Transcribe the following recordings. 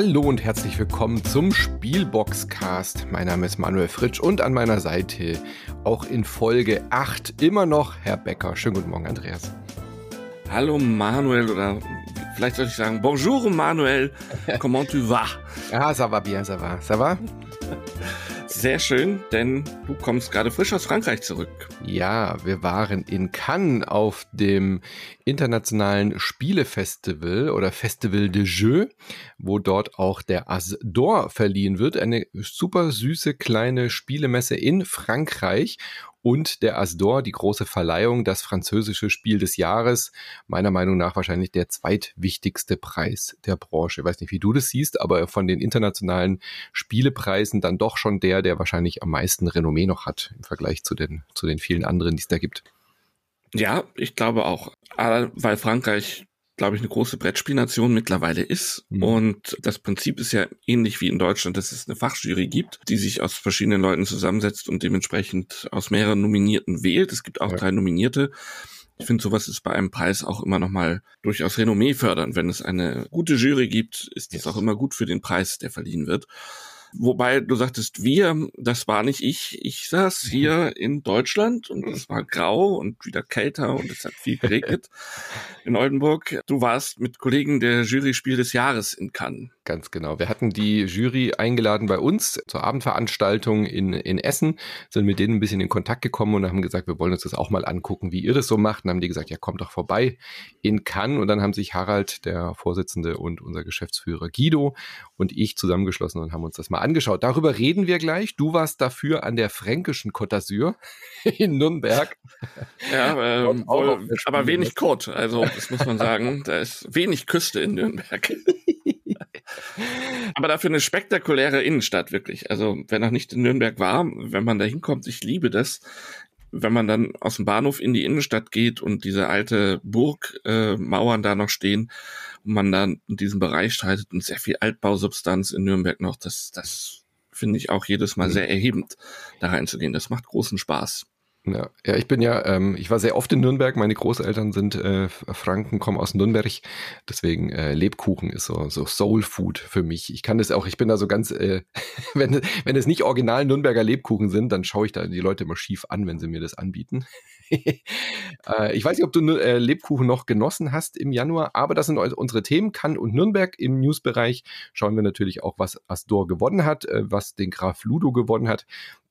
Hallo und herzlich willkommen zum Spielboxcast. Mein Name ist Manuel Fritsch und an meiner Seite auch in Folge 8 immer noch Herr Becker. Schönen guten Morgen, Andreas. Hallo Manuel oder vielleicht sollte ich sagen Bonjour Manuel, comment tu vas? Ah, ça va bien, ça va. Ça va? Sehr schön, denn du kommst gerade frisch aus Frankreich zurück. Ja, wir waren in Cannes auf dem internationalen Spielefestival oder Festival de Jeux, wo dort auch der As d'Or verliehen wird. Eine super süße kleine Spielemesse in Frankreich und der Asdor, die große Verleihung, das französische Spiel des Jahres. Meiner Meinung nach wahrscheinlich der zweitwichtigste Preis der Branche. Ich weiß nicht, wie du das siehst, aber von den internationalen Spielepreisen dann doch schon der, der wahrscheinlich am meisten Renommee noch hat im Vergleich zu den, zu den vielen anderen, die es da gibt. Ja, ich glaube auch, weil Frankreich glaube ich, eine große Brettspielnation mittlerweile ist. Mhm. Und das Prinzip ist ja ähnlich wie in Deutschland, dass es eine Fachjury gibt, die sich aus verschiedenen Leuten zusammensetzt und dementsprechend aus mehreren Nominierten wählt. Es gibt auch ja. drei Nominierte. Ich finde, sowas ist bei einem Preis auch immer nochmal durchaus Renommee fördern. Wenn es eine gute Jury gibt, ist das auch immer gut für den Preis, der verliehen wird. Wobei du sagtest, wir, das war nicht ich. Ich saß mhm. hier in Deutschland und es war grau und wieder kälter und es hat viel geregnet in Oldenburg. Du warst mit Kollegen der Jury Spiel des Jahres in Cannes. Ganz genau. Wir hatten die Jury eingeladen bei uns zur Abendveranstaltung in, in Essen, sind mit denen ein bisschen in Kontakt gekommen und haben gesagt, wir wollen uns das auch mal angucken, wie ihr das so macht. Und haben die gesagt, ja, kommt doch vorbei in Cannes. Und dann haben sich Harald, der Vorsitzende und unser Geschäftsführer Guido und ich zusammengeschlossen und haben uns das mal angeschaut. Darüber reden wir gleich. Du warst dafür an der fränkischen Côte d'Azur in Nürnberg. Ja, ähm, wohl, aber wenig Côte. Also, das muss man sagen. Da ist wenig Küste in Nürnberg. Aber dafür eine spektakuläre Innenstadt, wirklich. Also, wer noch nicht in Nürnberg war, wenn man da hinkommt, ich liebe das. Wenn man dann aus dem Bahnhof in die Innenstadt geht und diese alte Burgmauern äh, da noch stehen und man dann in diesem Bereich streitet und sehr viel Altbausubstanz in Nürnberg noch, das, das finde ich auch jedes Mal mhm. sehr erhebend, da reinzugehen. Das macht großen Spaß. Ja, ja ich bin ja, ähm, ich war sehr oft in Nürnberg. Meine Großeltern sind äh, Franken, kommen aus Nürnberg. Deswegen äh, Lebkuchen ist so, so Soul Food für mich. Ich kann das auch, ich bin da so ganz, äh, wenn, wenn es nicht original Nürnberger Lebkuchen sind, dann schaue ich da die Leute immer schief an, wenn sie mir das anbieten. äh, ich weiß nicht, ob du äh, Lebkuchen noch genossen hast im Januar, aber das sind unsere Themen. Kann und Nürnberg im Newsbereich schauen wir natürlich auch, was Astor gewonnen hat, äh, was den Graf Ludo gewonnen hat.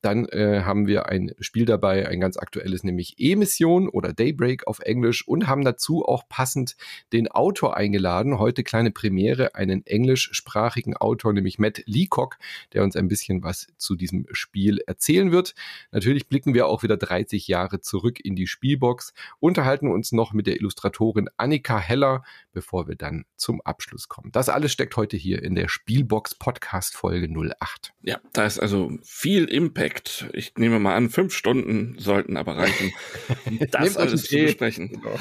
Dann äh, haben wir ein Spiel dabei, ein ganz aktuelles, nämlich E-Mission oder Daybreak auf Englisch und haben dazu auch passend den Autor eingeladen. Heute kleine Premiere, einen englischsprachigen Autor, nämlich Matt Leacock, der uns ein bisschen was zu diesem Spiel erzählen wird. Natürlich blicken wir auch wieder 30 Jahre zurück in die Spielbox, unterhalten uns noch mit der Illustratorin Annika Heller, bevor wir dann zum Abschluss kommen. Das alles steckt heute hier in der Spielbox Podcast Folge 08. Ja, da ist also viel Impact Projekt. Ich nehme mal an, fünf Stunden sollten aber reichen, um das alles zu besprechen. Genau.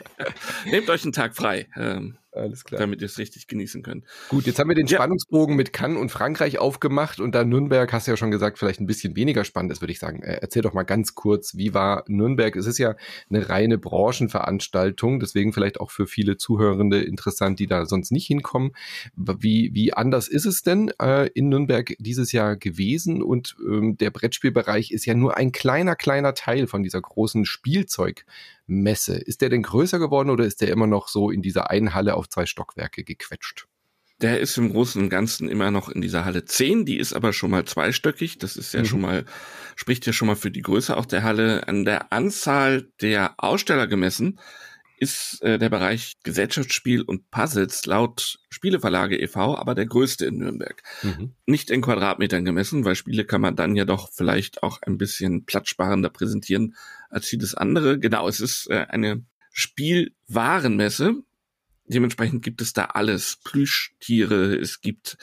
Nehmt euch einen Tag frei. Ähm, alles klar. Damit ihr es richtig genießen könnt. Gut, jetzt haben wir den ja. Spannungsbogen mit Cannes und Frankreich aufgemacht und dann Nürnberg, hast du ja schon gesagt, vielleicht ein bisschen weniger spannend ist, würde ich sagen. Äh, erzähl doch mal ganz kurz, wie war Nürnberg? Es ist ja eine reine Branchenveranstaltung, deswegen vielleicht auch für viele Zuhörende interessant, die da sonst nicht hinkommen. Wie, wie anders ist es denn äh, in Nürnberg dieses Jahr gewesen? Und ähm, der Brettspielbereich ist ja nur ein kleiner, kleiner Teil von dieser großen Spielzeugmesse. Ist der denn größer geworden oder ist der immer noch so in dieser einen Halle auf zwei Stockwerke gequetscht. Der ist im Großen und Ganzen immer noch in dieser Halle 10, die ist aber schon mal zweistöckig. Das ist ja mhm. schon mal, spricht ja schon mal für die Größe auch der Halle. An der Anzahl der Aussteller gemessen ist äh, der Bereich Gesellschaftsspiel und Puzzles laut Spieleverlage e.V. aber der größte in Nürnberg. Mhm. Nicht in Quadratmetern gemessen, weil Spiele kann man dann ja doch vielleicht auch ein bisschen platzsparender präsentieren als vieles andere. Genau, es ist äh, eine Spielwarenmesse Dementsprechend gibt es da alles. Plüschtiere, es gibt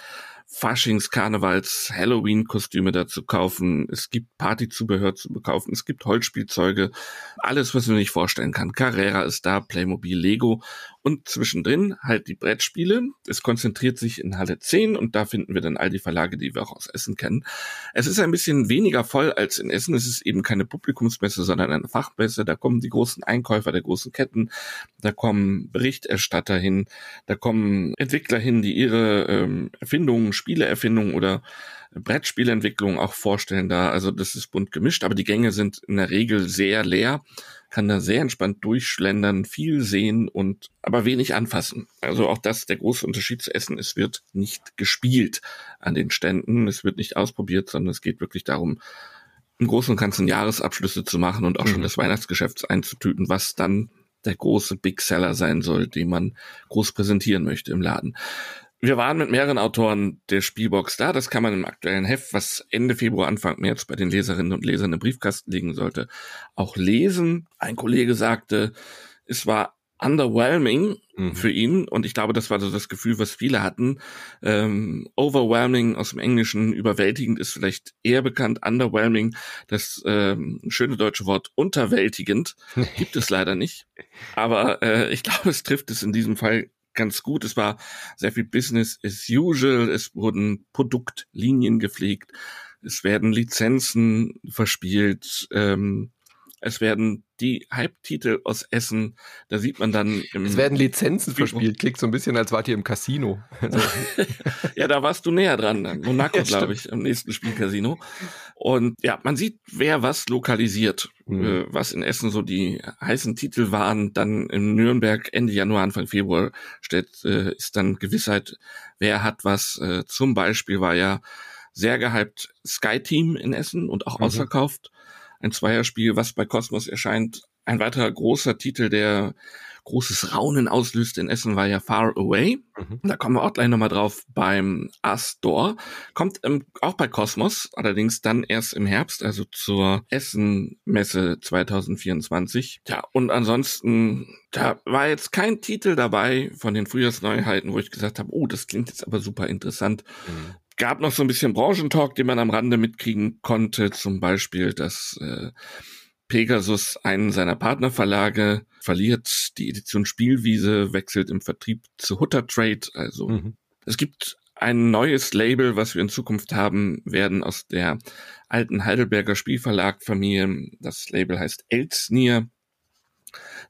Faschings, Karnevals, Halloween-Kostüme dazu kaufen, es gibt Partyzubehör zu kaufen, es gibt Holzspielzeuge, alles, was man sich vorstellen kann. Carrera ist da, Playmobil, Lego und zwischendrin halt die Brettspiele. Es konzentriert sich in Halle 10 und da finden wir dann all die Verlage, die wir auch aus Essen kennen. Es ist ein bisschen weniger voll als in Essen. Es ist eben keine Publikumsmesse, sondern eine Fachmesse. Da kommen die großen Einkäufer der großen Ketten, da kommen Berichterstatter hin, da kommen Entwickler hin, die ihre ähm, Erfindungen, Spieleerfindungen oder Brettspielentwicklung auch vorstellen da. Also das ist bunt gemischt, aber die Gänge sind in der Regel sehr leer kann da sehr entspannt durchschlendern, viel sehen und aber wenig anfassen. Also auch das der große Unterschied zu Essen. Es wird nicht gespielt an den Ständen, es wird nicht ausprobiert, sondern es geht wirklich darum, im Großen und Ganzen Jahresabschlüsse zu machen und auch mhm. schon das Weihnachtsgeschäft einzutüten, was dann der große Big Seller sein soll, den man groß präsentieren möchte im Laden. Wir waren mit mehreren Autoren der Spielbox da. Das kann man im aktuellen Heft, was Ende Februar, Anfang März bei den Leserinnen und Lesern im Briefkasten liegen sollte, auch lesen. Ein Kollege sagte, es war underwhelming mhm. für ihn und ich glaube, das war so das Gefühl, was viele hatten. Ähm, overwhelming aus dem Englischen, überwältigend ist vielleicht eher bekannt. Underwhelming, das ähm, schöne deutsche Wort unterwältigend gibt es leider nicht. Aber äh, ich glaube, es trifft es in diesem Fall ganz gut. Es war sehr viel Business as usual. Es wurden Produktlinien gepflegt. Es werden Lizenzen verspielt. Ähm, es werden die Hype-Titel aus Essen, da sieht man dann im Es werden Lizenzen verspielt, klingt so ein bisschen, als wart ihr im Casino. ja, da warst du näher dran. Monaco, ja, glaube ich, am nächsten Spielcasino. Und ja, man sieht, wer was lokalisiert, mhm. Äh, was in Essen so die heißen Titel waren. Dann in Nürnberg Ende Januar, Anfang Februar steht, äh, ist dann Gewissheit, wer hat was. Äh, zum Beispiel war ja sehr gehypt Sky Team in Essen und auch mhm. ausverkauft ein Zweierspiel, was bei Cosmos erscheint. Ein weiterer großer Titel, der großes Raunen auslöst in Essen, war ja Far Away. Mhm. Da kommen wir auch gleich nochmal drauf beim A-Store. Kommt ähm, auch bei Cosmos, allerdings dann erst im Herbst, also zur Essen-Messe 2024. Ja, und ansonsten, da war jetzt kein Titel dabei von den Frühjahrsneuheiten, wo ich gesagt habe, oh, das klingt jetzt aber super interessant. Mhm gab noch so ein bisschen Branchentalk, den man am Rande mitkriegen konnte. Zum Beispiel, dass äh, Pegasus einen seiner Partnerverlage verliert. Die Edition Spielwiese wechselt im Vertrieb zu Hutter Trade. Also mhm. es gibt ein neues Label, was wir in Zukunft haben werden aus der alten Heidelberger Spielverlagfamilie. Das Label heißt Elsnier.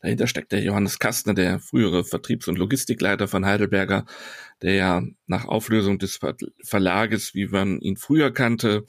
Dahinter steckt der Johannes Kastner, der frühere Vertriebs- und Logistikleiter von Heidelberger, der ja nach Auflösung des Verlages, wie man ihn früher kannte,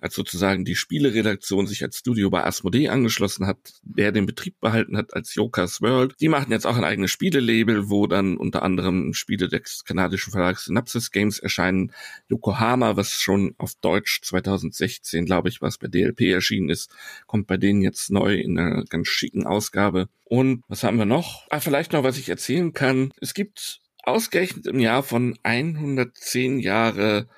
als sozusagen die Spieleredaktion sich als Studio bei Asmodee angeschlossen hat, der den Betrieb behalten hat als Jokas World. Die machen jetzt auch ein eigenes Spielelabel, wo dann unter anderem Spiele des kanadischen Verlags Synapsis Games erscheinen. Yokohama, was schon auf Deutsch 2016, glaube ich, was bei DLP erschienen ist, kommt bei denen jetzt neu in einer ganz schicken Ausgabe. Und was haben wir noch? Ah, vielleicht noch, was ich erzählen kann. Es gibt ausgerechnet im Jahr von 110 Jahre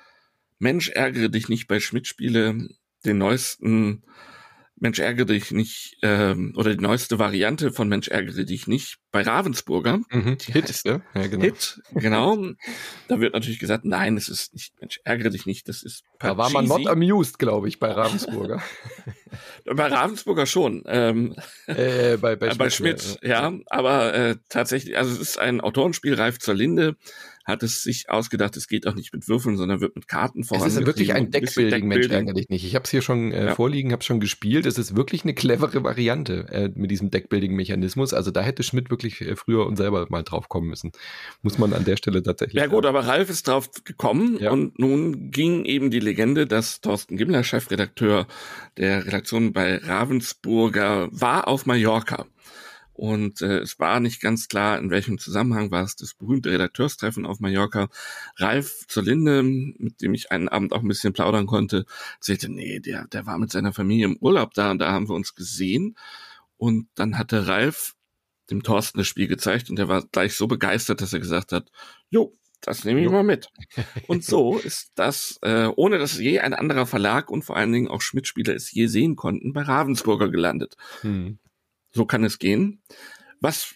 Mensch, ärgere dich nicht bei Schmidt-Spiele, den neuesten Mensch ärgere dich nicht, ähm, oder die neueste Variante von Mensch ärgere dich nicht bei Ravensburger. Mhm. Hit, ja? ja, genau. Hit, genau. da wird natürlich gesagt, nein, es ist nicht Mensch ärgere dich nicht, das ist Da war man not amused, glaube ich, bei Ravensburger. bei Ravensburger schon. Ähm, äh, bei, bei, Schmidt, bei Schmidt, ja, ja aber äh, tatsächlich, also es ist ein Autorenspiel, Reif zur Linde, hat es sich ausgedacht, es geht auch nicht mit Würfeln, sondern wird mit Karten vorangetrieben. Es ist wirklich ein Deckbuilding, Mensch, ärgerlich nicht. Ich habe es hier schon äh, ja. vorliegen, habe schon gespielt. Es ist wirklich eine clevere Variante äh, mit diesem Deckbuilding-Mechanismus. Also da hätte Schmidt wirklich äh, früher und selber mal drauf kommen müssen. Muss man an der Stelle tatsächlich. Ja gut, aber Ralf ist drauf gekommen ja. und nun ging eben die Legende, dass Thorsten Gimmler, Chefredakteur der Redaktion bei Ravensburger, war auf Mallorca. Und äh, es war nicht ganz klar, in welchem Zusammenhang war es das berühmte Redakteurstreffen auf Mallorca. Ralf zur Linde, mit dem ich einen Abend auch ein bisschen plaudern konnte, sagte, nee, der, der war mit seiner Familie im Urlaub da und da haben wir uns gesehen. Und dann hatte Ralf dem Thorsten das Spiel gezeigt und der war gleich so begeistert, dass er gesagt hat, jo, das nehme ich mal mit. Und so ist das, äh, ohne dass je ein anderer Verlag und vor allen Dingen auch Schmidt-Spieler es je sehen konnten, bei Ravensburger gelandet. Hm. So kann es gehen. Was,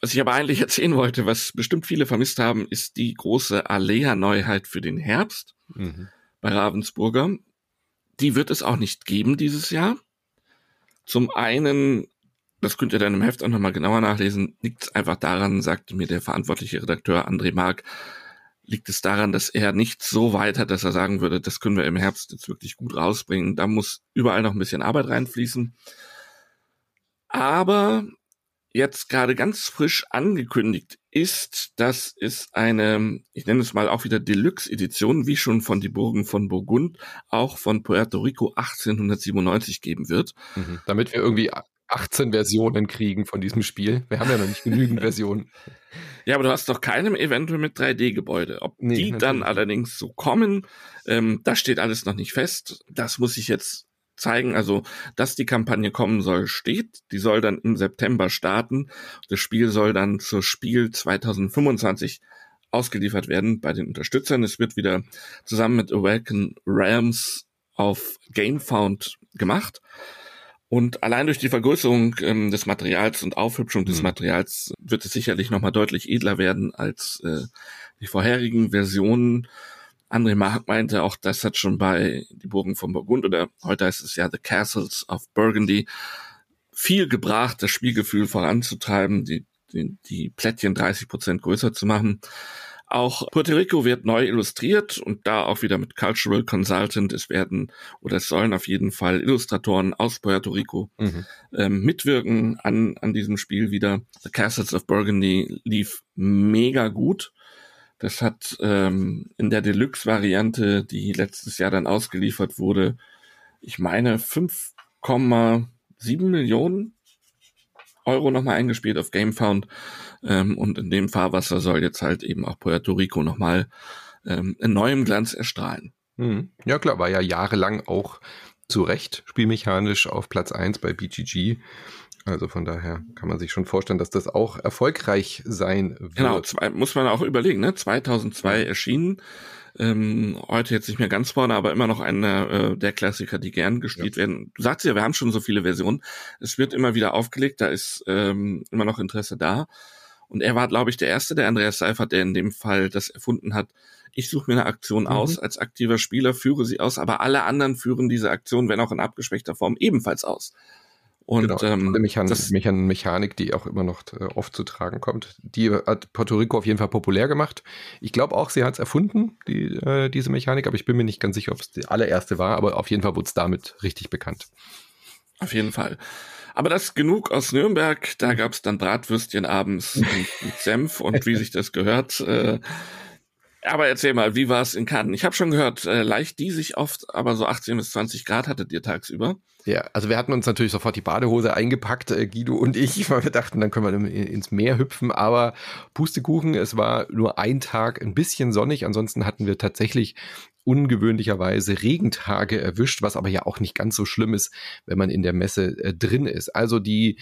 was ich aber eigentlich erzählen wollte, was bestimmt viele vermisst haben, ist die große Alea-Neuheit für den Herbst mhm. bei Ravensburger. Die wird es auch nicht geben dieses Jahr. Zum einen das könnt ihr dann im Heft auch nochmal genauer nachlesen, liegt es einfach daran, sagte mir der verantwortliche Redakteur André Mark, liegt es daran, dass er nicht so weit hat, dass er sagen würde, das können wir im Herbst jetzt wirklich gut rausbringen. Da muss überall noch ein bisschen Arbeit reinfließen. Aber jetzt gerade ganz frisch angekündigt ist, dass es eine, ich nenne es mal auch wieder Deluxe-Edition, wie schon von die Burgen von Burgund, auch von Puerto Rico 1897 geben wird. Mhm. Damit wir irgendwie 18 Versionen kriegen von diesem Spiel. Wir haben ja noch nicht genügend Versionen. Ja, aber du hast doch keinem eventuell mit 3D-Gebäude. Ob nee, die dann allerdings so kommen, ähm, das steht alles noch nicht fest. Das muss ich jetzt zeigen. Also, dass die Kampagne kommen soll, steht. Die soll dann im September starten. Das Spiel soll dann zur Spiel 2025 ausgeliefert werden bei den Unterstützern. Es wird wieder zusammen mit Awaken Realms auf GameFound gemacht. Und allein durch die Vergrößerung ähm, des Materials und Aufhübschung des mhm. Materials wird es sicherlich nochmal deutlich edler werden als äh, die vorherigen Versionen. André Mark meinte auch, das hat schon bei die Burgen von Burgund oder heute heißt es ja The Castles of Burgundy viel gebracht, das Spielgefühl voranzutreiben, die, die, die Plättchen 30 Prozent größer zu machen. Auch Puerto Rico wird neu illustriert und da auch wieder mit Cultural Consultant. Es werden oder es sollen auf jeden Fall Illustratoren aus Puerto Rico mhm. ähm, mitwirken an, an diesem Spiel wieder. The Castles of Burgundy lief mega gut. Das hat ähm, in der Deluxe-Variante, die letztes Jahr dann ausgeliefert wurde, ich meine 5,7 Millionen Euro nochmal eingespielt auf GameFound. Ähm, und in dem Fahrwasser soll jetzt halt eben auch Puerto Rico nochmal ähm, in neuem Glanz erstrahlen. Mhm. Ja klar, war ja jahrelang auch zu Recht spielmechanisch auf Platz 1 bei BGG. Also von daher kann man sich schon vorstellen, dass das auch erfolgreich sein wird. Genau, zwei, muss man auch überlegen, ne? 2002 erschienen, ähm, heute jetzt nicht mehr ganz vorne, aber immer noch einer äh, der Klassiker, die gern gespielt ja. werden. Du sagst ja, wir haben schon so viele Versionen. Es wird immer wieder aufgelegt, da ist ähm, immer noch Interesse da. Und er war, glaube ich, der Erste, der Andreas Seifert, der in dem Fall das erfunden hat. Ich suche mir eine Aktion mhm. aus als aktiver Spieler, führe sie aus, aber alle anderen führen diese Aktion, wenn auch in abgeschwächter Form, ebenfalls aus. Und genau, ähm, Mechan das, Mechan Mechanik, die auch immer noch äh, oft zu tragen kommt, die hat Puerto Rico auf jeden Fall populär gemacht. Ich glaube auch, sie hat es erfunden, die, äh, diese Mechanik, aber ich bin mir nicht ganz sicher, ob es die allererste war, aber auf jeden Fall wurde es damit richtig bekannt. Auf jeden Fall. Aber das genug aus Nürnberg. Da gab es dann Bratwürstchen abends mit Senf und wie sich das gehört. Äh, aber erzähl mal, wie war es in Cannes? Ich habe schon gehört, äh, leicht diesig oft, aber so 18 bis 20 Grad hattet ihr tagsüber. Ja, also wir hatten uns natürlich sofort die Badehose eingepackt, äh, Guido und ich, weil wir dachten, dann können wir ins Meer hüpfen. Aber Pustekuchen, es war nur ein Tag ein bisschen sonnig. Ansonsten hatten wir tatsächlich ungewöhnlicherweise Regentage erwischt, was aber ja auch nicht ganz so schlimm ist, wenn man in der Messe äh, drin ist. Also die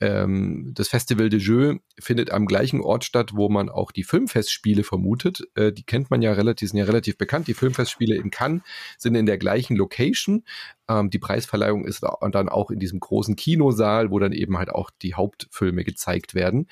ähm, das Festival de Jeux findet am gleichen Ort statt, wo man auch die Filmfestspiele vermutet. Äh, die kennt man ja relativ, sind ja relativ bekannt. Die Filmfestspiele in Cannes sind in der gleichen Location. Ähm, die Preisverleihung ist dann auch in diesem großen Kinosaal, wo dann eben halt auch die Hauptfilme gezeigt werden.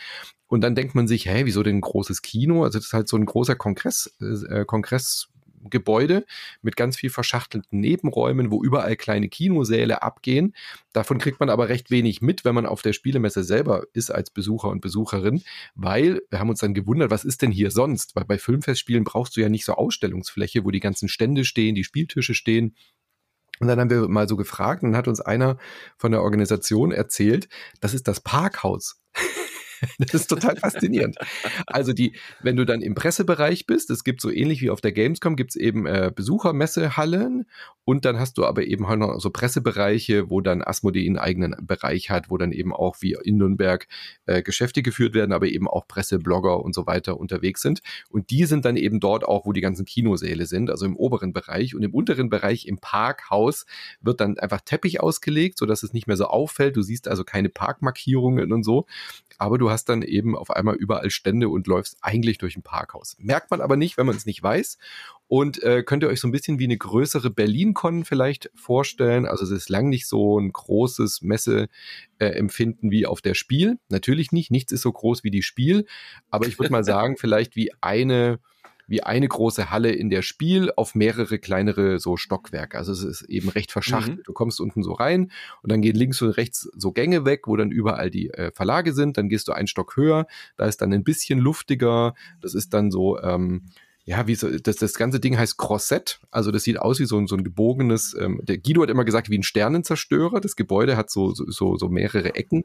Und dann denkt man sich, hä, wieso denn ein großes Kino? Also das ist halt so ein großer Kongress, äh, Kongress Gebäude mit ganz viel verschachtelten Nebenräumen, wo überall kleine Kinosäle abgehen. Davon kriegt man aber recht wenig mit, wenn man auf der Spielemesse selber ist als Besucher und Besucherin, weil wir haben uns dann gewundert, was ist denn hier sonst? Weil bei Filmfestspielen brauchst du ja nicht so Ausstellungsfläche, wo die ganzen Stände stehen, die Spieltische stehen. Und dann haben wir mal so gefragt und hat uns einer von der Organisation erzählt, das ist das Parkhaus. das ist total faszinierend. Also die, wenn du dann im Pressebereich bist, es gibt so ähnlich wie auf der Gamescom, gibt es eben äh, Besuchermessehallen und dann hast du aber eben halt noch so Pressebereiche, wo dann Asmodee einen eigenen Bereich hat, wo dann eben auch wie in Nürnberg äh, Geschäfte geführt werden, aber eben auch Presse, Blogger und so weiter unterwegs sind. Und die sind dann eben dort auch, wo die ganzen Kinosäle sind, also im oberen Bereich. Und im unteren Bereich, im Parkhaus, wird dann einfach Teppich ausgelegt, sodass es nicht mehr so auffällt. Du siehst also keine Parkmarkierungen und so. Aber du hast dann eben auf einmal überall Stände und läufst eigentlich durch ein Parkhaus. Merkt man aber nicht, wenn man es nicht weiß. Und äh, könnt ihr euch so ein bisschen wie eine größere Berlin-Con vielleicht vorstellen? Also es ist lang nicht so ein großes Messeempfinden äh, wie auf der Spiel. Natürlich nicht. Nichts ist so groß wie die Spiel. Aber ich würde mal sagen, vielleicht wie eine wie eine große Halle in der Spiel auf mehrere kleinere so Stockwerke. Also es ist eben recht verschachtelt. Mhm. Du kommst unten so rein und dann gehen links und rechts so Gänge weg, wo dann überall die äh, Verlage sind. Dann gehst du einen Stock höher, da ist dann ein bisschen luftiger. Das ist dann so, ähm, ja, wie so, das, das ganze Ding heißt Crossett. Also das sieht aus wie so, ein so ein gebogenes, ähm, der Guido hat immer gesagt, wie ein Sternenzerstörer. Das Gebäude hat so, so, so mehrere Ecken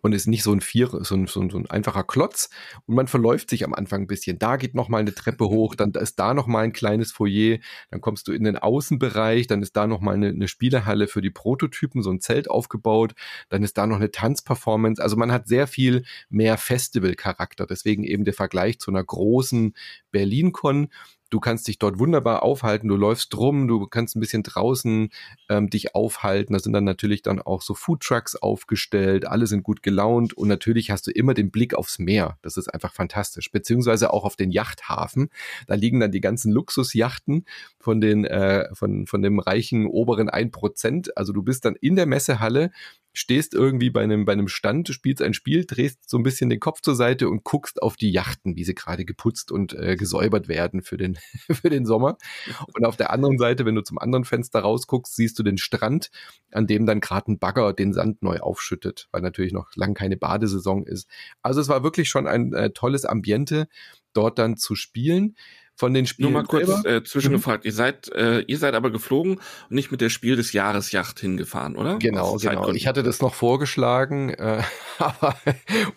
und ist nicht so ein vier, so ein, so ein, so ein einfacher Klotz und man verläuft sich am Anfang ein bisschen. Da geht noch mal eine Treppe hoch, dann ist da noch mal ein kleines Foyer, dann kommst du in den Außenbereich, dann ist da noch mal eine, eine Spielehalle für die Prototypen, so ein Zelt aufgebaut, dann ist da noch eine Tanzperformance. Also man hat sehr viel mehr Festival-Charakter. Deswegen eben der Vergleich zu einer großen Berlin-Con Du kannst dich dort wunderbar aufhalten, du läufst rum, du kannst ein bisschen draußen ähm, dich aufhalten. Da sind dann natürlich dann auch so Foodtrucks aufgestellt, alle sind gut gelaunt und natürlich hast du immer den Blick aufs Meer. Das ist einfach fantastisch. Beziehungsweise auch auf den Yachthafen. Da liegen dann die ganzen Luxusjachten von den, äh, von, von dem reichen oberen 1%. Also du bist dann in der Messehalle stehst irgendwie bei einem, bei einem Stand, spielst ein Spiel, drehst so ein bisschen den Kopf zur Seite und guckst auf die Yachten, wie sie gerade geputzt und äh, gesäubert werden für den, für den Sommer. Und auf der anderen Seite, wenn du zum anderen Fenster rausguckst, siehst du den Strand, an dem dann gerade ein Bagger den Sand neu aufschüttet, weil natürlich noch lang keine Badesaison ist. Also es war wirklich schon ein äh, tolles Ambiente, dort dann zu spielen von den Spielen. Nur mal kurz äh, zwischengefragt. Mhm. Ihr seid, äh, ihr seid aber geflogen und nicht mit der Spiel des Jahres Yacht hingefahren, oder? Genau, genau. Ich hatte das noch vorgeschlagen, äh, aber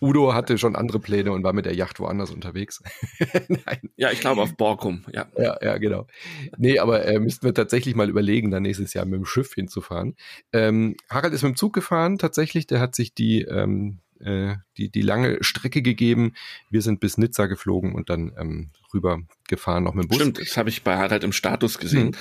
Udo hatte schon andere Pläne und war mit der Yacht woanders unterwegs. Nein. Ja, ich glaube auf Borkum, ja. Ja, ja, genau. Nee, aber äh, müssten wir tatsächlich mal überlegen, dann nächstes Jahr mit dem Schiff hinzufahren. Ähm, Harald ist mit dem Zug gefahren, tatsächlich. Der hat sich die ähm, äh, die, die lange Strecke gegeben. Wir sind bis Nizza geflogen und dann ähm, rüber gefahren, noch mit dem Bus. Stimmt, das habe ich bei Harald im Status gesehen. Hm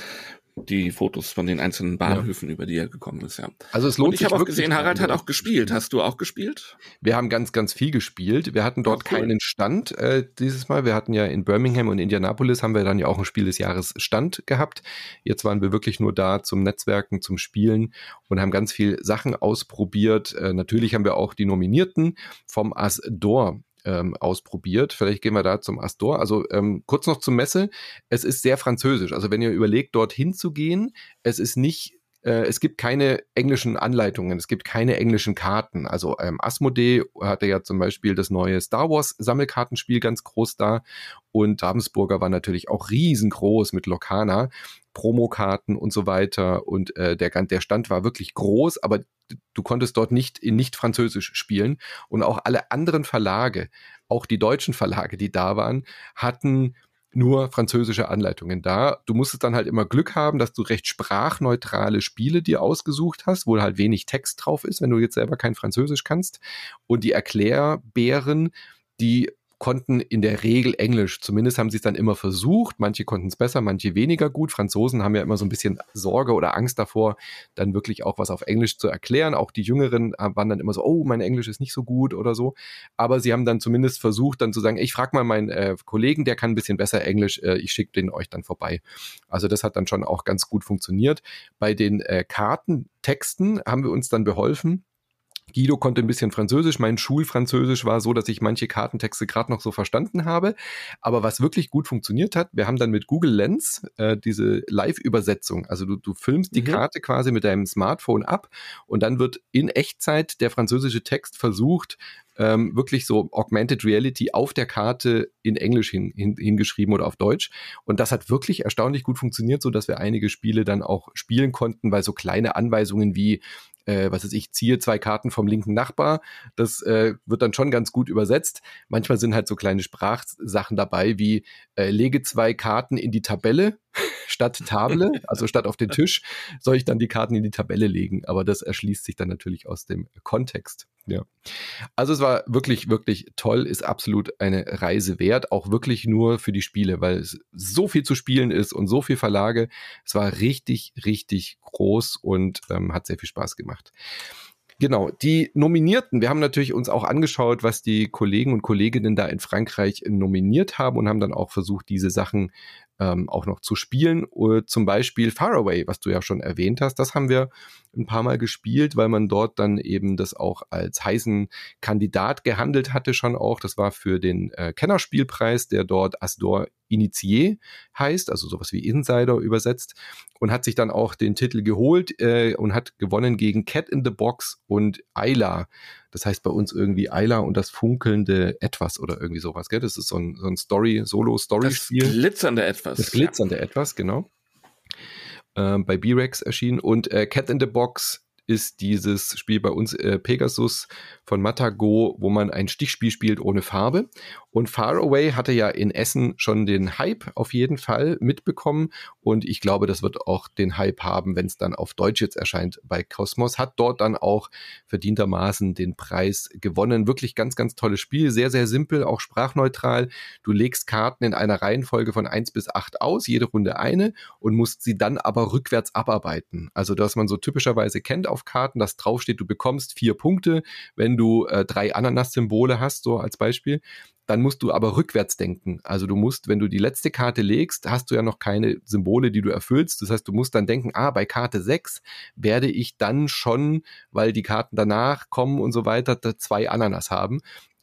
die Fotos von den einzelnen Bahnhöfen, ja. über die er gekommen ist, ja. Also es lohnt Und ich habe auch gesehen, Harald hat auch gespielt. Hast du auch gespielt? Wir haben ganz, ganz viel gespielt. Wir hatten dort cool. keinen Stand äh, dieses Mal. Wir hatten ja in Birmingham und Indianapolis haben wir dann ja auch ein Spiel des Jahres Stand gehabt. Jetzt waren wir wirklich nur da zum Netzwerken, zum Spielen und haben ganz viel Sachen ausprobiert. Äh, natürlich haben wir auch die Nominierten vom Asdor ähm, ausprobiert. Vielleicht gehen wir da zum Astor. Also ähm, kurz noch zur Messe. Es ist sehr französisch. Also wenn ihr überlegt, dorthin zu gehen, es ist nicht äh, es gibt keine englischen Anleitungen, es gibt keine englischen Karten. Also ähm, Asmodee hatte ja zum Beispiel das neue Star Wars Sammelkartenspiel ganz groß da und Ravensburger war natürlich auch riesengroß mit Lokana. Promokarten und so weiter. Und äh, der, der Stand war wirklich groß, aber du konntest dort nicht in nicht Französisch spielen. Und auch alle anderen Verlage, auch die deutschen Verlage, die da waren, hatten nur französische Anleitungen da. Du musstest dann halt immer Glück haben, dass du recht sprachneutrale Spiele dir ausgesucht hast, wo halt wenig Text drauf ist, wenn du jetzt selber kein Französisch kannst. Und die Erklärbären, die konnten in der Regel Englisch. Zumindest haben sie es dann immer versucht. Manche konnten es besser, manche weniger gut. Franzosen haben ja immer so ein bisschen Sorge oder Angst davor, dann wirklich auch was auf Englisch zu erklären. Auch die Jüngeren waren dann immer so, oh, mein Englisch ist nicht so gut oder so. Aber sie haben dann zumindest versucht, dann zu sagen, ich frage mal meinen äh, Kollegen, der kann ein bisschen besser Englisch, äh, ich schicke den euch dann vorbei. Also das hat dann schon auch ganz gut funktioniert. Bei den äh, Kartentexten haben wir uns dann beholfen Guido konnte ein bisschen Französisch. Mein Schulfranzösisch war so, dass ich manche Kartentexte gerade noch so verstanden habe. Aber was wirklich gut funktioniert hat, wir haben dann mit Google Lens äh, diese Live-Übersetzung. Also du, du filmst die mhm. Karte quasi mit deinem Smartphone ab und dann wird in Echtzeit der französische Text versucht, ähm, wirklich so Augmented Reality auf der Karte in Englisch hin, hin, hingeschrieben oder auf Deutsch. Und das hat wirklich erstaunlich gut funktioniert, so dass wir einige Spiele dann auch spielen konnten, weil so kleine Anweisungen wie äh, was weiß ich, ziehe zwei Karten vom linken Nachbar. Das äh, wird dann schon ganz gut übersetzt. Manchmal sind halt so kleine Sprachsachen dabei wie äh, lege zwei Karten in die Tabelle statt Table, also statt auf den Tisch, soll ich dann die Karten in die Tabelle legen. Aber das erschließt sich dann natürlich aus dem Kontext. Ja. Also es war wirklich, wirklich toll, ist absolut eine Reise wert, auch wirklich nur für die Spiele, weil es so viel zu spielen ist und so viel Verlage. Es war richtig, richtig groß und ähm, hat sehr viel Spaß gemacht. Genau, die Nominierten, wir haben natürlich uns auch angeschaut, was die Kollegen und Kolleginnen da in Frankreich nominiert haben und haben dann auch versucht, diese Sachen ähm, auch noch zu spielen. Uh, zum Beispiel Faraway, was du ja schon erwähnt hast, das haben wir ein paar Mal gespielt, weil man dort dann eben das auch als heißen Kandidat gehandelt hatte schon auch. Das war für den äh, Kennerspielpreis, der dort Asdor Initié heißt, also sowas wie Insider übersetzt und hat sich dann auch den Titel geholt äh, und hat gewonnen gegen Cat in the Box und Ayla. Das heißt bei uns irgendwie Ayla und das funkelnde Etwas oder irgendwie sowas, gell? Das ist so ein, so ein Story, Solo-Story-Spiel. Das glitzernde Etwas. Das glitzernde ja. Etwas, genau. Äh, bei B-Rex erschienen und äh, Cat in the Box ist dieses Spiel bei uns äh, Pegasus von Matago, wo man ein Stichspiel spielt ohne Farbe. Und Faraway hatte ja in Essen schon den Hype auf jeden Fall mitbekommen. Und ich glaube, das wird auch den Hype haben, wenn es dann auf Deutsch jetzt erscheint bei Cosmos. Hat dort dann auch verdientermaßen den Preis gewonnen. Wirklich ganz, ganz tolles Spiel. Sehr, sehr simpel, auch sprachneutral. Du legst Karten in einer Reihenfolge von eins bis acht aus, jede Runde eine und musst sie dann aber rückwärts abarbeiten. Also, dass man so typischerweise kennt auf Karten, dass draufsteht, du bekommst vier Punkte, wenn du äh, drei Ananas-Symbole hast, so als Beispiel. Dann musst du aber rückwärts denken. Also du musst, wenn du die letzte Karte legst, hast du ja noch keine Symbole, die du erfüllst. Das heißt, du musst dann denken, ah, bei Karte 6 werde ich dann schon, weil die Karten danach kommen und so weiter, zwei Ananas haben.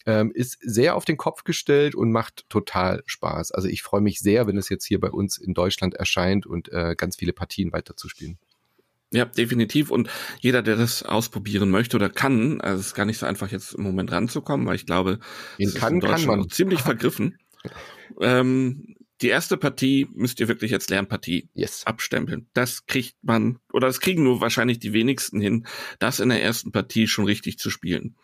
Ähm, ist sehr auf den Kopf gestellt und macht total Spaß. Also ich freue mich sehr, wenn es jetzt hier bei uns in Deutschland erscheint und äh, ganz viele Partien weiterzuspielen. Ja, definitiv. Und jeder, der das ausprobieren möchte oder kann, also es ist gar nicht so einfach jetzt im Moment ranzukommen, weil ich glaube, es kann, ist in kann man. ziemlich vergriffen. ähm, die erste Partie müsst ihr wirklich als Lernpartie yes. abstempeln. Das kriegt man, oder das kriegen nur wahrscheinlich die wenigsten hin, das in der ersten Partie schon richtig zu spielen.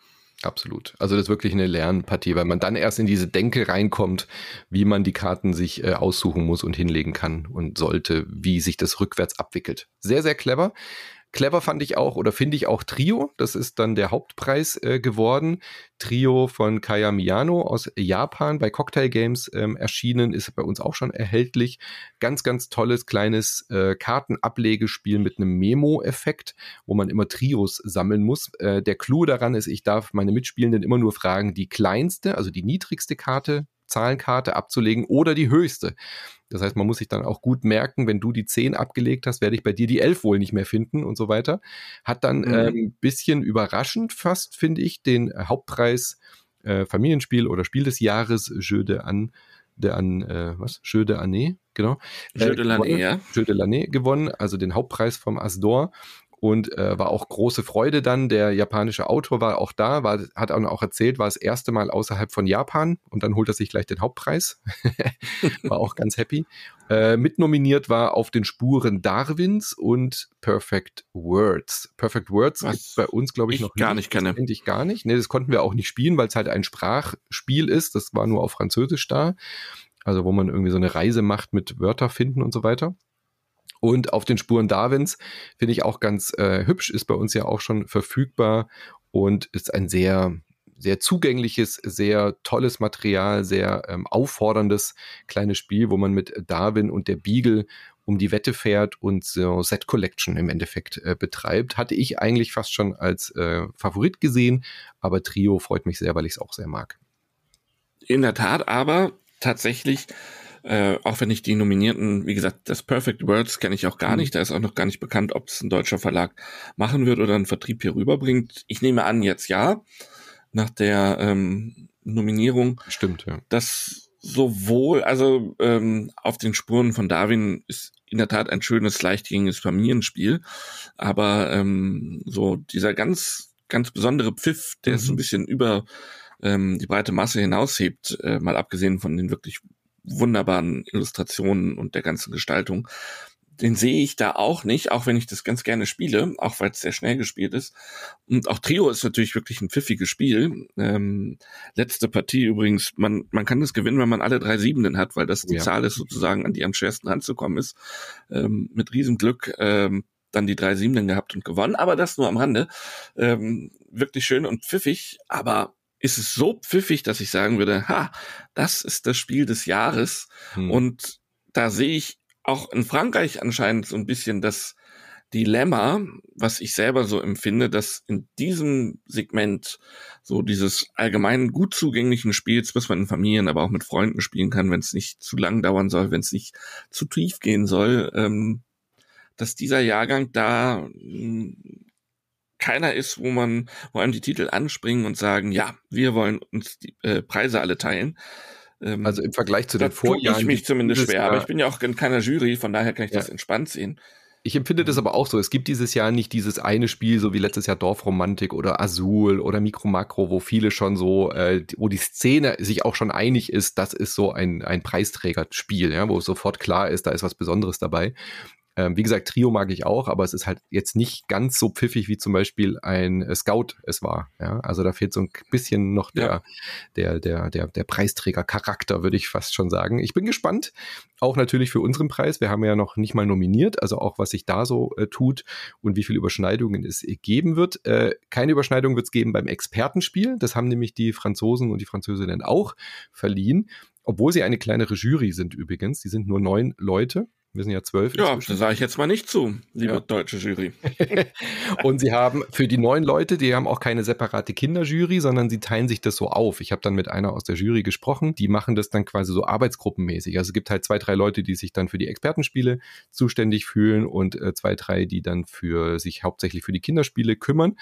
Absolut. Also das ist wirklich eine Lernpartie, weil man dann erst in diese Denke reinkommt, wie man die Karten sich äh, aussuchen muss und hinlegen kann und sollte, wie sich das rückwärts abwickelt. Sehr, sehr clever. Clever fand ich auch oder finde ich auch Trio. Das ist dann der Hauptpreis äh, geworden. Trio von Kaya Miyano aus Japan bei Cocktail Games ähm, erschienen, ist bei uns auch schon erhältlich. Ganz, ganz tolles kleines äh, Kartenablegespiel mit einem Memo-Effekt, wo man immer Trios sammeln muss. Äh, der Clou daran ist, ich darf meine Mitspielenden immer nur fragen, die kleinste, also die niedrigste Karte Zahlenkarte abzulegen oder die höchste. Das heißt, man muss sich dann auch gut merken, wenn du die 10 abgelegt hast, werde ich bei dir die 11 wohl nicht mehr finden und so weiter. Hat dann mhm. ähm, bisschen überraschend fast, finde ich, den Hauptpreis äh, Familienspiel oder Spiel des Jahres Jeu de An der an, äh, was? Jeu de Année, genau. Jeu de l'Année, ja. Jeu de l'Année gewonnen, also den Hauptpreis vom Asdor und äh, war auch große Freude dann. Der japanische Autor war auch da, war, hat auch erzählt, war das erste Mal außerhalb von Japan und dann holt er sich gleich den Hauptpreis. war auch ganz happy. Äh, mitnominiert war auf den Spuren Darwins und Perfect Words. Perfect Words Was bei uns, glaube ich, ich, noch gar nicht kenne. Finde ich gar nicht. Nee, das konnten wir auch nicht spielen, weil es halt ein Sprachspiel ist. Das war nur auf Französisch da. Also wo man irgendwie so eine Reise macht mit Wörter finden und so weiter. Und auf den Spuren Darwins finde ich auch ganz äh, hübsch, ist bei uns ja auch schon verfügbar und ist ein sehr, sehr zugängliches, sehr tolles Material, sehr ähm, aufforderndes kleines Spiel, wo man mit Darwin und der Beagle um die Wette fährt und so Set Collection im Endeffekt äh, betreibt. Hatte ich eigentlich fast schon als äh, Favorit gesehen, aber Trio freut mich sehr, weil ich es auch sehr mag. In der Tat, aber tatsächlich äh, auch wenn ich die Nominierten, wie gesagt, das Perfect Words kenne ich auch gar mhm. nicht. Da ist auch noch gar nicht bekannt, ob es ein deutscher Verlag machen wird oder einen Vertrieb hier rüberbringt. Ich nehme an, jetzt ja, nach der ähm, Nominierung. Stimmt, ja. Das sowohl, also ähm, auf den Spuren von Darwin ist in der Tat ein schönes, leichtgängiges Familienspiel, aber ähm, so dieser ganz, ganz besondere Pfiff, der mhm. so ein bisschen über ähm, die breite Masse hinaushebt, äh, mal abgesehen von den wirklich wunderbaren Illustrationen und der ganzen Gestaltung. Den sehe ich da auch nicht, auch wenn ich das ganz gerne spiele, auch weil es sehr schnell gespielt ist. Und auch Trio ist natürlich wirklich ein pfiffiges Spiel. Ähm, letzte Partie übrigens, man, man kann das gewinnen, wenn man alle drei Siebenden hat, weil das die ja. Zahl ist sozusagen, an die am schwersten ranzukommen ist. Ähm, mit Riesenglück ähm, dann die drei Siebenden gehabt und gewonnen, aber das nur am Rande. Ähm, wirklich schön und pfiffig, aber ist es so pfiffig, dass ich sagen würde, ha, das ist das Spiel des Jahres. Hm. Und da sehe ich auch in Frankreich anscheinend so ein bisschen das Dilemma, was ich selber so empfinde, dass in diesem Segment so dieses allgemein gut zugänglichen Spiels, was man in Familien, aber auch mit Freunden spielen kann, wenn es nicht zu lang dauern soll, wenn es nicht zu tief gehen soll, ähm, dass dieser Jahrgang da hm, keiner ist, wo man, wo einem die Titel anspringen und sagen, ja, wir wollen uns die äh, Preise alle teilen. Ähm, also im Vergleich zu den Vorjahren. ich mich zumindest schwer, aber ich bin ja auch in keiner Jury, von daher kann ich ja. das entspannt sehen. Ich empfinde das aber auch so. Es gibt dieses Jahr nicht dieses eine Spiel, so wie letztes Jahr Dorfromantik oder Azul oder Mikro Makro, wo viele schon so, äh, wo die Szene sich auch schon einig ist, das ist so ein, ein Preisträgerspiel, ja, wo sofort klar ist, da ist was Besonderes dabei. Ähm, wie gesagt, Trio mag ich auch, aber es ist halt jetzt nicht ganz so pfiffig wie zum Beispiel ein äh, Scout es war. Ja, also da fehlt so ein bisschen noch der, ja. der, der, der, der Preisträger-Charakter, würde ich fast schon sagen. Ich bin gespannt. Auch natürlich für unseren Preis. Wir haben ja noch nicht mal nominiert, also auch was sich da so äh, tut und wie viele Überschneidungen es äh, geben wird. Äh, keine Überschneidung wird es geben beim Expertenspiel. Das haben nämlich die Franzosen und die Französinnen auch verliehen obwohl sie eine kleinere Jury sind übrigens. Die sind nur neun Leute. Wir sind ja zwölf. Ja, da sage ich jetzt mal nicht zu, liebe ja. deutsche Jury. und sie haben für die neuen Leute, die haben auch keine separate Kinderjury, sondern sie teilen sich das so auf. Ich habe dann mit einer aus der Jury gesprochen, die machen das dann quasi so arbeitsgruppenmäßig. Also es gibt halt zwei, drei Leute, die sich dann für die Expertenspiele zuständig fühlen und äh, zwei, drei, die dann für sich hauptsächlich für die Kinderspiele kümmern.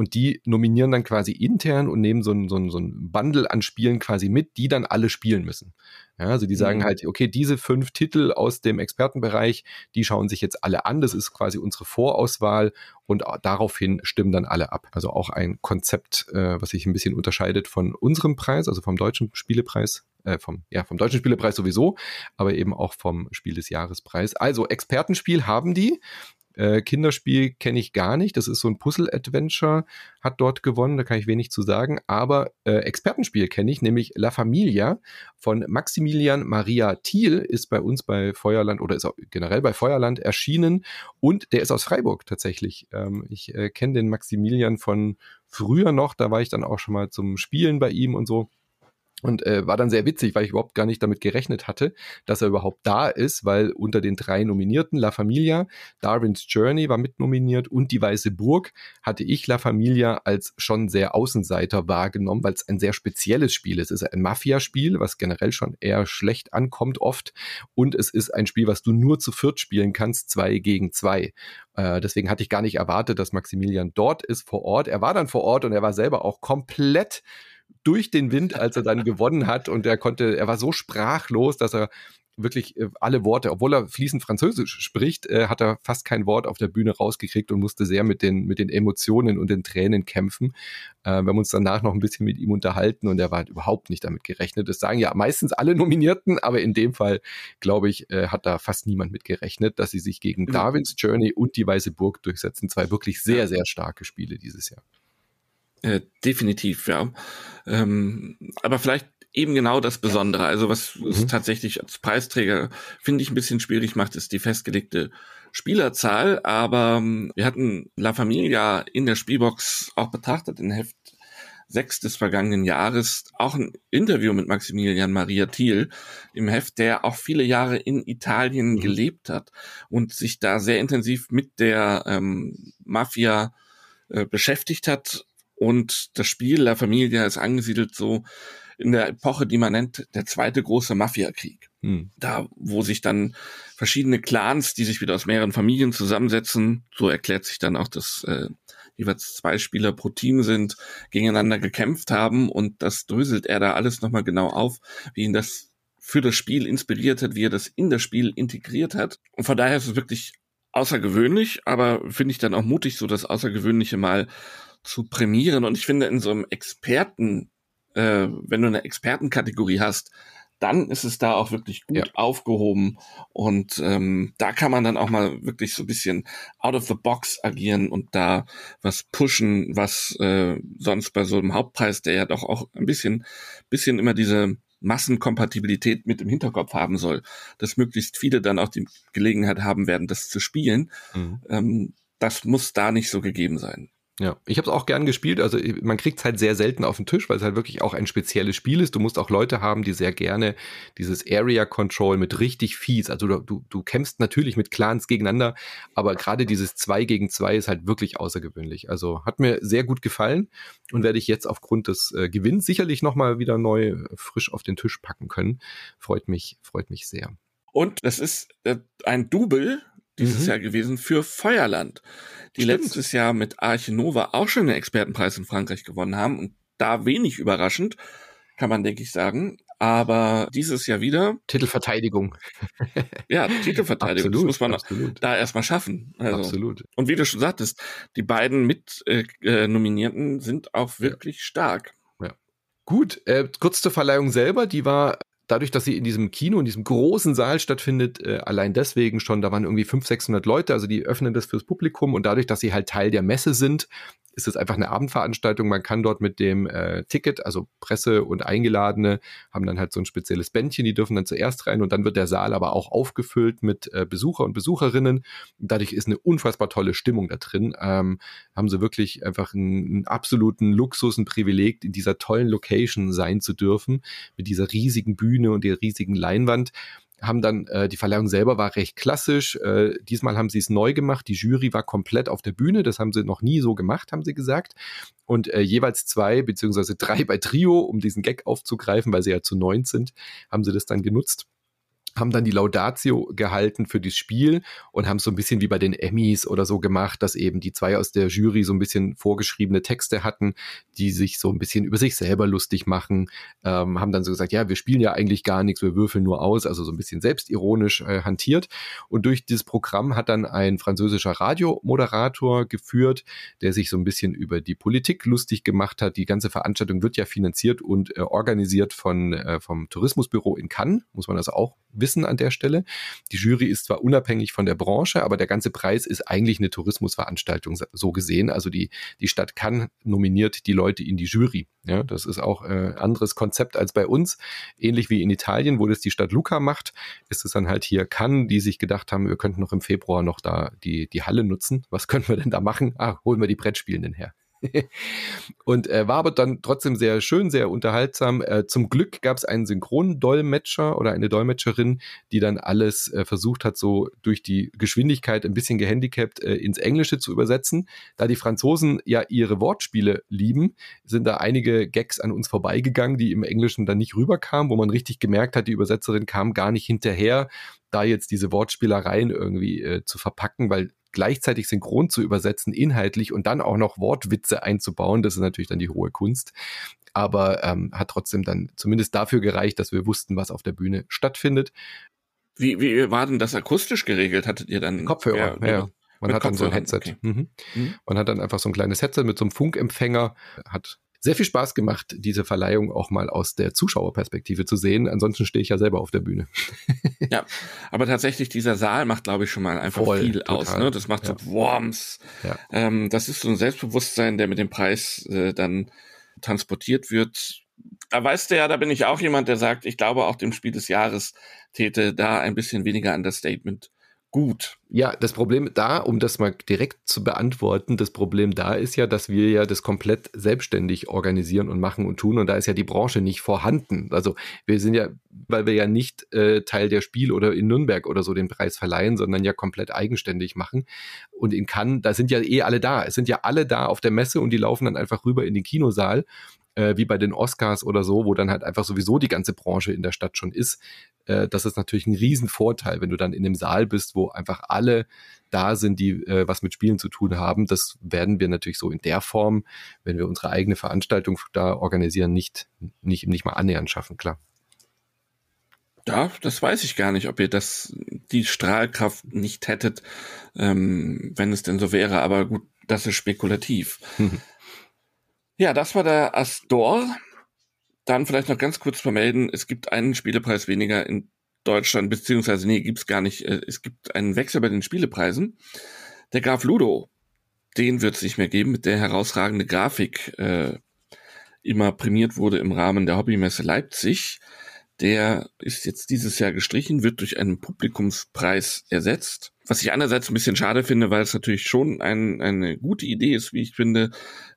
Und die nominieren dann quasi intern und nehmen so ein, so ein, so ein Bundle an Spielen quasi mit, die dann alle spielen müssen. Ja, also die sagen mhm. halt, okay, diese fünf Titel aus dem Expertenbereich, die schauen sich jetzt alle an. Das ist quasi unsere Vorauswahl und daraufhin stimmen dann alle ab. Also auch ein Konzept, äh, was sich ein bisschen unterscheidet von unserem Preis, also vom deutschen Spielepreis, äh, vom, ja, vom deutschen Spielepreis sowieso, aber eben auch vom Spiel des Jahrespreis. Also Expertenspiel haben die. Äh, Kinderspiel kenne ich gar nicht. Das ist so ein Puzzle-Adventure, hat dort gewonnen, da kann ich wenig zu sagen. Aber äh, Expertenspiel kenne ich, nämlich La Familia von Maximilian Maria Thiel, ist bei uns bei Feuerland oder ist auch generell bei Feuerland erschienen und der ist aus Freiburg tatsächlich. Ähm, ich äh, kenne den Maximilian von früher noch, da war ich dann auch schon mal zum Spielen bei ihm und so. Und äh, war dann sehr witzig, weil ich überhaupt gar nicht damit gerechnet hatte, dass er überhaupt da ist, weil unter den drei Nominierten La Familia, Darwin's Journey war mitnominiert und Die Weiße Burg hatte ich La Familia als schon sehr Außenseiter wahrgenommen, weil es ein sehr spezielles Spiel ist. Es ist ein Mafia-Spiel, was generell schon eher schlecht ankommt oft. Und es ist ein Spiel, was du nur zu viert spielen kannst, zwei gegen zwei. Äh, deswegen hatte ich gar nicht erwartet, dass Maximilian dort ist vor Ort. Er war dann vor Ort und er war selber auch komplett durch den Wind, als er dann gewonnen hat. Und er konnte, er war so sprachlos, dass er wirklich äh, alle Worte, obwohl er fließend Französisch spricht, äh, hat er fast kein Wort auf der Bühne rausgekriegt und musste sehr mit den, mit den Emotionen und den Tränen kämpfen. Äh, wir haben uns danach noch ein bisschen mit ihm unterhalten und er war halt überhaupt nicht damit gerechnet. Das sagen ja meistens alle Nominierten, aber in dem Fall, glaube ich, äh, hat da fast niemand mit gerechnet, dass sie sich gegen Darwins Journey und die Weiße Burg durchsetzen. Zwei wirklich sehr, sehr starke Spiele dieses Jahr. Äh, definitiv, ja. Ähm, aber vielleicht eben genau das Besondere. Also was mhm. es tatsächlich als Preisträger, finde ich, ein bisschen schwierig macht, ist die festgelegte Spielerzahl. Aber ähm, wir hatten La Familia in der Spielbox auch betrachtet, in Heft 6 des vergangenen Jahres, auch ein Interview mit Maximilian Maria Thiel im Heft, der auch viele Jahre in Italien mhm. gelebt hat und sich da sehr intensiv mit der ähm, Mafia äh, beschäftigt hat und das Spiel La Familia ist angesiedelt so in der Epoche, die man nennt, der zweite große Mafiakrieg. Hm. Da, wo sich dann verschiedene Clans, die sich wieder aus mehreren Familien zusammensetzen, so erklärt sich dann auch, dass äh, jeweils zwei Spieler pro Team sind, gegeneinander gekämpft haben und das dröselt er da alles nochmal genau auf, wie ihn das für das Spiel inspiriert hat, wie er das in das Spiel integriert hat. Und von daher ist es wirklich außergewöhnlich, aber finde ich dann auch mutig, so das Außergewöhnliche mal zu prämieren. Und ich finde, in so einem Experten, äh, wenn du eine Expertenkategorie hast, dann ist es da auch wirklich gut ja. aufgehoben. Und ähm, da kann man dann auch mal wirklich so ein bisschen out of the box agieren und da was pushen, was äh, sonst bei so einem Hauptpreis, der ja doch auch ein bisschen, bisschen immer diese Massenkompatibilität mit im Hinterkopf haben soll, dass möglichst viele dann auch die Gelegenheit haben werden, das zu spielen. Mhm. Ähm, das muss da nicht so gegeben sein. Ja, ich habe es auch gern gespielt. Also man kriegt es halt sehr selten auf den Tisch, weil es halt wirklich auch ein spezielles Spiel ist. Du musst auch Leute haben, die sehr gerne dieses Area Control mit richtig fies. Also du, du, kämpfst natürlich mit Clans gegeneinander, aber gerade dieses 2 gegen 2 ist halt wirklich außergewöhnlich. Also hat mir sehr gut gefallen und werde ich jetzt aufgrund des äh, Gewinns sicherlich nochmal wieder neu äh, frisch auf den Tisch packen können. Freut mich, freut mich sehr. Und es ist äh, ein Double dieses mhm. Jahr gewesen für Feuerland, die Stimmt. letztes Jahr mit Arche Nova auch schon einen Expertenpreis in Frankreich gewonnen haben und da wenig überraschend, kann man denke ich sagen, Aber dieses Jahr wieder. Titelverteidigung. ja, Titelverteidigung. Absolut, das muss man absolut. da erstmal schaffen. Also. Absolut. Und wie du schon sagtest, die beiden mit äh, äh sind auch wirklich ja. stark. Gut, äh, kurz zur Verleihung selber, die war dadurch, dass sie in diesem Kino, in diesem großen Saal stattfindet, äh, allein deswegen schon, da waren irgendwie 500, 600 Leute, also die öffnen das fürs Publikum und dadurch, dass sie halt Teil der Messe sind, ist es einfach eine Abendveranstaltung. Man kann dort mit dem äh, Ticket, also Presse und Eingeladene, haben dann halt so ein spezielles Bändchen, die dürfen dann zuerst rein und dann wird der Saal aber auch aufgefüllt mit äh, Besucher und Besucherinnen. dadurch ist eine unfassbar tolle Stimmung da drin. Ähm, haben sie wirklich einfach einen, einen absoluten Luxus, ein Privileg, in dieser tollen Location sein zu dürfen, mit dieser riesigen Bühne und der riesigen Leinwand haben dann, äh, die Verleihung selber war recht klassisch. Äh, diesmal haben sie es neu gemacht. Die Jury war komplett auf der Bühne. Das haben sie noch nie so gemacht, haben sie gesagt. Und äh, jeweils zwei beziehungsweise drei bei Trio, um diesen Gag aufzugreifen, weil sie ja zu neun sind, haben sie das dann genutzt haben dann die Laudatio gehalten für das Spiel und haben so ein bisschen wie bei den Emmys oder so gemacht, dass eben die zwei aus der Jury so ein bisschen vorgeschriebene Texte hatten, die sich so ein bisschen über sich selber lustig machen, ähm, haben dann so gesagt, ja, wir spielen ja eigentlich gar nichts, wir würfeln nur aus, also so ein bisschen selbstironisch äh, hantiert. Und durch dieses Programm hat dann ein französischer Radiomoderator geführt, der sich so ein bisschen über die Politik lustig gemacht hat. Die ganze Veranstaltung wird ja finanziert und äh, organisiert von äh, vom Tourismusbüro in Cannes, muss man also auch wissen an der Stelle. Die Jury ist zwar unabhängig von der Branche, aber der ganze Preis ist eigentlich eine Tourismusveranstaltung so gesehen. Also die, die Stadt Cannes nominiert die Leute in die Jury. Ja, das ist auch ein äh, anderes Konzept als bei uns. Ähnlich wie in Italien, wo das die Stadt Luca macht, ist es dann halt hier Cannes, die sich gedacht haben, wir könnten noch im Februar noch da die, die Halle nutzen. Was können wir denn da machen? Ah, holen wir die Brettspielenden her. und äh, war aber dann trotzdem sehr schön, sehr unterhaltsam. Äh, zum Glück gab es einen Synchrondolmetscher oder eine Dolmetscherin, die dann alles äh, versucht hat, so durch die Geschwindigkeit ein bisschen gehandicapt äh, ins Englische zu übersetzen. Da die Franzosen ja ihre Wortspiele lieben, sind da einige Gags an uns vorbeigegangen, die im Englischen dann nicht rüberkamen, wo man richtig gemerkt hat, die Übersetzerin kam gar nicht hinterher, da jetzt diese Wortspielereien irgendwie äh, zu verpacken, weil gleichzeitig synchron zu übersetzen, inhaltlich und dann auch noch Wortwitze einzubauen, das ist natürlich dann die hohe Kunst. Aber ähm, hat trotzdem dann zumindest dafür gereicht, dass wir wussten, was auf der Bühne stattfindet. Wie, wie war denn das akustisch geregelt? Hattet ihr dann Kopfhörer? Ja, ja. Man hat dann so ein Headset. Okay. Mhm. Mhm. Man hat dann einfach so ein kleines Headset mit so einem Funkempfänger, hat sehr viel Spaß gemacht, diese Verleihung auch mal aus der Zuschauerperspektive zu sehen. Ansonsten stehe ich ja selber auf der Bühne. ja, aber tatsächlich dieser Saal macht, glaube ich, schon mal einfach Voll, viel total. aus. Ne? Das macht ja. so Worms. Ja. Ähm, das ist so ein Selbstbewusstsein, der mit dem Preis äh, dann transportiert wird. Da weißt du ja, da bin ich auch jemand, der sagt, ich glaube auch dem Spiel des Jahres täte da ein bisschen weniger Understatement gut. Ja, das Problem da, um das mal direkt zu beantworten, das Problem da ist ja, dass wir ja das komplett selbstständig organisieren und machen und tun und da ist ja die Branche nicht vorhanden. Also wir sind ja, weil wir ja nicht äh, Teil der Spiel oder in Nürnberg oder so den Preis verleihen, sondern ja komplett eigenständig machen. Und in Cannes, da sind ja eh alle da. Es sind ja alle da auf der Messe und die laufen dann einfach rüber in den Kinosaal äh, wie bei den Oscars oder so, wo dann halt einfach sowieso die ganze Branche in der Stadt schon ist. Äh, das ist natürlich ein Riesenvorteil, wenn du dann in dem Saal bist, wo einfach alle da sind, die äh, was mit Spielen zu tun haben. Das werden wir natürlich so in der Form, wenn wir unsere eigene Veranstaltung da organisieren, nicht, nicht, nicht mal annähernd schaffen, klar. Ja, das weiß ich gar nicht, ob ihr das, die Strahlkraft nicht hättet, ähm, wenn es denn so wäre, aber gut, das ist spekulativ. Mhm. Ja, das war der Astor. Dann vielleicht noch ganz kurz vermelden, es gibt einen Spielepreis weniger in Deutschland, beziehungsweise nee, gibt's gar nicht. Äh, es gibt einen Wechsel bei den Spielepreisen. Der Graf Ludo, den wird es nicht mehr geben, mit der herausragende Grafik äh, immer prämiert wurde im Rahmen der Hobbymesse Leipzig. Der ist jetzt dieses Jahr gestrichen, wird durch einen Publikumspreis ersetzt. Was ich einerseits ein bisschen schade finde, weil es natürlich schon ein, eine gute Idee ist, wie ich finde,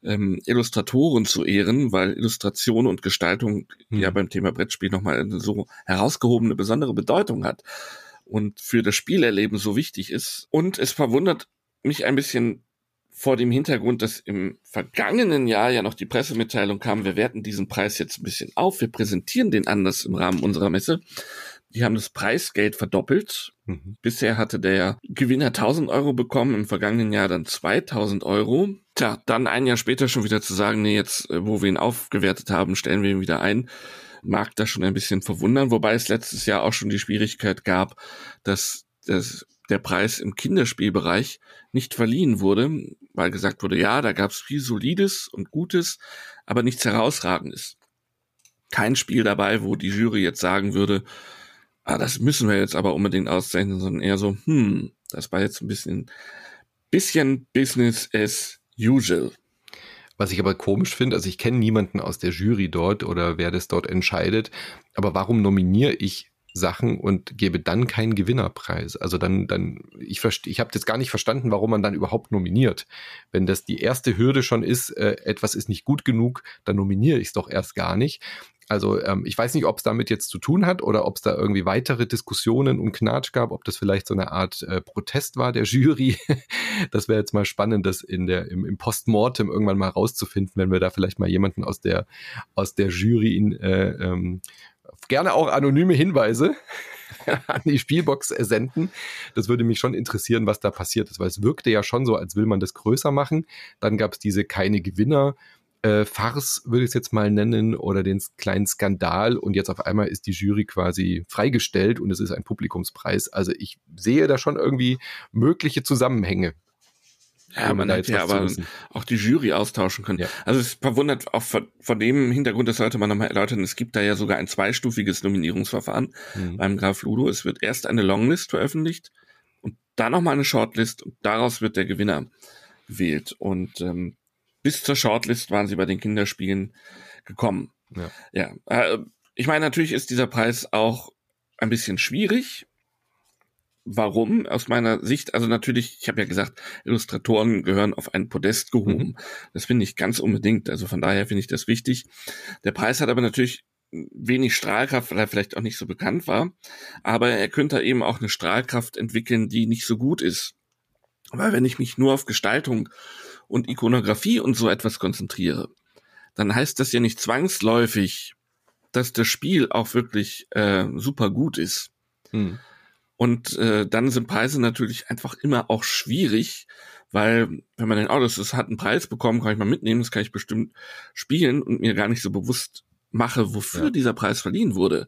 ähm, Illustratoren zu ehren, weil Illustration und Gestaltung mhm. ja beim Thema Brettspiel nochmal eine so herausgehobene, besondere Bedeutung hat und für das Spielerleben so wichtig ist. Und es verwundert mich ein bisschen, vor dem Hintergrund, dass im vergangenen Jahr ja noch die Pressemitteilung kam, wir werten diesen Preis jetzt ein bisschen auf, wir präsentieren den anders im Rahmen unserer Messe. Die haben das Preisgeld verdoppelt. Mhm. Bisher hatte der Gewinner 1000 Euro bekommen, im vergangenen Jahr dann 2000 Euro. Tja, dann ein Jahr später schon wieder zu sagen, nee, jetzt, äh, wo wir ihn aufgewertet haben, stellen wir ihn wieder ein. mag das schon ein bisschen verwundern, wobei es letztes Jahr auch schon die Schwierigkeit gab, dass, dass der Preis im Kinderspielbereich nicht verliehen wurde, weil gesagt wurde, ja, da gab es viel Solides und Gutes, aber nichts Herausragendes. Kein Spiel dabei, wo die Jury jetzt sagen würde, ah, das müssen wir jetzt aber unbedingt auszeichnen, sondern eher so, hm, das war jetzt ein bisschen, bisschen Business as usual. Was ich aber komisch finde, also ich kenne niemanden aus der Jury dort oder wer das dort entscheidet, aber warum nominiere ich Sachen und gebe dann keinen Gewinnerpreis. Also dann, dann, ich verstehe, ich habe jetzt gar nicht verstanden, warum man dann überhaupt nominiert. Wenn das die erste Hürde schon ist, äh, etwas ist nicht gut genug, dann nominiere ich es doch erst gar nicht. Also ähm, ich weiß nicht, ob es damit jetzt zu tun hat oder ob es da irgendwie weitere Diskussionen und Knatsch gab, ob das vielleicht so eine Art äh, Protest war der Jury. das wäre jetzt mal spannend, das in der im, im Postmortem irgendwann mal rauszufinden, wenn wir da vielleicht mal jemanden aus der aus der Jury in, äh, ähm, gerne auch anonyme Hinweise an die Spielbox senden. Das würde mich schon interessieren, was da passiert ist, weil es wirkte ja schon so, als will man das größer machen. Dann gab es diese keine Gewinner. Äh, Farce würde ich es jetzt mal nennen oder den kleinen Skandal und jetzt auf einmal ist die Jury quasi freigestellt und es ist ein Publikumspreis. Also ich sehe da schon irgendwie mögliche Zusammenhänge. Ja, man hätte ja aber auch die Jury austauschen können. Ja. Also es verwundert auch von, von, dem Hintergrund, das sollte man nochmal erläutern, es gibt da ja sogar ein zweistufiges Nominierungsverfahren mhm. beim Graf Ludo. Es wird erst eine Longlist veröffentlicht und dann nochmal eine Shortlist und daraus wird der Gewinner gewählt. Und ähm, bis zur Shortlist waren sie bei den Kinderspielen gekommen. Ja, ja äh, ich meine, natürlich ist dieser Preis auch ein bisschen schwierig, Warum? Aus meiner Sicht, also natürlich, ich habe ja gesagt, Illustratoren gehören auf ein Podest gehoben. Mhm. Das finde ich ganz unbedingt. Also von daher finde ich das wichtig. Der Preis hat aber natürlich wenig Strahlkraft, weil er vielleicht auch nicht so bekannt war. Aber er könnte eben auch eine Strahlkraft entwickeln, die nicht so gut ist. Weil wenn ich mich nur auf Gestaltung und Ikonografie und so etwas konzentriere, dann heißt das ja nicht zwangsläufig, dass das Spiel auch wirklich äh, super gut ist. Mhm. Und äh, dann sind Preise natürlich einfach immer auch schwierig, weil wenn man denkt, oh, das, das hat einen Preis bekommen, kann ich mal mitnehmen, das kann ich bestimmt spielen und mir gar nicht so bewusst mache, wofür ja. dieser Preis verliehen wurde.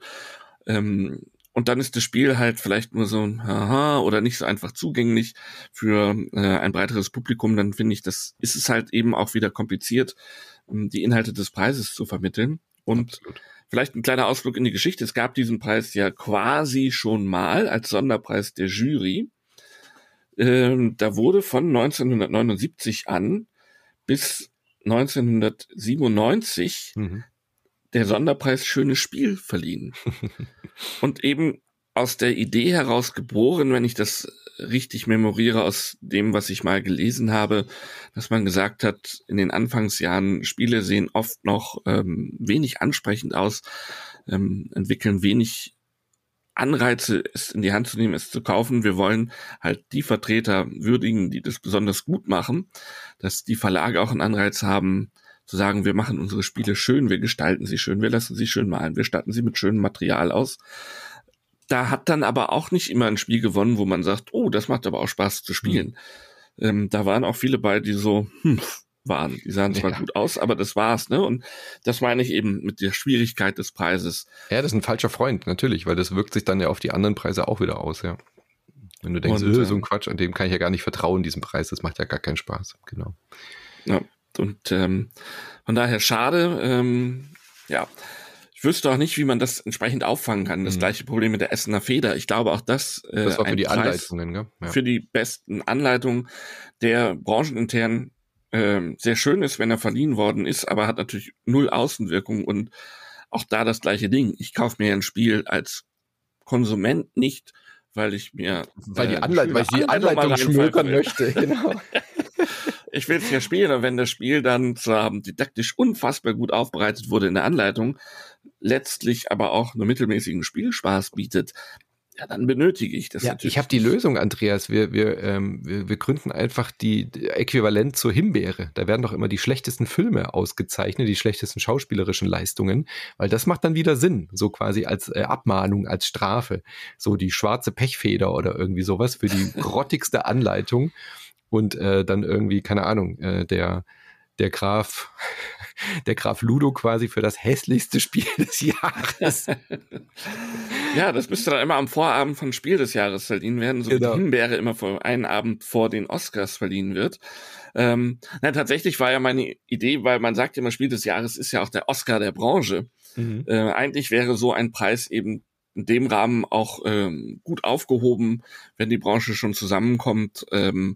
Ähm, und dann ist das Spiel halt vielleicht nur so ein Haha oder nicht so einfach zugänglich für äh, ein breiteres Publikum, dann finde ich, das ist es halt eben auch wieder kompliziert, um die Inhalte des Preises zu vermitteln. Und Absolut. Vielleicht ein kleiner Ausflug in die Geschichte. Es gab diesen Preis ja quasi schon mal als Sonderpreis der Jury. Ähm, da wurde von 1979 an bis 1997 mhm. der Sonderpreis Schönes Spiel verliehen. Und eben aus der Idee heraus geboren, wenn ich das richtig memoriere aus dem, was ich mal gelesen habe, dass man gesagt hat, in den Anfangsjahren Spiele sehen oft noch ähm, wenig ansprechend aus, ähm, entwickeln wenig Anreize, es in die Hand zu nehmen, es zu kaufen. Wir wollen halt die Vertreter würdigen, die das besonders gut machen, dass die Verlage auch einen Anreiz haben, zu sagen, wir machen unsere Spiele schön, wir gestalten sie schön, wir lassen sie schön malen, wir statten sie mit schönem Material aus da hat dann aber auch nicht immer ein Spiel gewonnen, wo man sagt, oh, das macht aber auch Spaß zu spielen. Mhm. Ähm, da waren auch viele bei, die so hm, waren. Die sahen zwar ja. gut aus, aber das war's, ne? Und das meine ich eben mit der Schwierigkeit des Preises. Ja, das ist ein falscher Freund, natürlich, weil das wirkt sich dann ja auf die anderen Preise auch wieder aus, ja. Wenn du denkst, und, äh, so ein Quatsch, an dem kann ich ja gar nicht vertrauen, diesem Preis, das macht ja gar keinen Spaß, genau. Ja, und ähm, von daher schade, ähm, ja wüsste auch nicht, wie man das entsprechend auffangen kann. Das mhm. gleiche Problem mit der Essener Feder. Ich glaube auch das. Äh, das war für die Preis Anleitungen, gell? Ja. Für die besten Anleitungen, der branchenintern äh, sehr schön ist, wenn er verliehen worden ist, aber hat natürlich null Außenwirkung und auch da das gleiche Ding. Ich kaufe mir ein Spiel als Konsument nicht, weil ich mir weil die, äh, Anleit weil ich die Anleitung schmökern möchte. Genau. ich will es ja spielen, und wenn das Spiel dann zwar didaktisch unfassbar gut aufbereitet wurde in der Anleitung, letztlich aber auch nur mittelmäßigen Spielspaß bietet, ja, dann benötige ich das ja, natürlich. Ich habe die Lösung, Andreas. Wir, wir, ähm, wir, wir gründen einfach die, die Äquivalent zur Himbeere. Da werden doch immer die schlechtesten Filme ausgezeichnet, die schlechtesten schauspielerischen Leistungen, weil das macht dann wieder Sinn, so quasi als äh, Abmahnung, als Strafe. So die schwarze Pechfeder oder irgendwie sowas für die grottigste Anleitung und äh, dann irgendwie, keine Ahnung, äh, der der Graf, der Graf Ludo quasi für das hässlichste Spiel des Jahres. ja, das müsste dann immer am Vorabend von Spiel des Jahres verliehen werden, so genau. wie die Himbeere immer vor einen Abend vor den Oscars verliehen wird. Ähm, na, tatsächlich war ja meine Idee, weil man sagt immer, Spiel des Jahres ist ja auch der Oscar der Branche. Mhm. Äh, eigentlich wäre so ein Preis eben in dem Rahmen auch ähm, gut aufgehoben, wenn die Branche schon zusammenkommt. Ähm,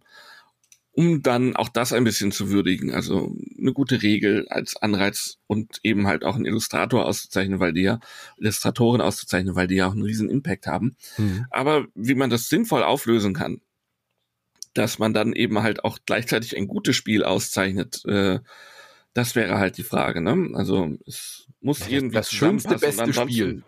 um dann auch das ein bisschen zu würdigen. Also eine gute Regel als Anreiz und eben halt auch einen Illustrator auszuzeichnen, weil die ja, Illustratoren auszuzeichnen, weil die ja auch einen riesen Impact haben. Mhm. Aber wie man das sinnvoll auflösen kann, dass man dann eben halt auch gleichzeitig ein gutes Spiel auszeichnet, äh, das wäre halt die Frage. Ne? Also es muss irgendwie das schönste beste Spiel.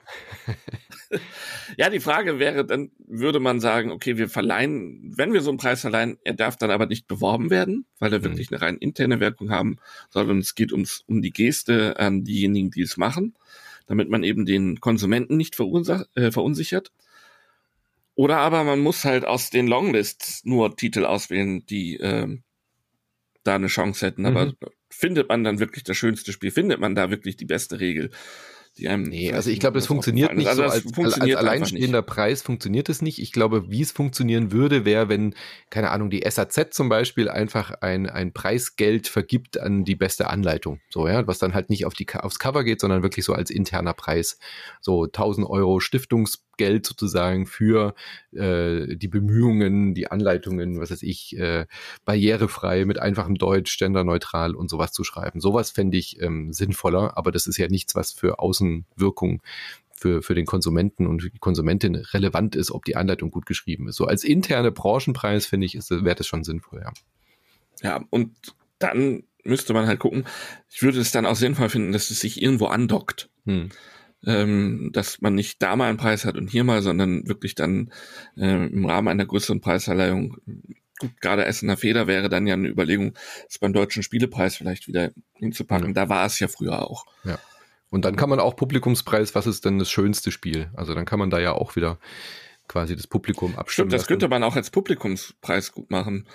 ja, die Frage wäre, dann würde man sagen, okay, wir verleihen, wenn wir so einen Preis verleihen, er darf dann aber nicht beworben werden, weil er mhm. wirklich eine rein interne Wirkung haben soll und es geht ums, um die Geste an diejenigen, die es machen, damit man eben den Konsumenten nicht äh, verunsichert. Oder aber man muss halt aus den Longlists nur Titel auswählen, die äh, da eine Chance hätten. Aber mhm. findet man dann wirklich das schönste Spiel? Findet man da wirklich die beste Regel? die einem. Nee, also ich glaube, das funktioniert nicht also so als, funktioniert als alleinstehender. Preis funktioniert es nicht. Ich glaube, wie es funktionieren würde, wäre, wenn, keine Ahnung, die SAZ zum Beispiel einfach ein, ein Preisgeld vergibt an die beste Anleitung. So, ja, was dann halt nicht auf die, aufs Cover geht, sondern wirklich so als interner Preis. So 1000 Euro Stiftungs Geld sozusagen für äh, die Bemühungen, die Anleitungen, was weiß ich, äh, barrierefrei mit einfachem Deutsch, genderneutral und sowas zu schreiben. Sowas fände ich ähm, sinnvoller, aber das ist ja nichts, was für Außenwirkung für, für den Konsumenten und die Konsumentin relevant ist, ob die Anleitung gut geschrieben ist. So als interne Branchenpreis, finde ich, wäre das schon sinnvoll, ja. Ja, und dann müsste man halt gucken. Ich würde es dann auch sinnvoll finden, dass es sich irgendwo andockt. Hm ähm, dass man nicht da mal einen Preis hat und hier mal, sondern wirklich dann äh, im Rahmen einer größeren Preisverleihung gut, gerade Essener Feder wäre dann ja eine Überlegung, es beim Deutschen Spielepreis vielleicht wieder hinzupacken. Ja. Da war es ja früher auch. Ja. Und dann kann man auch Publikumspreis, was ist denn das schönste Spiel? Also dann kann man da ja auch wieder quasi das Publikum abstimmen. Stimmt, das lassen. könnte man auch als Publikumspreis gut machen.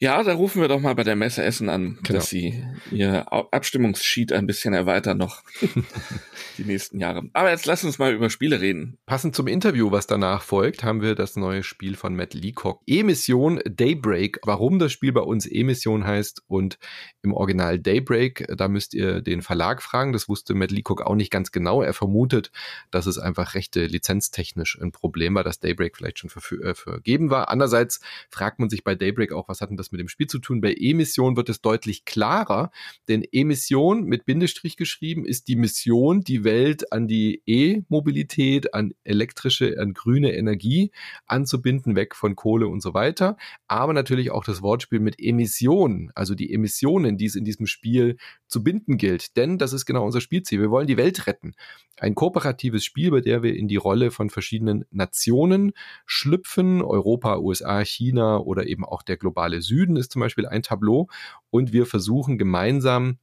Ja, da rufen wir doch mal bei der Messe Essen an, genau. dass sie ihr Abstimmungssheet ein bisschen erweitern noch die nächsten Jahre. Aber jetzt lass uns mal über Spiele reden. Passend zum Interview, was danach folgt, haben wir das neue Spiel von Matt Leacock. E-Mission Daybreak. Warum das Spiel bei uns E-Mission heißt und im Original Daybreak, da müsst ihr den Verlag fragen. Das wusste Matt Leacock auch nicht ganz genau. Er vermutet, dass es einfach rechte lizenztechnisch ein Problem war, dass Daybreak vielleicht schon äh, vergeben war. Andererseits fragt man sich bei Daybreak auch, was hat denn das mit dem Spiel zu tun? Bei E-Mission wird es deutlich klarer, denn E-Mission mit Bindestrich geschrieben ist die Mission, die Welt an die E-Mobilität, an elektrische, an grüne Energie anzubinden, weg von Kohle und so weiter. Aber natürlich auch das Wortspiel mit Emissionen, also die Emissionen, die es in diesem Spiel zu binden gilt. Denn das ist genau unser Spielziel. Wir wollen die Welt retten. Ein kooperatives Spiel, bei der wir in die Rolle von verschiedenen Nationen schlüpfen. Europa, USA, China oder eben auch der globale Süden ist zum Beispiel ein Tableau. Und wir versuchen gemeinsam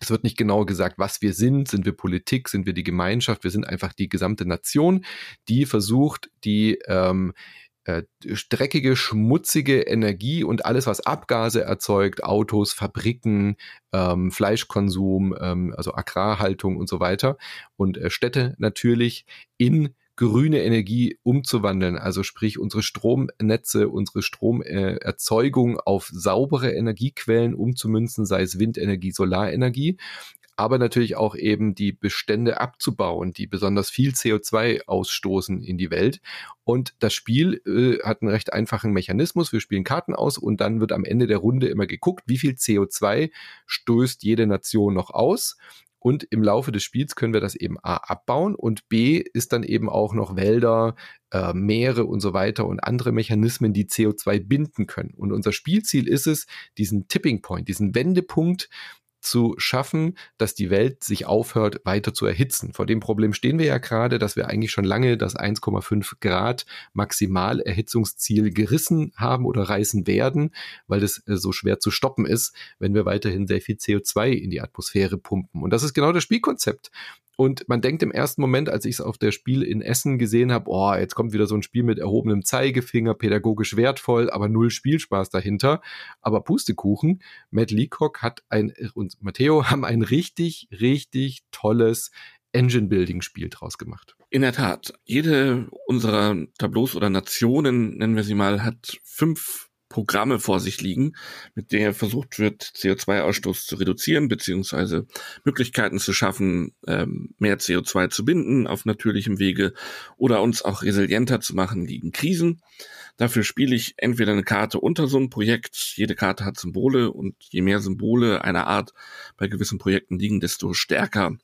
es wird nicht genau gesagt, was wir sind. Sind wir Politik? Sind wir die Gemeinschaft? Wir sind einfach die gesamte Nation, die versucht, die ähm, äh, dreckige, schmutzige Energie und alles, was Abgase erzeugt, Autos, Fabriken, ähm, Fleischkonsum, ähm, also Agrarhaltung und so weiter und äh, Städte natürlich in grüne Energie umzuwandeln, also sprich unsere Stromnetze, unsere Stromerzeugung auf saubere Energiequellen umzumünzen, sei es Windenergie, Solarenergie, aber natürlich auch eben die Bestände abzubauen, die besonders viel CO2 ausstoßen in die Welt. Und das Spiel äh, hat einen recht einfachen Mechanismus. Wir spielen Karten aus und dann wird am Ende der Runde immer geguckt, wie viel CO2 stößt jede Nation noch aus. Und im Laufe des Spiels können wir das eben A abbauen und B ist dann eben auch noch Wälder, äh, Meere und so weiter und andere Mechanismen, die CO2 binden können. Und unser Spielziel ist es, diesen Tipping Point, diesen Wendepunkt zu schaffen, dass die Welt sich aufhört, weiter zu erhitzen. Vor dem Problem stehen wir ja gerade, dass wir eigentlich schon lange das 1,5 Grad Maximalerhitzungsziel gerissen haben oder reißen werden, weil das äh, so schwer zu stoppen ist, wenn wir weiterhin sehr viel CO2 in die Atmosphäre pumpen. Und das ist genau das Spielkonzept. Und man denkt im ersten Moment, als ich es auf der Spiel in Essen gesehen habe, oh, jetzt kommt wieder so ein Spiel mit erhobenem Zeigefinger, pädagogisch wertvoll, aber null Spielspaß dahinter. Aber Pustekuchen, Matt Leacock hat ein und Matteo haben ein richtig, richtig tolles Engine-Building-Spiel draus gemacht. In der Tat. Jede unserer Tableaus oder Nationen, nennen wir sie mal, hat fünf Programme vor sich liegen, mit der versucht wird, CO2-Ausstoß zu reduzieren, beziehungsweise Möglichkeiten zu schaffen, ähm, mehr CO2 zu binden auf natürlichem Wege oder uns auch resilienter zu machen gegen Krisen. Dafür spiele ich entweder eine Karte unter so ein Projekt. Jede Karte hat Symbole und je mehr Symbole einer Art bei gewissen Projekten liegen, desto stärker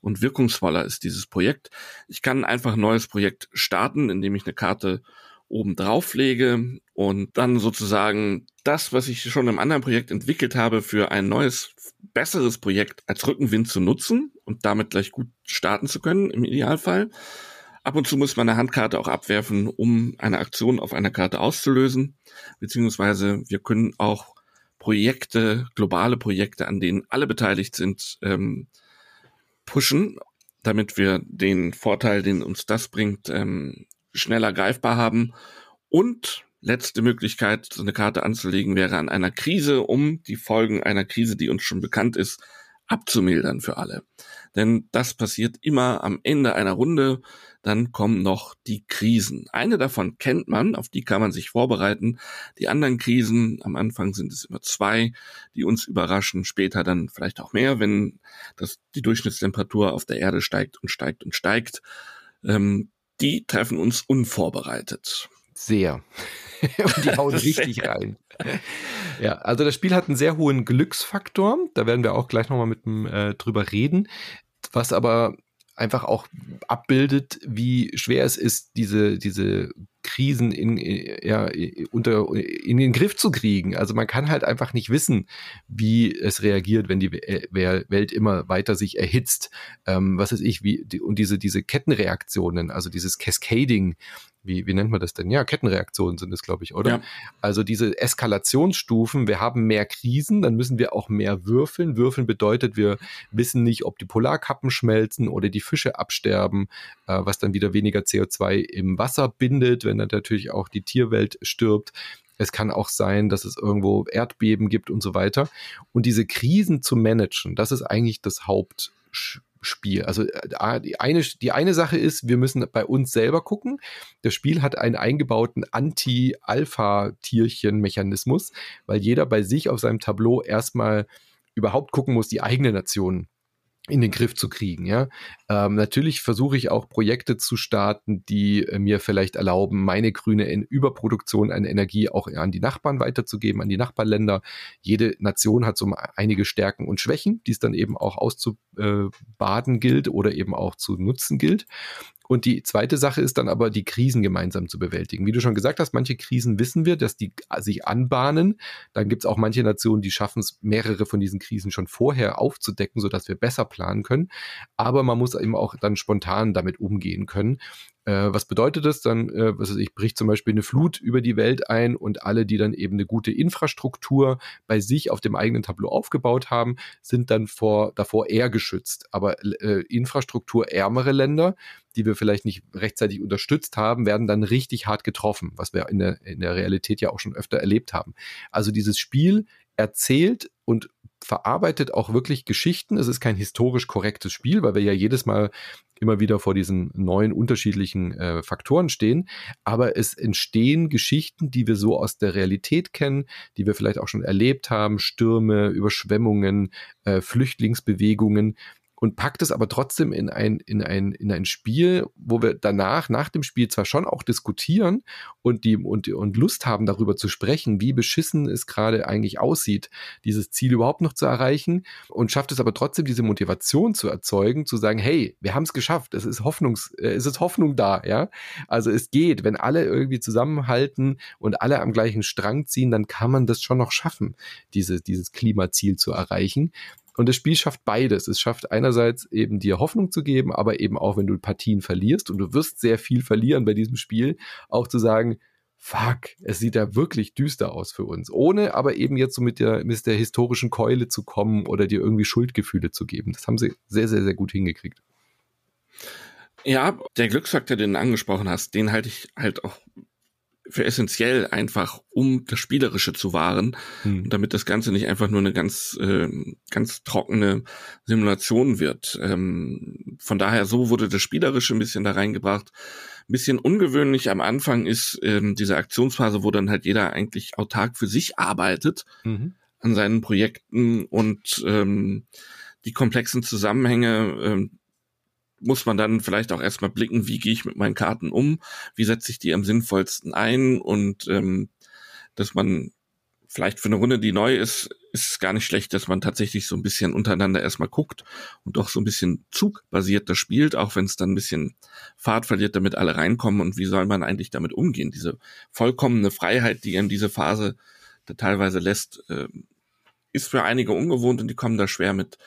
und wirkungsvoller ist dieses Projekt. Ich kann einfach ein neues Projekt starten, indem ich eine Karte oben drauf lege und dann sozusagen das, was ich schon im anderen Projekt entwickelt habe, für ein neues, besseres Projekt als Rückenwind zu nutzen und damit gleich gut starten zu können, im Idealfall. Ab und zu muss man eine Handkarte auch abwerfen, um eine Aktion auf einer Karte auszulösen, beziehungsweise wir können auch Projekte, globale Projekte, an denen alle beteiligt sind, ähm, pushen, damit wir den Vorteil, den uns das bringt, ähm, schneller greifbar haben. Und letzte Möglichkeit, so eine Karte anzulegen, wäre an einer Krise, um die Folgen einer Krise, die uns schon bekannt ist, abzumildern für alle. Denn das passiert immer am Ende einer Runde. Dann kommen noch die Krisen. Eine davon kennt man, auf die kann man sich vorbereiten. Die anderen Krisen, am Anfang sind es immer zwei, die uns überraschen, später dann vielleicht auch mehr, wenn das, die Durchschnittstemperatur auf der Erde steigt und steigt und steigt. Ähm, die treffen uns unvorbereitet. Sehr. und die hauen richtig rein. Ja, also das Spiel hat einen sehr hohen Glücksfaktor. Da werden wir auch gleich nochmal mit dem äh, drüber reden. Was aber einfach auch abbildet, wie schwer es ist, diese, diese Krisen in, ja, unter, in den Griff zu kriegen. Also man kann halt einfach nicht wissen, wie es reagiert, wenn die Welt immer weiter sich erhitzt. Ähm, was ist ich, wie, die, und diese, diese Kettenreaktionen, also dieses Cascading, wie, wie nennt man das denn? Ja, Kettenreaktionen sind es, glaube ich, oder? Ja. Also diese Eskalationsstufen, wir haben mehr Krisen, dann müssen wir auch mehr würfeln. Würfeln bedeutet, wir wissen nicht, ob die Polarkappen schmelzen oder die Fische absterben, äh, was dann wieder weniger CO2 im Wasser bindet, wenn natürlich auch die Tierwelt stirbt. Es kann auch sein, dass es irgendwo Erdbeben gibt und so weiter. Und diese Krisen zu managen, das ist eigentlich das Haupt Spiel. Also äh, die eine, die eine Sache ist, wir müssen bei uns selber gucken. Das Spiel hat einen eingebauten Anti-Alpha-Tierchen-Mechanismus, weil jeder bei sich auf seinem Tableau erstmal überhaupt gucken muss, die eigene Nation in den Griff zu kriegen. Ja, ähm, natürlich versuche ich auch Projekte zu starten, die äh, mir vielleicht erlauben, meine grüne in Überproduktion an Energie auch an die Nachbarn weiterzugeben, an die Nachbarländer. Jede Nation hat so einige Stärken und Schwächen, die es dann eben auch auszubaden gilt oder eben auch zu nutzen gilt. Und die zweite Sache ist dann aber, die Krisen gemeinsam zu bewältigen. Wie du schon gesagt hast, manche Krisen wissen wir, dass die sich anbahnen. Dann gibt es auch manche Nationen, die schaffen es, mehrere von diesen Krisen schon vorher aufzudecken, sodass wir besser planen können. Aber man muss eben auch dann spontan damit umgehen können. Äh, was bedeutet das dann? Äh, was weiß ich, bricht zum Beispiel eine Flut über die Welt ein und alle, die dann eben eine gute Infrastruktur bei sich auf dem eigenen Tableau aufgebaut haben, sind dann vor, davor eher geschützt. Aber äh, infrastrukturärmere Länder, die wir vielleicht nicht rechtzeitig unterstützt haben, werden dann richtig hart getroffen, was wir in der, in der Realität ja auch schon öfter erlebt haben. Also dieses Spiel erzählt und verarbeitet auch wirklich Geschichten. Es ist kein historisch korrektes Spiel, weil wir ja jedes Mal immer wieder vor diesen neuen unterschiedlichen äh, Faktoren stehen. Aber es entstehen Geschichten, die wir so aus der Realität kennen, die wir vielleicht auch schon erlebt haben, Stürme, Überschwemmungen, äh, Flüchtlingsbewegungen, und packt es aber trotzdem in ein, in ein, in ein Spiel, wo wir danach, nach dem Spiel zwar schon auch diskutieren und die, und, und Lust haben, darüber zu sprechen, wie beschissen es gerade eigentlich aussieht, dieses Ziel überhaupt noch zu erreichen und schafft es aber trotzdem, diese Motivation zu erzeugen, zu sagen, hey, wir haben es geschafft, es ist Hoffnungs, äh, es ist Hoffnung da, ja. Also es geht, wenn alle irgendwie zusammenhalten und alle am gleichen Strang ziehen, dann kann man das schon noch schaffen, diese, dieses Klimaziel zu erreichen. Und das Spiel schafft beides. Es schafft einerseits eben dir Hoffnung zu geben, aber eben auch, wenn du Partien verlierst und du wirst sehr viel verlieren bei diesem Spiel, auch zu sagen, fuck, es sieht ja wirklich düster aus für uns. Ohne aber eben jetzt so mit der, mit der historischen Keule zu kommen oder dir irgendwie Schuldgefühle zu geben. Das haben sie sehr, sehr, sehr gut hingekriegt. Ja, der Glücksfaktor, den du angesprochen hast, den halte ich halt auch für essentiell einfach, um das Spielerische zu wahren, hm. damit das Ganze nicht einfach nur eine ganz, äh, ganz trockene Simulation wird. Ähm, von daher, so wurde das Spielerische ein bisschen da reingebracht. Ein bisschen ungewöhnlich am Anfang ist ähm, diese Aktionsphase, wo dann halt jeder eigentlich autark für sich arbeitet mhm. an seinen Projekten und ähm, die komplexen Zusammenhänge, ähm, muss man dann vielleicht auch erstmal blicken, wie gehe ich mit meinen Karten um, wie setze ich die am sinnvollsten ein? Und ähm, dass man vielleicht für eine Runde, die neu ist, ist gar nicht schlecht, dass man tatsächlich so ein bisschen untereinander erstmal guckt und doch so ein bisschen zugbasierter spielt, auch wenn es dann ein bisschen Fahrt verliert, damit alle reinkommen. Und wie soll man eigentlich damit umgehen? Diese vollkommene Freiheit, die eben diese Phase da teilweise lässt, äh, ist für einige ungewohnt und die kommen da schwer mit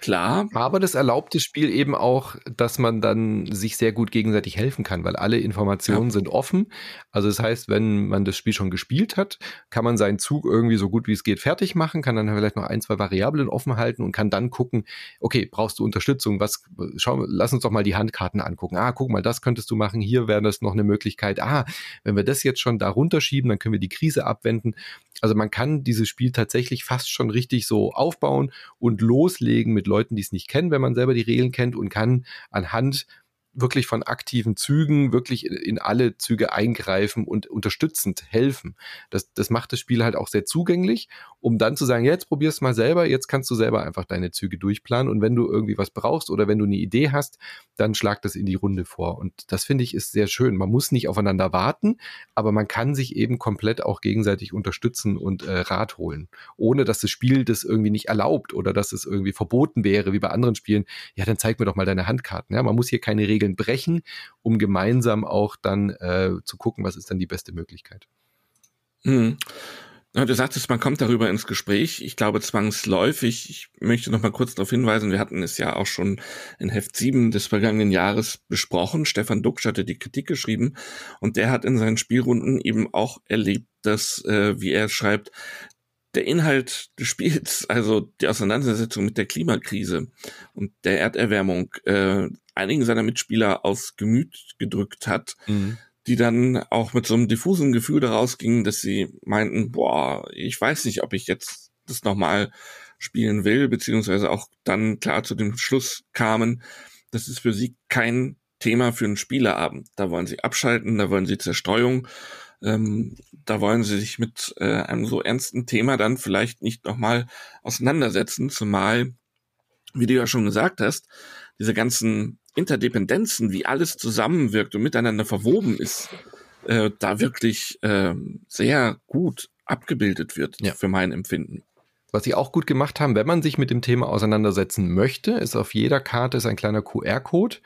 Klar. Aber das erlaubt das Spiel eben auch, dass man dann sich sehr gut gegenseitig helfen kann, weil alle Informationen ja. sind offen. Also das heißt, wenn man das Spiel schon gespielt hat, kann man seinen Zug irgendwie so gut wie es geht fertig machen, kann dann vielleicht noch ein, zwei Variablen offen halten und kann dann gucken, okay, brauchst du Unterstützung? Was, schau, lass uns doch mal die Handkarten angucken. Ah, guck mal, das könntest du machen. Hier wäre das noch eine Möglichkeit. Ah, wenn wir das jetzt schon da runterschieben, dann können wir die Krise abwenden. Also man kann dieses Spiel tatsächlich fast schon richtig so aufbauen und loslegen mit Leuten, die es nicht kennen, wenn man selber die Regeln kennt und kann anhand wirklich von aktiven Zügen wirklich in alle Züge eingreifen und unterstützend helfen. Das, das macht das Spiel halt auch sehr zugänglich, um dann zu sagen, jetzt probier's mal selber, jetzt kannst du selber einfach deine Züge durchplanen und wenn du irgendwie was brauchst oder wenn du eine Idee hast, dann schlag das in die Runde vor. Und das finde ich ist sehr schön. Man muss nicht aufeinander warten, aber man kann sich eben komplett auch gegenseitig unterstützen und äh, Rat holen, ohne dass das Spiel das irgendwie nicht erlaubt oder dass es irgendwie verboten wäre, wie bei anderen Spielen. Ja, dann zeig mir doch mal deine Handkarten. Ja, man muss hier keine Regeln Regeln brechen, um gemeinsam auch dann äh, zu gucken, was ist dann die beste Möglichkeit. Hm. Du sagtest, man kommt darüber ins Gespräch. Ich glaube zwangsläufig. Ich möchte noch mal kurz darauf hinweisen, wir hatten es ja auch schon in Heft 7 des vergangenen Jahres besprochen. Stefan Duxch hatte die Kritik geschrieben und der hat in seinen Spielrunden eben auch erlebt, dass, äh, wie er schreibt, der Inhalt des Spiels, also die Auseinandersetzung mit der Klimakrise und der Erderwärmung, äh, einigen seiner Mitspieler aufs Gemüt gedrückt hat, mhm. die dann auch mit so einem diffusen Gefühl daraus gingen, dass sie meinten, boah, ich weiß nicht, ob ich jetzt das nochmal spielen will, beziehungsweise auch dann klar zu dem Schluss kamen, das ist für sie kein Thema für einen Spieleabend. Da wollen sie abschalten, da wollen sie Zerstreuung ähm, da wollen sie sich mit äh, einem so ernsten Thema dann vielleicht nicht nochmal auseinandersetzen, zumal, wie du ja schon gesagt hast, diese ganzen Interdependenzen, wie alles zusammenwirkt und miteinander verwoben ist, äh, da wirklich äh, sehr gut abgebildet wird ja. für mein Empfinden. Was sie auch gut gemacht haben, wenn man sich mit dem Thema auseinandersetzen möchte, ist auf jeder Karte ist ein kleiner QR-Code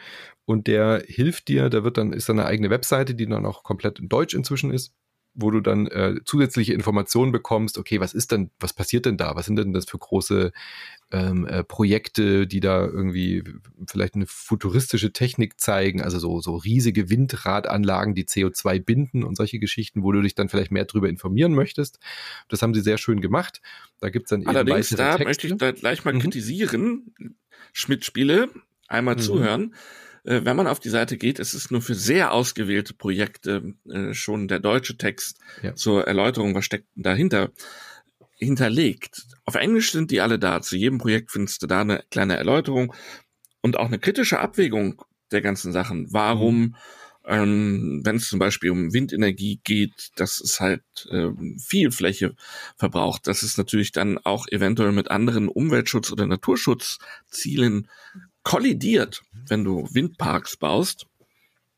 und der hilft dir, da wird dann, ist dann eine eigene Webseite, die dann auch komplett in Deutsch inzwischen ist, wo du dann äh, zusätzliche Informationen bekommst, okay, was ist denn, was passiert denn da? Was sind denn das für große ähm, äh, Projekte, die da irgendwie vielleicht eine futuristische Technik zeigen, also so, so riesige Windradanlagen, die CO2 binden und solche Geschichten, wo du dich dann vielleicht mehr darüber informieren möchtest. Das haben sie sehr schön gemacht. Da gibt's dann Allerdings, eben da Texte. möchte ich da gleich mal mhm. kritisieren. Schmidt-Spiele, einmal mhm. zuhören äh, wenn man auf die Seite geht, ist es nur für sehr ausgewählte Projekte äh, schon der deutsche Text ja. zur Erläuterung, was steckt dahinter, hinterlegt. Auf Englisch sind die alle da. Zu jedem Projekt findest du da eine kleine Erläuterung und auch eine kritische Abwägung der ganzen Sachen. Warum, mhm. ähm, wenn es zum Beispiel um Windenergie geht, dass es halt ähm, viel Fläche verbraucht, dass es natürlich dann auch eventuell mit anderen Umweltschutz- oder Naturschutzzielen kollidiert, wenn du Windparks baust.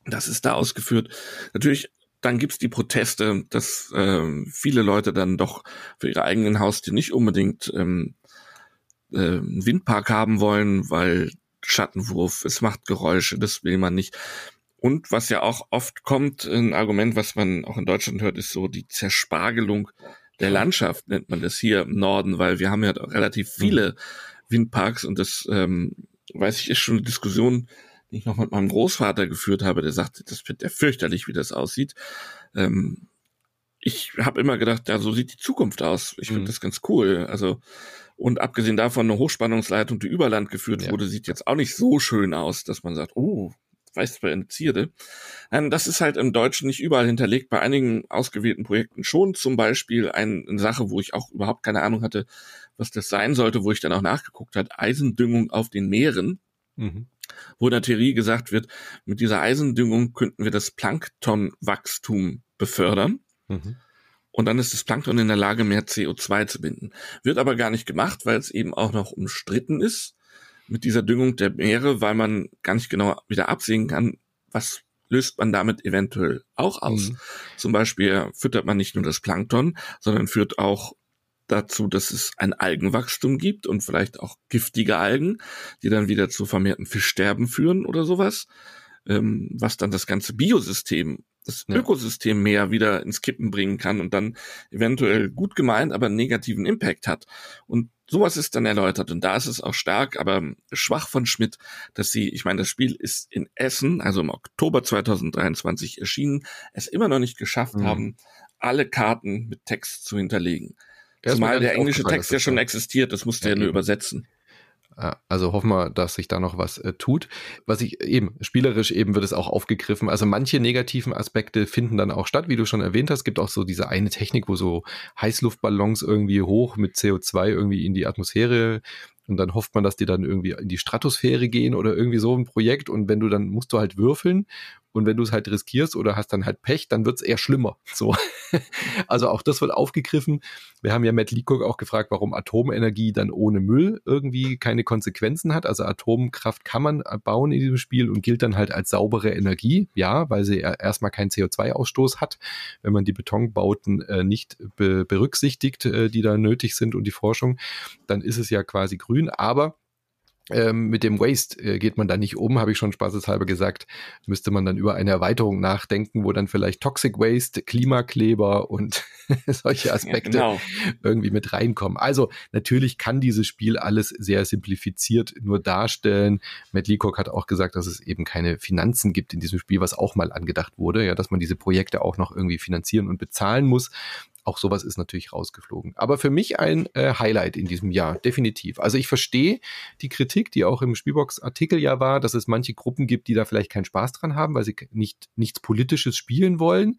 Das ist da ausgeführt. Natürlich dann gibt's die Proteste, dass äh, viele Leute dann doch für ihre eigenen Haustiere nicht unbedingt ähm, äh, einen Windpark haben wollen, weil Schattenwurf, es macht Geräusche, das will man nicht. Und was ja auch oft kommt, ein Argument, was man auch in Deutschland hört, ist so die Zerspargelung der Landschaft, nennt man das hier im Norden, weil wir haben ja relativ viele Windparks und das, ähm, weiß ich, ist schon eine Diskussion, die ich noch mit meinem Großvater geführt habe, der sagte, das findet er fürchterlich, wie das aussieht. Ähm, ich habe immer gedacht, ja, so sieht die Zukunft aus. Ich finde mhm. das ganz cool. Also und abgesehen davon eine Hochspannungsleitung, die über Land geführt ja. wurde, sieht jetzt auch nicht so schön aus, dass man sagt, oh, weißt du, eine Zierde. Ähm, das ist halt im Deutschen nicht überall hinterlegt, bei einigen ausgewählten Projekten schon. Zum Beispiel eine Sache, wo ich auch überhaupt keine Ahnung hatte, was das sein sollte, wo ich dann auch nachgeguckt hat, Eisendüngung auf den Meeren. Mhm. Wo in der Theorie gesagt wird, mit dieser Eisendüngung könnten wir das Planktonwachstum befördern. Mhm. Und dann ist das Plankton in der Lage, mehr CO2 zu binden. Wird aber gar nicht gemacht, weil es eben auch noch umstritten ist mit dieser Düngung der Meere, weil man gar nicht genau wieder absehen kann, was löst man damit eventuell auch aus. Mhm. Zum Beispiel füttert man nicht nur das Plankton, sondern führt auch dazu, dass es ein Algenwachstum gibt und vielleicht auch giftige Algen, die dann wieder zu vermehrten Fischsterben führen oder sowas, ähm, was dann das ganze Biosystem das ja. Ökosystem mehr wieder ins Kippen bringen kann und dann eventuell gut gemeint, aber einen negativen Impact hat. Und sowas ist dann erläutert und da ist es auch stark, aber schwach von Schmidt, dass sie, ich meine, das Spiel ist in Essen, also im Oktober 2023 erschienen, es immer noch nicht geschafft mhm. haben, alle Karten mit Text zu hinterlegen. Zumal der englische Text ja schon existiert, das musste ja, ja nur übersetzen. Also hoffen wir, dass sich da noch was äh, tut. Was ich eben, spielerisch eben wird es auch aufgegriffen. Also manche negativen Aspekte finden dann auch statt, wie du schon erwähnt hast. Es gibt auch so diese eine Technik, wo so Heißluftballons irgendwie hoch mit CO2 irgendwie in die Atmosphäre und dann hofft man, dass die dann irgendwie in die Stratosphäre gehen oder irgendwie so ein Projekt und wenn du dann musst du halt würfeln und wenn du es halt riskierst oder hast dann halt Pech, dann wird es eher schlimmer. So. Also auch das wird aufgegriffen. Wir haben ja Matt Leacock auch gefragt, warum Atomenergie dann ohne Müll irgendwie keine Konsequenzen hat. Also Atomkraft kann man bauen in diesem Spiel und gilt dann halt als saubere Energie. Ja, weil sie erstmal keinen CO2-Ausstoß hat, wenn man die Betonbauten äh, nicht be berücksichtigt, äh, die da nötig sind und die Forschung, dann ist es ja quasi grün. Aber ähm, mit dem Waste äh, geht man da nicht um, habe ich schon spaßeshalber gesagt. Müsste man dann über eine Erweiterung nachdenken, wo dann vielleicht Toxic Waste, Klimakleber und solche Aspekte ja, genau. irgendwie mit reinkommen. Also natürlich kann dieses Spiel alles sehr simplifiziert nur darstellen. Matt Leacock hat auch gesagt, dass es eben keine Finanzen gibt in diesem Spiel, was auch mal angedacht wurde, ja, dass man diese Projekte auch noch irgendwie finanzieren und bezahlen muss auch sowas ist natürlich rausgeflogen. Aber für mich ein äh, Highlight in diesem Jahr, definitiv. Also ich verstehe die Kritik, die auch im Spielbox-Artikel ja war, dass es manche Gruppen gibt, die da vielleicht keinen Spaß dran haben, weil sie nicht nichts Politisches spielen wollen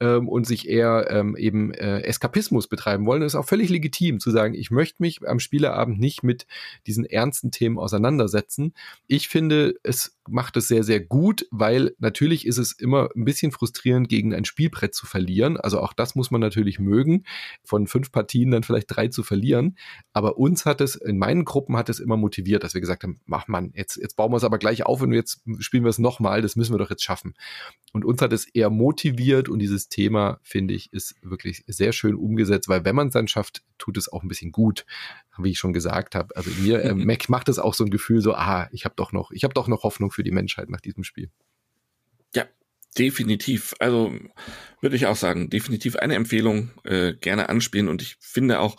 ähm, und sich eher ähm, eben äh, Eskapismus betreiben wollen, ist auch völlig legitim zu sagen, ich möchte mich am Spieleabend nicht mit diesen ernsten Themen auseinandersetzen. Ich finde, es macht es sehr, sehr gut, weil natürlich ist es immer ein bisschen frustrierend, gegen ein Spielbrett zu verlieren. Also auch das muss man natürlich mögen, von fünf Partien dann vielleicht drei zu verlieren. Aber uns hat es, in meinen Gruppen hat es immer motiviert, dass wir gesagt haben, mach man, jetzt, jetzt bauen wir es aber gleich auf und jetzt spielen wir es nochmal, das müssen wir doch jetzt schaffen. Und uns hat es eher motiviert und dieses Thema, finde ich, ist wirklich sehr schön umgesetzt, weil wenn man es dann schafft, tut es auch ein bisschen gut, wie ich schon gesagt habe. Also mir äh, Mac macht es auch so ein Gefühl so, ah, ich habe doch noch, ich habe doch noch Hoffnung für die Menschheit nach diesem Spiel. Ja, definitiv. Also würde ich auch sagen, definitiv eine Empfehlung, äh, gerne anspielen und ich finde auch,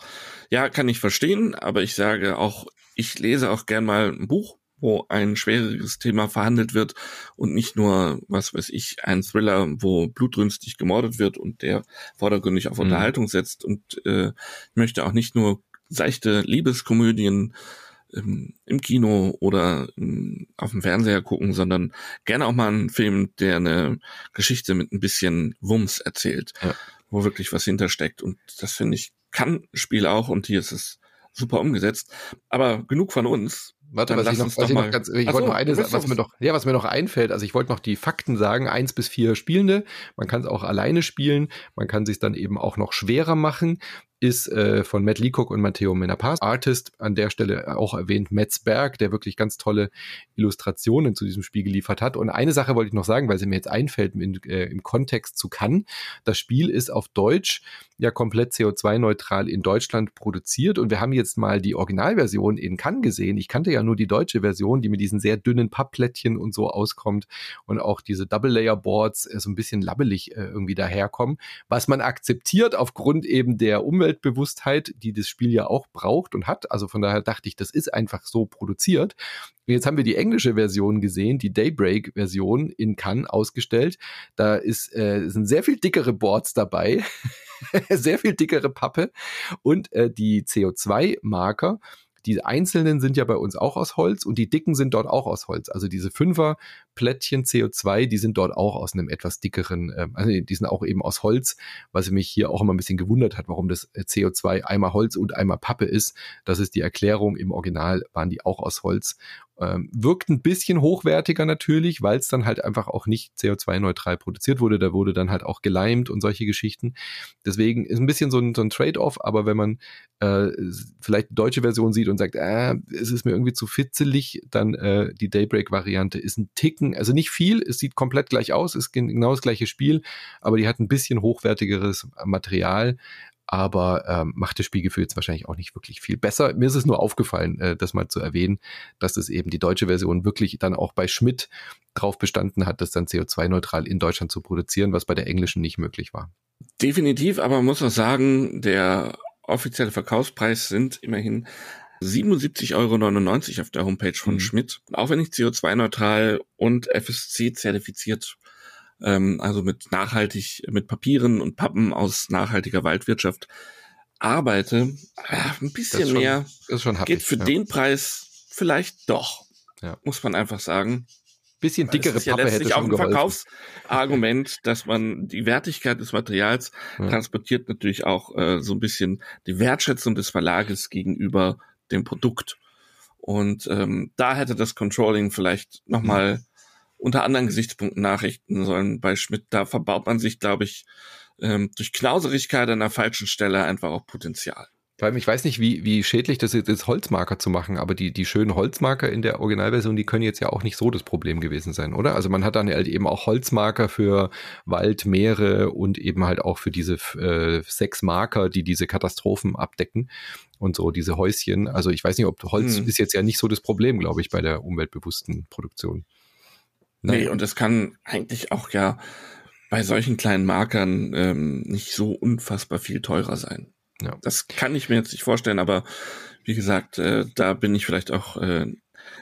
ja, kann ich verstehen, aber ich sage auch, ich lese auch gern mal ein Buch wo ein schwereres Thema verhandelt wird und nicht nur, was weiß ich, ein Thriller, wo blutrünstig gemordet wird und der vordergründig auf mhm. Unterhaltung setzt und äh, möchte auch nicht nur seichte Liebeskomödien ähm, im Kino oder ähm, auf dem Fernseher gucken, sondern gerne auch mal einen Film, der eine Geschichte mit ein bisschen Wumms erzählt, ja. wo wirklich was hintersteckt. Und das finde ich, kann Spiel auch und hier ist es super umgesetzt. Aber genug von uns. Warte, was ich noch, was ich noch ganz, ich wollte noch eine, was mir noch, ja, was mir noch einfällt, also ich wollte noch die Fakten sagen, eins bis vier Spielende, man kann es auch alleine spielen, man kann sich dann eben auch noch schwerer machen ist äh, von Matt Leacock und Matteo Menapaz. Artist an der Stelle auch erwähnt, Metz Berg, der wirklich ganz tolle Illustrationen zu diesem Spiel geliefert hat. Und eine Sache wollte ich noch sagen, weil sie mir jetzt einfällt in, äh, im Kontext zu Cannes. Das Spiel ist auf Deutsch ja komplett CO2-neutral in Deutschland produziert und wir haben jetzt mal die Originalversion in Cannes gesehen. Ich kannte ja nur die deutsche Version, die mit diesen sehr dünnen Pappplättchen und so auskommt und auch diese Double-Layer-Boards äh, so ein bisschen labbelig äh, irgendwie daherkommen, was man akzeptiert aufgrund eben der Umwelt Umweltbewusstheit, die das Spiel ja auch braucht und hat. Also von daher dachte ich, das ist einfach so produziert. Jetzt haben wir die englische Version gesehen, die Daybreak-Version in Cannes ausgestellt. Da ist, äh, sind sehr viel dickere Boards dabei, sehr viel dickere Pappe und äh, die CO2-Marker die einzelnen sind ja bei uns auch aus Holz und die dicken sind dort auch aus Holz. Also diese Fünfer Plättchen CO2, die sind dort auch aus einem etwas dickeren, äh, also die sind auch eben aus Holz, was mich hier auch immer ein bisschen gewundert hat, warum das äh, CO2 einmal Holz und einmal Pappe ist. Das ist die Erklärung. Im Original waren die auch aus Holz. Ähm, wirkt ein bisschen hochwertiger natürlich, weil es dann halt einfach auch nicht CO2-neutral produziert wurde. Da wurde dann halt auch geleimt und solche Geschichten. Deswegen ist ein bisschen so ein, so ein Trade-off, aber wenn man äh, vielleicht die deutsche Version sieht und sagt, äh, es ist mir irgendwie zu fitzelig, dann äh, die Daybreak-Variante ist ein Ticken, also nicht viel, es sieht komplett gleich aus, ist genau das gleiche Spiel, aber die hat ein bisschen hochwertigeres Material, aber ähm, macht das Spielgefühl jetzt wahrscheinlich auch nicht wirklich viel besser. Mir ist es nur aufgefallen, äh, das mal zu erwähnen, dass es eben die deutsche Version wirklich dann auch bei Schmidt drauf bestanden hat, das dann CO2-neutral in Deutschland zu produzieren, was bei der englischen nicht möglich war. Definitiv, aber man muss auch sagen, der offizielle Verkaufspreis sind immerhin 77,99 Euro auf der Homepage von mhm. Schmidt. Auch wenn ich CO2-neutral und FSC zertifiziert ähm, also mit nachhaltig, mit Papieren und Pappen aus nachhaltiger Waldwirtschaft arbeite, äh, ein bisschen schon, mehr happig, geht für ja. den Preis vielleicht doch, ja. muss man einfach sagen. Bisschen dickere das ist Pappe ja hätte schon auch ein Verkaufsargument, dass man die Wertigkeit des Materials ja. transportiert natürlich auch äh, so ein bisschen die Wertschätzung des Verlages gegenüber dem Produkt. Und ähm, da hätte das Controlling vielleicht nochmal mhm unter anderen Gesichtspunkten nachrichten sollen bei Schmidt. Da verbaut man sich, glaube ich, ähm, durch Knauserigkeit an der falschen Stelle einfach auch Potenzial. Vor allem, ich weiß nicht, wie, wie schädlich das ist, Holzmarker zu machen, aber die, die schönen Holzmarker in der Originalversion, die können jetzt ja auch nicht so das Problem gewesen sein, oder? Also man hat dann halt eben auch Holzmarker für Wald, Meere und eben halt auch für diese äh, sechs Marker, die diese Katastrophen abdecken und so, diese Häuschen. Also ich weiß nicht, ob Holz hm. ist jetzt ja nicht so das Problem, glaube ich, bei der umweltbewussten Produktion. Nee, und es kann eigentlich auch ja bei solchen kleinen Markern ähm, nicht so unfassbar viel teurer sein. Ja. Das kann ich mir jetzt nicht vorstellen, aber wie gesagt, äh, da bin ich vielleicht auch, äh,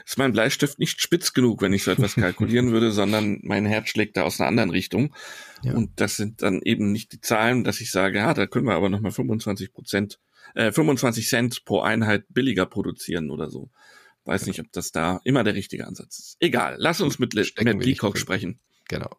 ist mein Bleistift nicht spitz genug, wenn ich so etwas kalkulieren würde, sondern mein Herz schlägt da aus einer anderen Richtung. Ja. Und das sind dann eben nicht die Zahlen, dass ich sage, ja, da können wir aber nochmal 25 Prozent, äh, 25 Cent pro Einheit billiger produzieren oder so. Weiß nicht, ob das da immer der richtige Ansatz ist. Egal, lass uns mit Matt Leacock sprechen. Genau.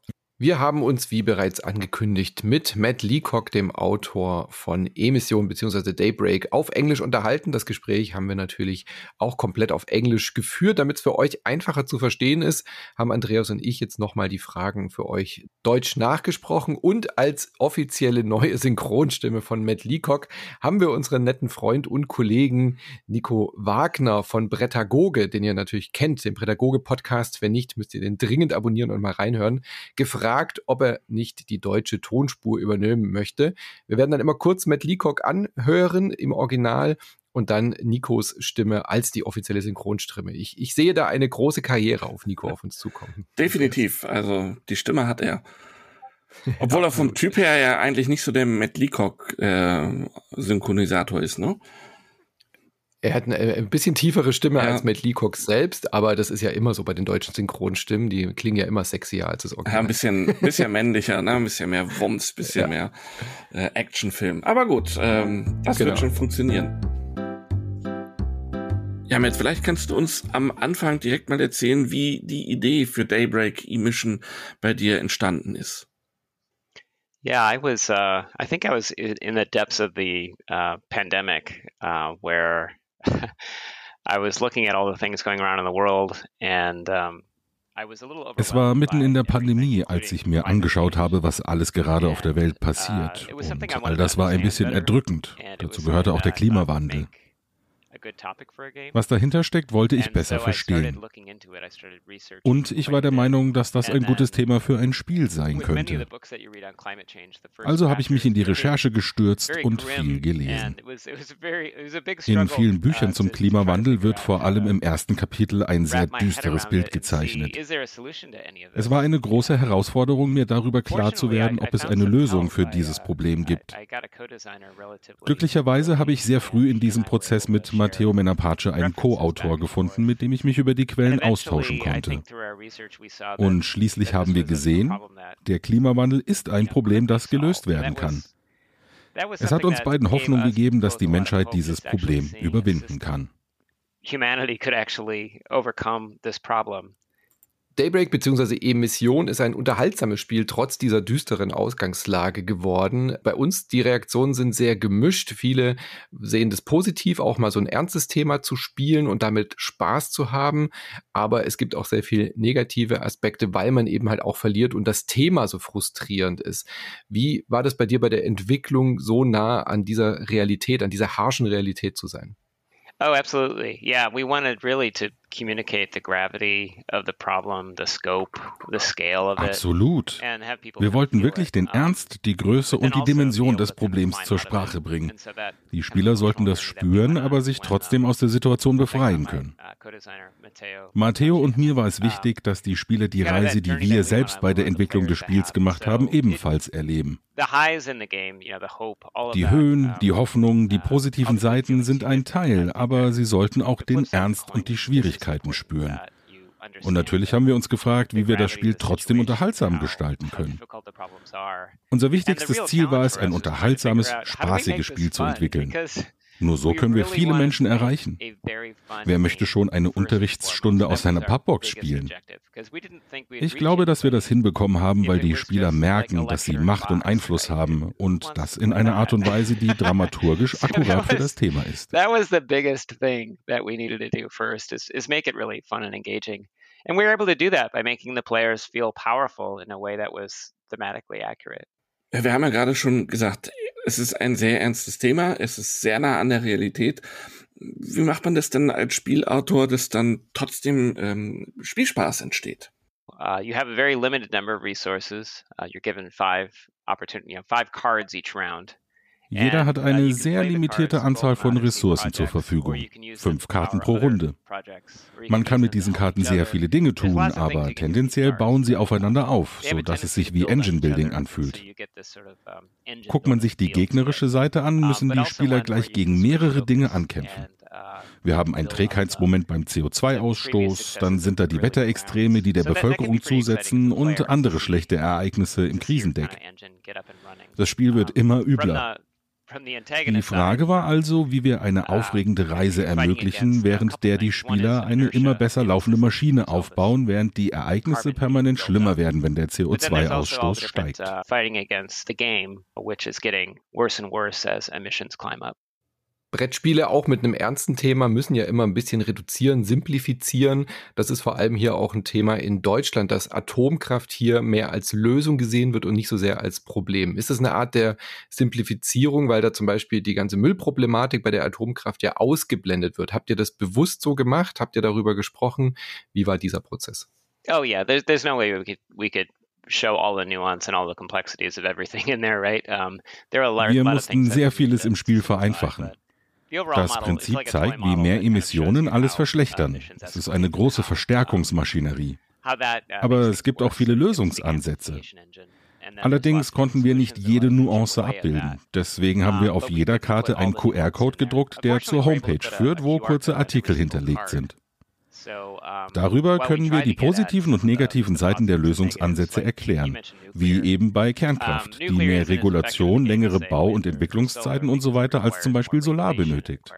Wir haben uns, wie bereits angekündigt, mit Matt Leacock, dem Autor von Emission bzw. Daybreak, auf Englisch unterhalten. Das Gespräch haben wir natürlich auch komplett auf Englisch geführt. Damit es für euch einfacher zu verstehen ist, haben Andreas und ich jetzt nochmal die Fragen für euch deutsch nachgesprochen. Und als offizielle neue Synchronstimme von Matt Leacock haben wir unseren netten Freund und Kollegen Nico Wagner von Brettagoge, den ihr natürlich kennt, den Brettagoge-Podcast. Wenn nicht, müsst ihr den dringend abonnieren und mal reinhören, gefragt gefragt, ob er nicht die deutsche Tonspur übernehmen möchte. Wir werden dann immer kurz Matt Leacock anhören im Original und dann Nikos Stimme als die offizielle Synchronstimme. Ich, ich sehe da eine große Karriere auf Nico auf uns zukommen. Definitiv. Also die Stimme hat er. Obwohl er vom Typ her ja eigentlich nicht so der Matt Leacock äh, Synchronisator ist, ne? Er hat eine, äh, ein bisschen tiefere Stimme ja. als Matt Leacock selbst, aber das ist ja immer so bei den deutschen Synchronstimmen, die klingen ja immer sexier als das Original. Ja, ein bisschen, bisschen männlicher, ne? ein bisschen mehr Wumms, ein bisschen ja. mehr äh, Actionfilm. Aber gut, ähm, das genau. wird schon funktionieren. Ja, Matt, vielleicht kannst du uns am Anfang direkt mal erzählen, wie die Idee für Daybreak E-Mission bei dir entstanden ist. Yeah, I was. Uh, I think I was in the depths of the uh, pandemic, uh, where I was looking at all the things going around in the world and um, Es war mitten in der Pandemie, als ich mir angeschaut habe, was alles gerade auf der Welt uh, passiert. Und all das war ein bisschen erdrückend. Dazu gehörte auch der Klimawandel. Was dahinter steckt, wollte ich besser verstehen. Und ich war der Meinung, dass das ein gutes Thema für ein Spiel sein könnte. Also habe ich mich in die Recherche gestürzt und viel gelesen. In vielen Büchern uh, zum Klimawandel wird vor allem im ersten Kapitel ein sehr düsteres Bild gezeichnet. Es war eine große Herausforderung, mir darüber klar zu werden, ob es eine Lösung für dieses uh, Problem gibt. Glücklicherweise habe ich sehr früh in diesem Prozess mit Matteo Menapace einen Co-Autor gefunden, mit dem ich mich über die Quellen austauschen konnte. Und schließlich haben wir gesehen, der Klimawandel ist ein Problem, das gelöst werden kann. Es hat uns beiden Hoffnung gegeben, dass die Menschheit dieses Problem überwinden kann. Humanity could actually overcome this problem. Daybreak bzw. Emission ist ein unterhaltsames Spiel trotz dieser düsteren Ausgangslage geworden. Bei uns die Reaktionen sind sehr gemischt. Viele sehen das positiv, auch mal so ein ernstes Thema zu spielen und damit Spaß zu haben. Aber es gibt auch sehr viele negative Aspekte, weil man eben halt auch verliert und das Thema so frustrierend ist. Wie war das bei dir bei der Entwicklung, so nah an dieser Realität, an dieser harschen Realität zu sein? Oh, absolutely. Yeah, we wanted really to communicate the gravity of the problem, the scope, the scale of it. Absolut. Wir wollten wirklich den Ernst, die Größe und die also Dimension des Problems zur Sprache bringen. Die Spieler sollten das spüren, aber sich trotzdem aus der Situation befreien können. Uh, Matteo und mir war es uh, wichtig, dass die Spieler die Reise, die wir selbst bei der Entwicklung des Spiels gemacht haben, ebenfalls erleben. Die Höhen, die Hoffnungen, die uh, positiven Seiten sind ein Teil, aber sie sollten auch den Ernst und die Schwierigkeiten spüren. Und natürlich haben wir uns gefragt, wie wir das Spiel trotzdem unterhaltsam gestalten können. Unser wichtigstes Ziel war es, ein unterhaltsames, spaßiges Spiel zu entwickeln. Nur so können wir viele Menschen erreichen. Wer möchte schon eine Unterrichtsstunde aus seiner Pubbox spielen? Ich glaube, dass wir das hinbekommen haben, weil die Spieler merken, dass sie Macht und Einfluss haben und das in einer Art und Weise, die dramaturgisch akkurat für das Thema ist. That was the biggest thing that we needed to do first is, is make it really fun and engaging. And we were able to do that by making the players feel powerful in a way that was thematically accurate. Wir haben ja gerade schon gesagt, es ist ein sehr ernstes Thema, es ist sehr nah an der Realität. Wie macht man das denn als Spielautor, dass dann trotzdem ähm, Spielspaß entsteht? Uh, you have a very limited number of resources. Uh, you're given five opportunity, you know, five cards each round. Jeder hat eine sehr limitierte Anzahl von Ressourcen zur Verfügung, fünf Karten pro Runde. Man kann mit diesen Karten sehr viele Dinge tun, aber tendenziell bauen sie aufeinander auf, sodass es sich wie Engine Building anfühlt. Guckt man sich die gegnerische Seite an, müssen die Spieler gleich gegen mehrere Dinge ankämpfen. Wir haben einen Trägheitsmoment beim CO2-Ausstoß, dann sind da die Wetterextreme, die der Bevölkerung zusetzen und andere schlechte Ereignisse im Krisendeck. Das Spiel wird immer übler. Die Frage war also, wie wir eine uh, aufregende Reise ermöglichen, während der die Spieler eine immer besser laufende Maschine aufbauen, während die Ereignisse permanent schlimmer werden, wenn der CO2-Ausstoß also steigt. Brettspiele auch mit einem ernsten Thema müssen ja immer ein bisschen reduzieren, simplifizieren. Das ist vor allem hier auch ein Thema in Deutschland, dass Atomkraft hier mehr als Lösung gesehen wird und nicht so sehr als Problem. Ist das eine Art der Simplifizierung, weil da zum Beispiel die ganze Müllproblematik bei der Atomkraft ja ausgeblendet wird? Habt ihr das bewusst so gemacht? Habt ihr darüber gesprochen? Wie war dieser Prozess? Oh yeah, there's, there's no way we could, we could show all the nuance and all the complexities of everything in there, right? Um, there are a lot, Wir mussten sehr vieles im Spiel vereinfachen. Das Prinzip zeigt, wie mehr Emissionen alles verschlechtern. Es ist eine große Verstärkungsmaschinerie. Uh, Aber es gibt auch viele Lösungsansätze. Allerdings konnten wir nicht jede Nuance abbilden. Deswegen haben wir auf jeder Karte einen QR-Code gedruckt, der zur Homepage führt, wo kurze Artikel hinterlegt sind. Darüber können wir die positiven und negativen Seiten der Lösungsansätze erklären, wie eben bei Kernkraft, die mehr Regulation, längere Bau- und Entwicklungszeiten und so weiter als zum Beispiel Solar benötigt.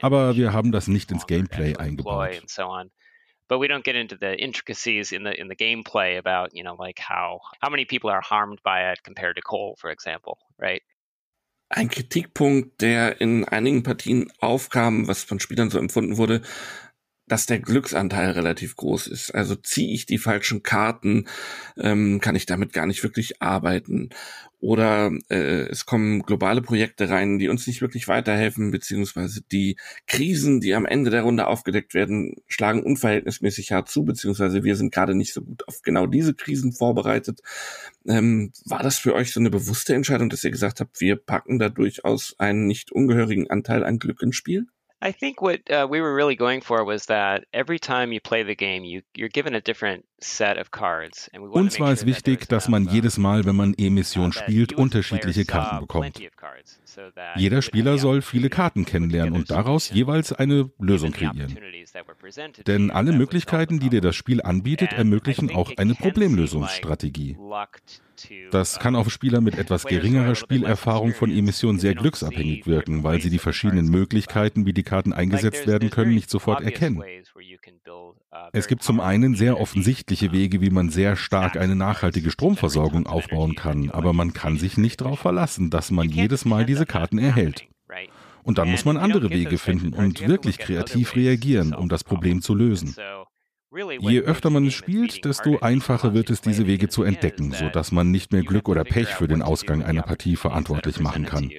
Aber wir haben das nicht ins Gameplay eingebaut. but we don't get into the intricacies in the in the gameplay about you know like how how many people are harmed by it compared to coal for example right ein Kritikpunkt, der in einigen Partien aufkam, was von Spielern so empfunden wurde, dass der Glücksanteil relativ groß ist. Also ziehe ich die falschen Karten, ähm, kann ich damit gar nicht wirklich arbeiten. oder äh, es kommen globale Projekte rein, die uns nicht wirklich weiterhelfen, beziehungsweise die Krisen, die am Ende der Runde aufgedeckt werden, schlagen unverhältnismäßig hart zu, beziehungsweise wir sind gerade nicht so gut auf genau diese Krisen vorbereitet. Ähm, war das für euch so eine bewusste Entscheidung, dass ihr gesagt habt, wir packen da durchaus einen nicht ungehörigen Anteil an Glück ins Spiel? I think what uh, we were really going for was that every time you play the game, you, you're given a different set of cards. Uns war es wichtig, dass man jedes Mal, wenn man E-Mission spielt, unterschiedliche Karten bekommt. Jeder Spieler soll viele Karten kennenlernen und daraus jeweils eine Lösung kreieren. Denn alle Möglichkeiten, die dir das Spiel anbietet, ermöglichen auch eine Problemlösungsstrategie. Das kann auf Spieler mit etwas geringerer Spielerfahrung von Emissionen sehr glücksabhängig wirken, weil sie die verschiedenen Möglichkeiten, wie die Karten eingesetzt werden können, nicht sofort erkennen. Es gibt zum einen sehr offensichtliche Wege, wie man sehr stark eine nachhaltige Stromversorgung aufbauen kann, aber man kann sich nicht darauf verlassen, dass man jedes Mal diese Karten erhält. Und dann muss man andere Wege finden und wirklich kreativ reagieren, um das Problem zu lösen. Je öfter man es spielt, desto einfacher wird es, diese Wege zu entdecken, sodass man nicht mehr Glück oder Pech für den Ausgang einer Partie verantwortlich machen kann.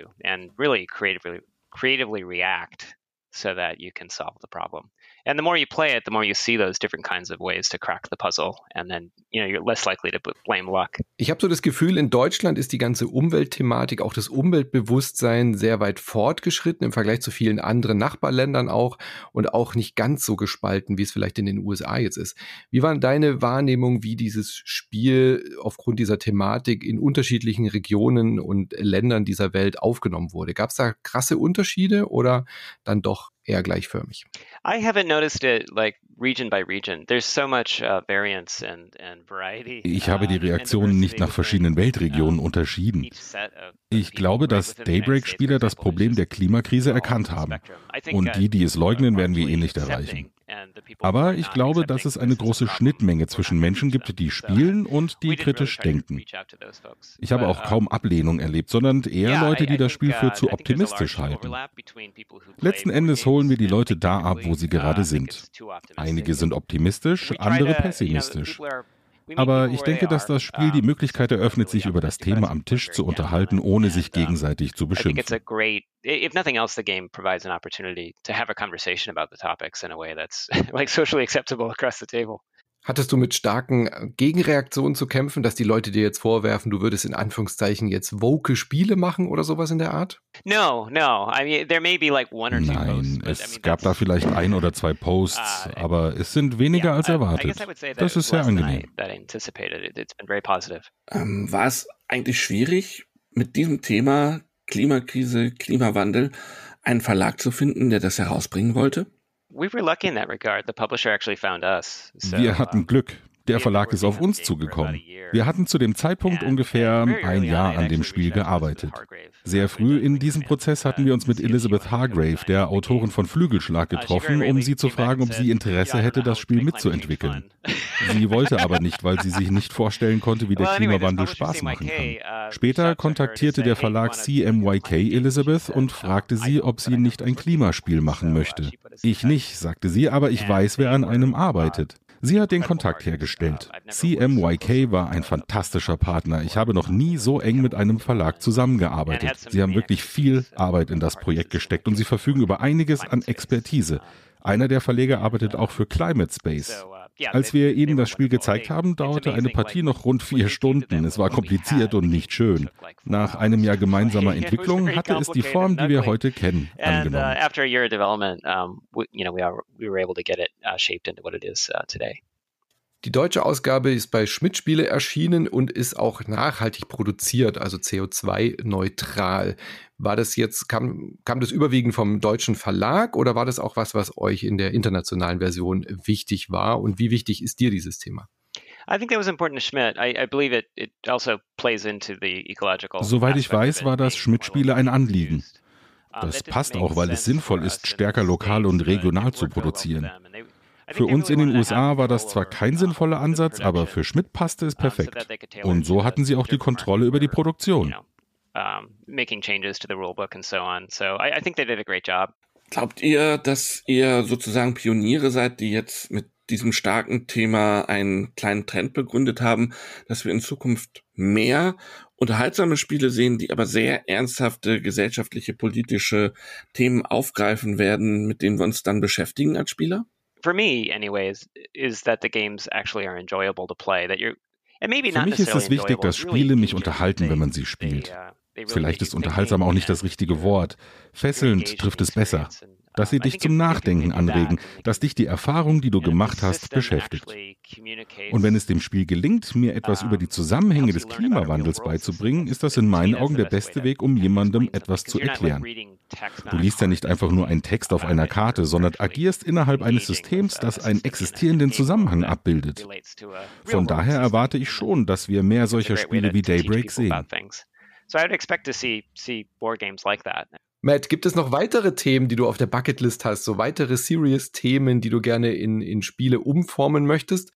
And the more you play it, the more you see those different kinds of ways to crack the puzzle. And then, you know, you're less likely to blame luck. Ich habe so das Gefühl, in Deutschland ist die ganze Umweltthematik, auch das Umweltbewusstsein sehr weit fortgeschritten im Vergleich zu vielen anderen Nachbarländern auch und auch nicht ganz so gespalten, wie es vielleicht in den USA jetzt ist. Wie war deine Wahrnehmung, wie dieses Spiel aufgrund dieser Thematik in unterschiedlichen Regionen und Ländern dieser Welt aufgenommen wurde? Gab es da krasse Unterschiede oder dann doch eher gleichförmig? I haven't noticed it like region by region. There's so much uh, variance and, and variety. Ich habe die uh, Reaktionen nicht nach verschiedenen Weltregionen unterschieden. Ich glaube, dass Daybreak-Spieler das Problem der Klimakrise erkannt haben. Und die, die es leugnen, werden wir eh nicht erreichen. Aber ich glaube, dass es eine große Schnittmenge zwischen Menschen gibt, die spielen und die kritisch denken. Ich habe auch kaum Ablehnung erlebt, sondern eher Leute, die das Spiel für zu optimistisch halten. Letzten Endes holen wir die Leute da ab, wo sie gerade sind. Einige sind optimistisch, andere pessimistisch. Aber ich denke, dass das Spiel die Möglichkeit eröffnet, sich über das Thema am Tisch zu unterhalten, ohne sich gegenseitig zu beschimpfen. if nothing else, the game provides an opportunity to have a conversation about the topics in a way that's like socially acceptable across the table. Hattest du mit starken äh, Gegenreaktionen zu kämpfen, dass die Leute dir jetzt vorwerfen, du würdest in Anführungszeichen jetzt woke Spiele machen oder sowas in der Art? No, no. I mean, there may be like one or two Nein, posts, es gab da vielleicht ein oder zwei Posts, uh, aber es sind weniger als erwartet. Das ist sehr angenehm. Ähm, war es eigentlich schwierig, mit diesem Thema Klimakrise, Klimawandel einen Verlag zu finden, der das herausbringen wollte? we were lucky in that regard. The publisher actually found us. So, wir hatten um, Glück. Der Verlag ist auf uns zugekommen. Wir hatten zu dem Zeitpunkt ungefähr ein Jahr an dem Spiel gearbeitet. Sehr früh in diesem Prozess hatten wir uns mit Elizabeth Hargrave, der Autorin von Flügelschlag, getroffen, um sie zu fragen, ob sie Interesse hätte, das Spiel mitzuentwickeln. Sie wollte aber nicht, weil sie sich nicht vorstellen konnte, wie der Klimawandel Spaß machen kann. Später kontaktierte der Verlag CMYK Elizabeth und fragte sie, ob sie nicht ein Klimaspiel machen möchte. Ich nicht, sagte sie, aber ich weiß, wer an einem arbeitet. Sie hat den Kontakt hergestellt. CMYK war ein fantastischer Partner. Ich habe noch nie so eng mit einem Verlag zusammengearbeitet. Sie haben wirklich viel Arbeit in das Projekt gesteckt und sie verfügen über einiges an Expertise. Einer der Verleger arbeitet auch für Climate Space. Als wir ihnen das Spiel gezeigt haben, dauerte eine Partie noch rund vier Stunden. Es war kompliziert und nicht schön. Nach einem Jahr gemeinsamer Entwicklung hatte es die Form, die wir heute kennen, uh, angenommen. Die deutsche Ausgabe ist bei Schmidt Spiele erschienen und ist auch nachhaltig produziert, also CO2-neutral. War das jetzt, kam, kam das überwiegend vom deutschen Verlag oder war das auch was, was euch in der internationalen Version wichtig war? Und wie wichtig ist dir dieses Thema? Also Soweit ich weiß, war das Schmidt-Spiele ein Anliegen. Das passt auch, weil es sinnvoll ist, stärker lokal und regional zu produzieren. Für uns in den USA war das zwar kein sinnvoller Ansatz, aber für Schmidt passte es perfekt. Und so hatten sie auch die Kontrolle über die Produktion. Glaubt ihr, dass ihr sozusagen Pioniere seid, die jetzt mit diesem starken Thema einen kleinen Trend begründet haben, dass wir in Zukunft mehr unterhaltsame Spiele sehen, die aber sehr ernsthafte gesellschaftliche, politische Themen aufgreifen werden, mit denen wir uns dann beschäftigen als Spieler? For me, anyways, is that the games actually are enjoyable to play. That you're für mich ist es wichtig, dass Spiele mich unterhalten, wenn man sie spielt. Uh, Vielleicht ist unterhaltsam auch nicht das richtige Wort. Fesselnd trifft es besser dass sie dich zum Nachdenken anregen, dass dich die Erfahrung, die du gemacht hast, beschäftigt. Und wenn es dem Spiel gelingt, mir etwas über die Zusammenhänge des Klimawandels beizubringen, ist das in meinen Augen der beste Weg, um jemandem etwas zu erklären. Du liest ja nicht einfach nur einen Text auf einer Karte, sondern agierst innerhalb eines Systems, das einen existierenden Zusammenhang abbildet. Von daher erwarte ich schon, dass wir mehr solcher Spiele wie Daybreak sehen. So I expect to see see board games like that. Matt, gibt es noch weitere Themen, die du auf der Bucketlist hast, so weitere Serious-Themen, die du gerne in, in Spiele umformen möchtest?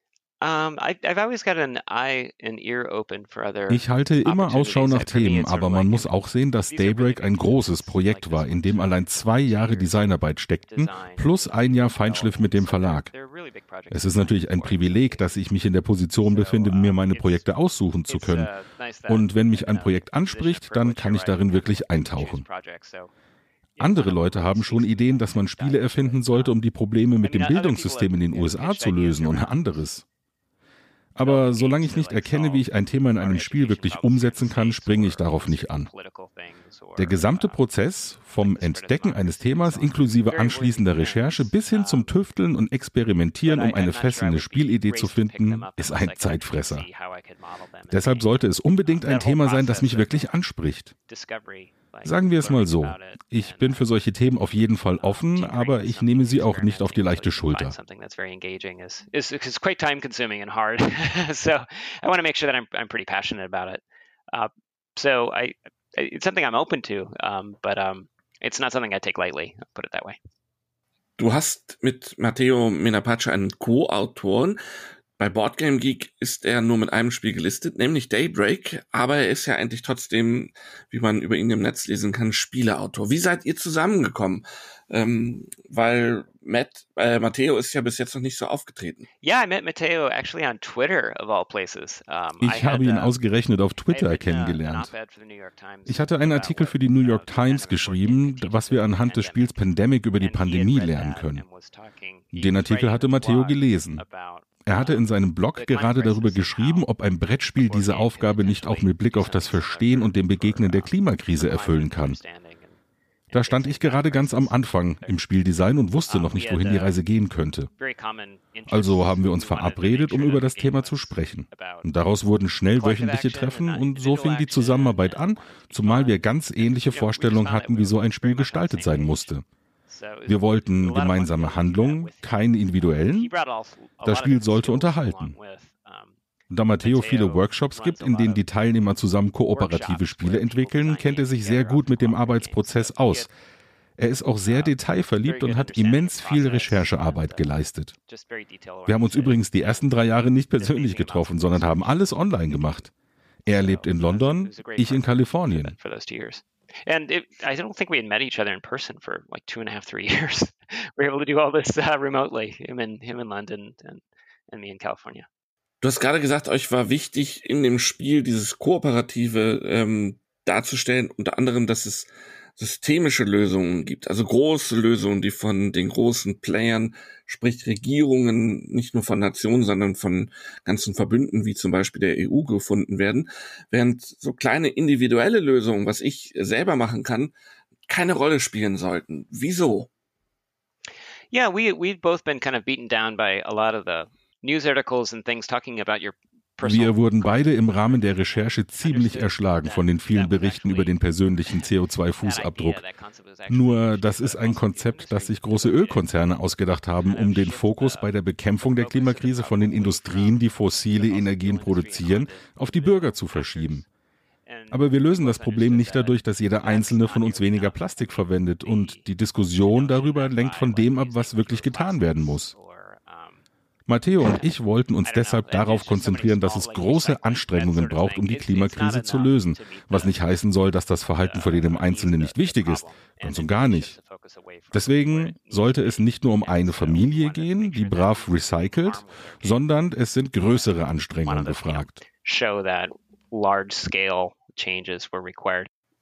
Ich halte immer Ausschau nach Themen, aber man muss auch sehen, dass Daybreak ein großes Projekt war, in dem allein zwei Jahre Designarbeit steckten, plus ein Jahr Feinschliff mit dem Verlag. Es ist natürlich ein Privileg, dass ich mich in der Position befinde, mir meine Projekte aussuchen zu können. Uh, Und wenn mich ein Projekt anspricht, dann kann ich darin wirklich eintauchen. Andere Leute haben schon Ideen, dass man Spiele erfinden sollte, um die Probleme mit dem Bildungssystem in den USA zu lösen und anderes. Aber solange ich nicht erkenne, wie ich ein Thema in einem Spiel wirklich umsetzen kann, springe ich darauf nicht an. Der gesamte Prozess, vom Entdecken eines Themas inklusive anschließender Recherche bis hin zum Tüfteln und Experimentieren, um eine fesselnde Spielidee zu finden, ist ein Zeitfresser. Deshalb sollte es unbedingt ein Thema sein, das mich wirklich anspricht. Sagen wir es mal so, ich bin für solche Themen auf jeden Fall offen, aber ich nehme sie auch nicht auf die leichte Schulter. So I, it's something I'm open to, um, but um, it's not something I take lightly. I'll put it that way. Du hast mit Matteo Menapace einen Co-Autoren. Bei Boardgame Geek ist er nur mit einem Spiel gelistet, nämlich Daybreak, aber er ist ja eigentlich trotzdem, wie man über ihn im Netz lesen kann, Spieleautor. Wie seid ihr zusammengekommen? Ähm, weil Matt, äh, Matteo ist ja bis jetzt noch nicht so aufgetreten. Yeah, I met Matteo actually on Twitter of all places. Um, ich habe ihn uh, ausgerechnet auf Twitter uh, kennengelernt. Ich hatte einen Artikel für die New York Times geschrieben, was wir anhand des Spiels Pandemic über die Pandemie lernen können. Den Artikel hatte Matteo gelesen. Er hatte in seinem Blog gerade darüber geschrieben, ob ein Brettspiel diese Aufgabe nicht auch mit Blick auf das Verstehen und dem Begegnen der Klimakrise erfüllen kann. Da stand ich gerade ganz am Anfang im Spieldesign und wusste noch nicht, wohin die Reise gehen könnte. Also haben wir uns verabredet, um über das Thema zu sprechen. Und daraus wurden schnell wöchentliche Treffen und so fing die Zusammenarbeit an, zumal wir ganz ähnliche Vorstellungen hatten, wie so ein Spiel gestaltet sein musste. Wir wollten gemeinsame Handlungen, keine individuellen. Das Spiel sollte unterhalten. Da Matteo viele Workshops gibt, in denen die Teilnehmer zusammen kooperative Spiele entwickeln, kennt er sich sehr gut mit dem Arbeitsprozess aus. Er ist auch sehr detailverliebt und hat immens viel Recherchearbeit geleistet. Wir haben uns übrigens die ersten drei Jahre nicht persönlich getroffen, sondern haben alles online gemacht. Er lebt in London, ich in Kalifornien. And it, I don't think we had met each other in person for like two and a half, three years. we were able to do all this uh, remotely, him in, him in London and, and me in California. Du hast gerade gesagt, euch war wichtig, in dem Spiel dieses Kooperative ähm, darzustellen, unter anderem, dass es systemische Lösungen gibt, also große Lösungen, die von den großen Playern, sprich Regierungen, nicht nur von Nationen, sondern von ganzen Verbünden wie zum Beispiel der EU gefunden werden, während so kleine individuelle Lösungen, was ich selber machen kann, keine Rolle spielen sollten. Wieso? Yeah, we we've both been kind of beaten down by a lot of the news articles and things talking about your wir wurden beide im Rahmen der Recherche ziemlich erschlagen von den vielen Berichten über den persönlichen CO2-Fußabdruck. Nur das ist ein Konzept, das sich große Ölkonzerne ausgedacht haben, um den Fokus bei der Bekämpfung der Klimakrise von den Industrien, die fossile Energien produzieren, auf die Bürger zu verschieben. Aber wir lösen das Problem nicht dadurch, dass jeder einzelne von uns weniger Plastik verwendet und die Diskussion darüber lenkt von dem ab, was wirklich getan werden muss. Matteo und ich wollten uns deshalb darauf konzentrieren, dass es große Anstrengungen braucht, um die Klimakrise zu lösen, was nicht heißen soll, dass das Verhalten von jedem Einzelnen nicht wichtig ist, ganz und gar nicht. Deswegen sollte es nicht nur um eine Familie gehen, die brav recycelt, sondern es sind größere Anstrengungen gefragt.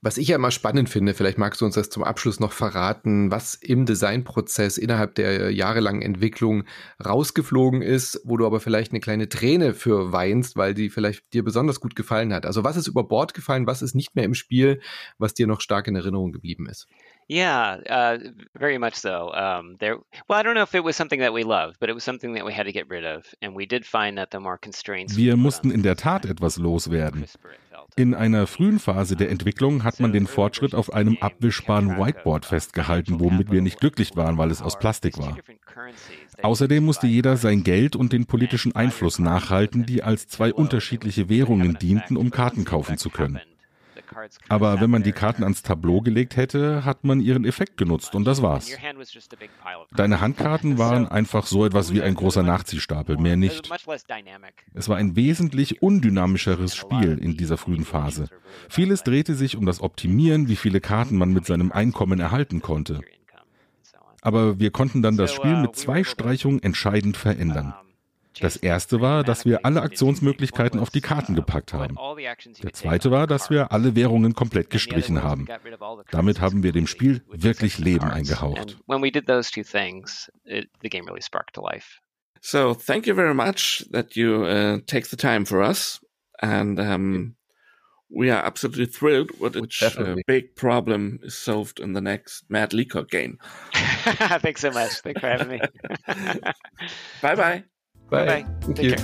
Was ich ja immer spannend finde, vielleicht magst du uns das zum Abschluss noch verraten, was im Designprozess innerhalb der jahrelangen Entwicklung rausgeflogen ist, wo du aber vielleicht eine kleine Träne für weinst, weil die vielleicht dir besonders gut gefallen hat. Also was ist über Bord gefallen, was ist nicht mehr im Spiel, was dir noch stark in Erinnerung geblieben ist? Yeah, uh, very much so. Um, there, well, I don't know if it was something that we loved, but it was something that we had to get rid of, and we did find that the more constraints. Wir mussten in der Tat etwas loswerden. In einer frühen Phase der Entwicklung hat man den Fortschritt auf einem abwischbaren Whiteboard festgehalten, womit wir nicht glücklich waren, weil es aus Plastik war. Außerdem musste jeder sein Geld und den politischen Einfluss nachhalten, die als zwei unterschiedliche Währungen dienten, um Karten kaufen zu können. Aber wenn man die Karten ans Tableau gelegt hätte, hat man ihren Effekt genutzt und das war's. Deine Handkarten waren einfach so etwas wie ein großer Nachziehstapel, mehr nicht. Es war ein wesentlich undynamischeres Spiel in dieser frühen Phase. Vieles drehte sich um das Optimieren, wie viele Karten man mit seinem Einkommen erhalten konnte. Aber wir konnten dann das Spiel mit zwei Streichungen entscheidend verändern. Das erste war, dass wir alle Aktionsmöglichkeiten auf die Karten gepackt haben. Der zweite war, dass wir alle Währungen komplett gestrichen haben. Damit haben wir dem Spiel wirklich Leben eingehaucht. So, thank you very much that you uh, take the time for us. And um, we are absolutely thrilled with which uh, big problem is solved in the next Mad Leacock game. Thanks so much. Thanks for having me. bye bye. Bye. Bye. Thank you.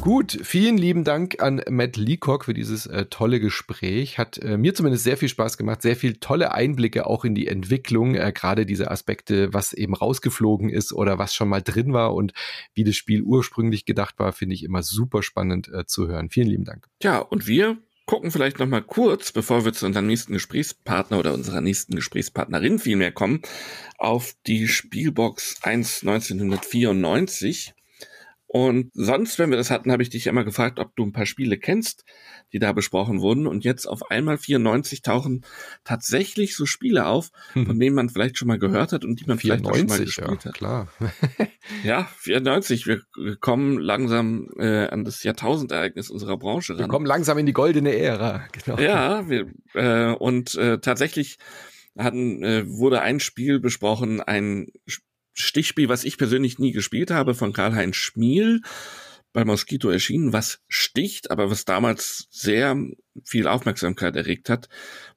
Gut, vielen lieben Dank an Matt Leacock für dieses äh, tolle Gespräch. Hat äh, mir zumindest sehr viel Spaß gemacht, sehr viel tolle Einblicke auch in die Entwicklung, äh, gerade diese Aspekte, was eben rausgeflogen ist oder was schon mal drin war und wie das Spiel ursprünglich gedacht war, finde ich immer super spannend äh, zu hören. Vielen lieben Dank. Ja, und wir gucken vielleicht noch mal kurz, bevor wir zu unserem nächsten Gesprächspartner oder unserer nächsten Gesprächspartnerin vielmehr kommen, auf die Spielbox 1 1994. Und sonst, wenn wir das hatten, habe ich dich immer gefragt, ob du ein paar Spiele kennst, die da besprochen wurden. Und jetzt auf einmal 94 tauchen tatsächlich so Spiele auf, hm. von denen man vielleicht schon mal gehört hat und die man 94, vielleicht auch schon mal gespielt ja, hat. Klar. ja, 94. Wir kommen langsam äh, an das Jahrtausendereignis unserer Branche ran. Wir kommen langsam in die goldene Ära. Genau. Ja, wir, äh, und äh, tatsächlich hatten, äh, wurde ein Spiel besprochen, ein Stichspiel, was ich persönlich nie gespielt habe, von Karl-Heinz Schmiel bei Mosquito erschienen, was sticht, aber was damals sehr viel Aufmerksamkeit erregt hat.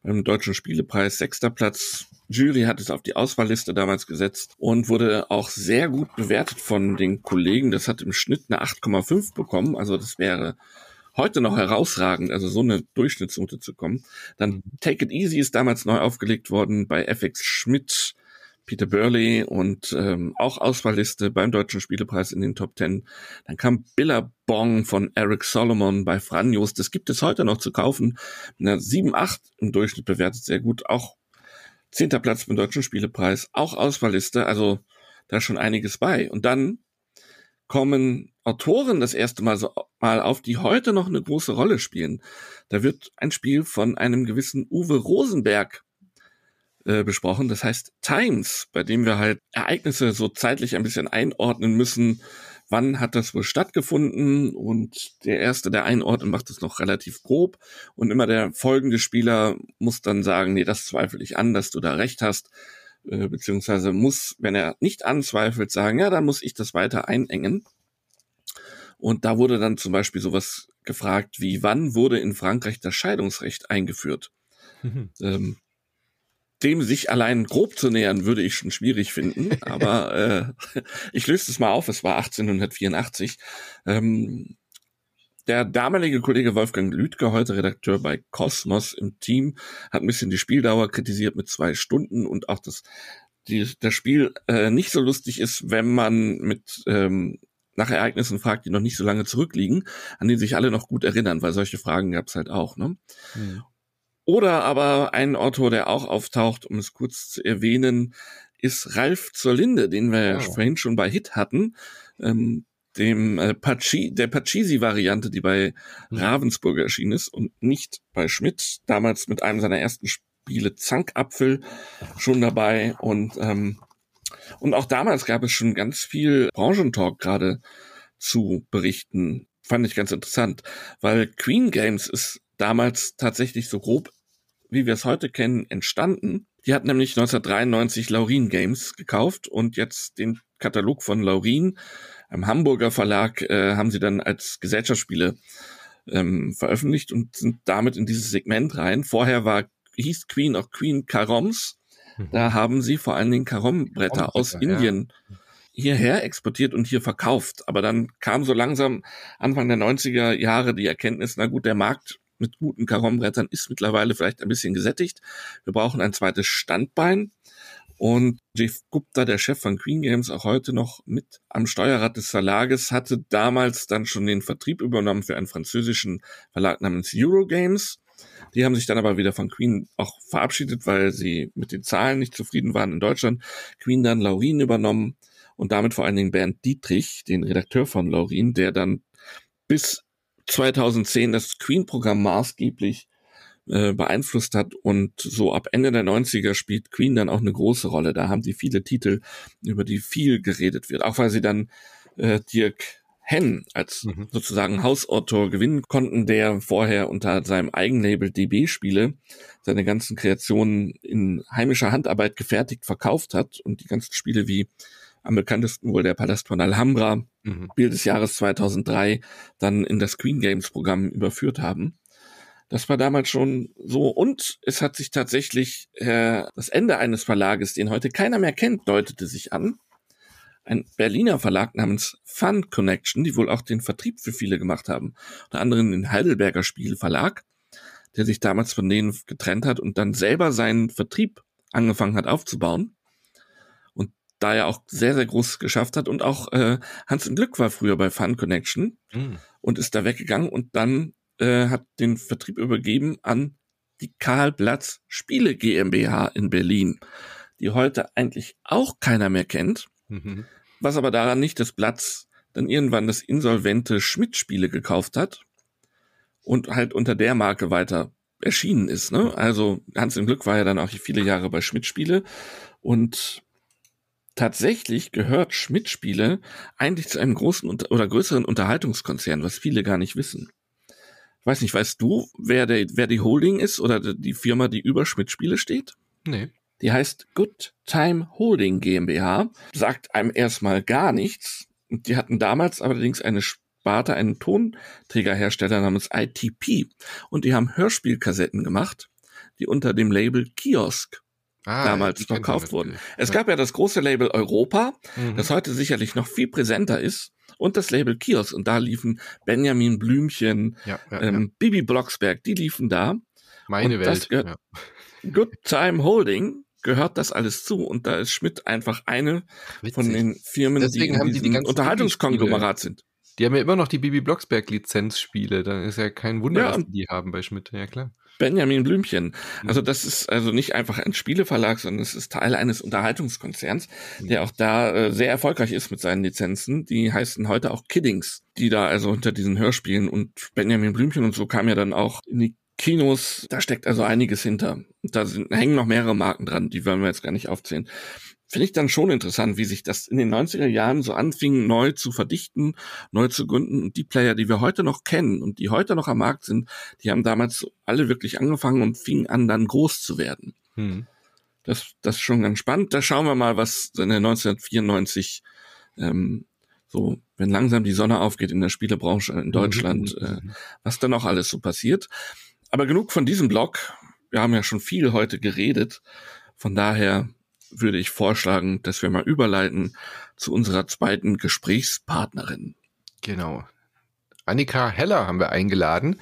Beim Deutschen Spielepreis sechster Platz. Jury hat es auf die Auswahlliste damals gesetzt und wurde auch sehr gut bewertet von den Kollegen. Das hat im Schnitt eine 8,5 bekommen. Also das wäre heute noch herausragend, also so eine Durchschnittsnote zu kommen. Dann Take It Easy ist damals neu aufgelegt worden bei FX Schmidt Peter Burley und ähm, auch Auswahlliste beim Deutschen Spielepreis in den Top Ten. Dann kam Billabong von Eric Solomon bei Franjos. Das gibt es heute noch zu kaufen. Eine 7,8 im Durchschnitt bewertet sehr gut. Auch zehnter Platz beim Deutschen Spielepreis. Auch Auswahlliste. Also da schon einiges bei. Und dann kommen Autoren das erste Mal so mal auf, die heute noch eine große Rolle spielen. Da wird ein Spiel von einem gewissen Uwe Rosenberg äh, besprochen. Das heißt Times, bei dem wir halt Ereignisse so zeitlich ein bisschen einordnen müssen. Wann hat das wohl stattgefunden? Und der erste, der einordnet, macht es noch relativ grob. Und immer der folgende Spieler muss dann sagen, nee, das zweifle ich an, dass du da recht hast. Äh, beziehungsweise muss, wenn er nicht anzweifelt, sagen, ja, dann muss ich das weiter einengen. Und da wurde dann zum Beispiel sowas gefragt wie, wann wurde in Frankreich das Scheidungsrecht eingeführt? Mhm. Ähm, dem sich allein grob zu nähern, würde ich schon schwierig finden. Aber äh, ich löse es mal auf, es war 1884. Ähm, der damalige Kollege Wolfgang Lüdke, heute Redakteur bei Cosmos im Team, hat ein bisschen die Spieldauer kritisiert mit zwei Stunden und auch das, die, das Spiel äh, nicht so lustig ist, wenn man mit ähm, nach Ereignissen fragt, die noch nicht so lange zurückliegen, an die sich alle noch gut erinnern, weil solche Fragen gab es halt auch. Ne? Mhm. Oder aber ein Autor, der auch auftaucht, um es kurz zu erwähnen, ist Ralf zur Linde, den wir oh. vorhin schon bei Hit hatten, ähm, dem äh, Paci der Pachisi-Variante, die bei mhm. Ravensburg erschienen ist und nicht bei Schmidt, damals mit einem seiner ersten Spiele Zankapfel schon dabei und ähm, und auch damals gab es schon ganz viel Branchentalk gerade zu berichten. Fand ich ganz interessant, weil Queen Games ist damals tatsächlich so grob, wie wir es heute kennen, entstanden. Die hat nämlich 1993 Laurin Games gekauft und jetzt den Katalog von Laurin, einem Hamburger Verlag, äh, haben sie dann als Gesellschaftsspiele ähm, veröffentlicht und sind damit in dieses Segment rein. Vorher war hieß Queen auch Queen Karoms. Mhm. Da haben sie vor allen Dingen Karom-Bretter aus Indien ja. hierher exportiert und hier verkauft. Aber dann kam so langsam Anfang der 90er Jahre die Erkenntnis, na gut, der Markt mit guten Karom-Brettern ist mittlerweile vielleicht ein bisschen gesättigt. Wir brauchen ein zweites Standbein. Und Jeff Gupta, der Chef von Queen Games, auch heute noch mit am Steuerrad des Verlages, hatte damals dann schon den Vertrieb übernommen für einen französischen Verlag namens Eurogames. Die haben sich dann aber wieder von Queen auch verabschiedet, weil sie mit den Zahlen nicht zufrieden waren in Deutschland. Queen dann Laurin übernommen und damit vor allen Dingen Bernd Dietrich, den Redakteur von Laurin, der dann bis 2010 das Queen-Programm maßgeblich äh, beeinflusst hat und so ab Ende der 90er spielt Queen dann auch eine große Rolle. Da haben sie viele Titel, über die viel geredet wird, auch weil sie dann äh, Dirk Henn als mhm. sozusagen Hausautor gewinnen konnten, der vorher unter seinem Eigenlabel DB Spiele seine ganzen Kreationen in heimischer Handarbeit gefertigt verkauft hat und die ganzen Spiele wie am bekanntesten wohl der Palast von Alhambra, mhm. Spiel des Jahres 2003, dann in das Queen Games Programm überführt haben. Das war damals schon so. Und es hat sich tatsächlich äh, das Ende eines Verlages, den heute keiner mehr kennt, deutete sich an. Ein Berliner Verlag namens Fun Connection, die wohl auch den Vertrieb für viele gemacht haben. Unter anderem den Heidelberger Spielverlag, der sich damals von denen getrennt hat und dann selber seinen Vertrieb angefangen hat aufzubauen. Da er auch sehr, sehr groß geschafft hat. Und auch äh, Hans im Glück war früher bei Fun Connection mhm. und ist da weggegangen und dann äh, hat den Vertrieb übergeben an die Karl Platz Spiele GmbH in Berlin, die heute eigentlich auch keiner mehr kennt, mhm. was aber daran nicht, dass Platz dann irgendwann das insolvente Schmidt Spiele gekauft hat und halt unter der Marke weiter erschienen ist. Ne? Also Hans im Glück war ja dann auch viele Jahre bei Schmidt Spiele und tatsächlich gehört Schmidt Spiele eigentlich zu einem großen oder größeren Unterhaltungskonzern, was viele gar nicht wissen weiß nicht, weißt du, wer, der, wer die Holding ist oder die Firma, die über Schmidt-Spiele steht? Nee. Die heißt Good Time Holding GmbH, sagt einem erstmal gar nichts. Die hatten damals allerdings eine Sparte, einen Tonträgerhersteller namens ITP und die haben Hörspielkassetten gemacht, die unter dem Label Kiosk ah, damals verkauft wurden. Es ja. gab ja das große Label Europa, mhm. das heute sicherlich noch viel präsenter ist und das Label Kiosk. Und da liefen Benjamin Blümchen, ja, ja, ähm. Bibi Blocksberg, die liefen da. Meine und Welt. Gehört, Good Time Holding gehört das alles zu. Und da ist Schmidt einfach eine Witzig. von den Firmen, Deswegen die in diesem die Unterhaltungskonglomerat sind. Die haben ja immer noch die Bibi Blocksberg Lizenzspiele. Da ist ja kein Wunder, ja. was die haben bei Schmidt. Ja, klar. Benjamin Blümchen. Mhm. Also das ist also nicht einfach ein Spieleverlag, sondern es ist Teil eines Unterhaltungskonzerns, mhm. der auch da äh, sehr erfolgreich ist mit seinen Lizenzen. Die heißen heute auch Kiddings, die da also unter diesen Hörspielen und Benjamin Blümchen und so kam ja dann auch in die Kinos, da steckt also einiges hinter. Da sind, hängen noch mehrere Marken dran, die wollen wir jetzt gar nicht aufzählen finde ich dann schon interessant, wie sich das in den 90er Jahren so anfing, neu zu verdichten, neu zu gründen. Und die Player, die wir heute noch kennen und die heute noch am Markt sind, die haben damals alle wirklich angefangen und fingen an, dann groß zu werden. Hm. Das, das ist schon ganz spannend. Da schauen wir mal, was in der 1994 ähm, so, wenn langsam die Sonne aufgeht in der Spielebranche in Deutschland, mhm. äh, was da noch alles so passiert. Aber genug von diesem Blog. Wir haben ja schon viel heute geredet. Von daher würde ich vorschlagen, dass wir mal überleiten zu unserer zweiten Gesprächspartnerin. Genau. Annika Heller haben wir eingeladen,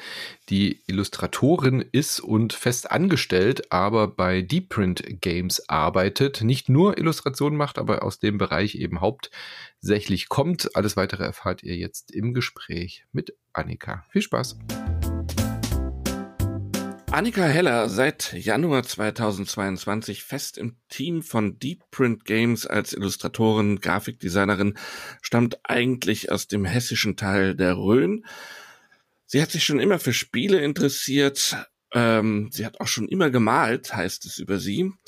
die Illustratorin ist und fest angestellt, aber bei Deepprint Games arbeitet, nicht nur Illustrationen macht, aber aus dem Bereich eben hauptsächlich kommt. Alles weitere erfahrt ihr jetzt im Gespräch mit Annika. Viel Spaß! Annika Heller seit Januar 2022 fest im Team von Deep Print Games als Illustratorin, Grafikdesignerin, stammt eigentlich aus dem hessischen Teil der Rhön. Sie hat sich schon immer für Spiele interessiert, Ähm, sie hat auch schon immer gemalt, heißt es über sie.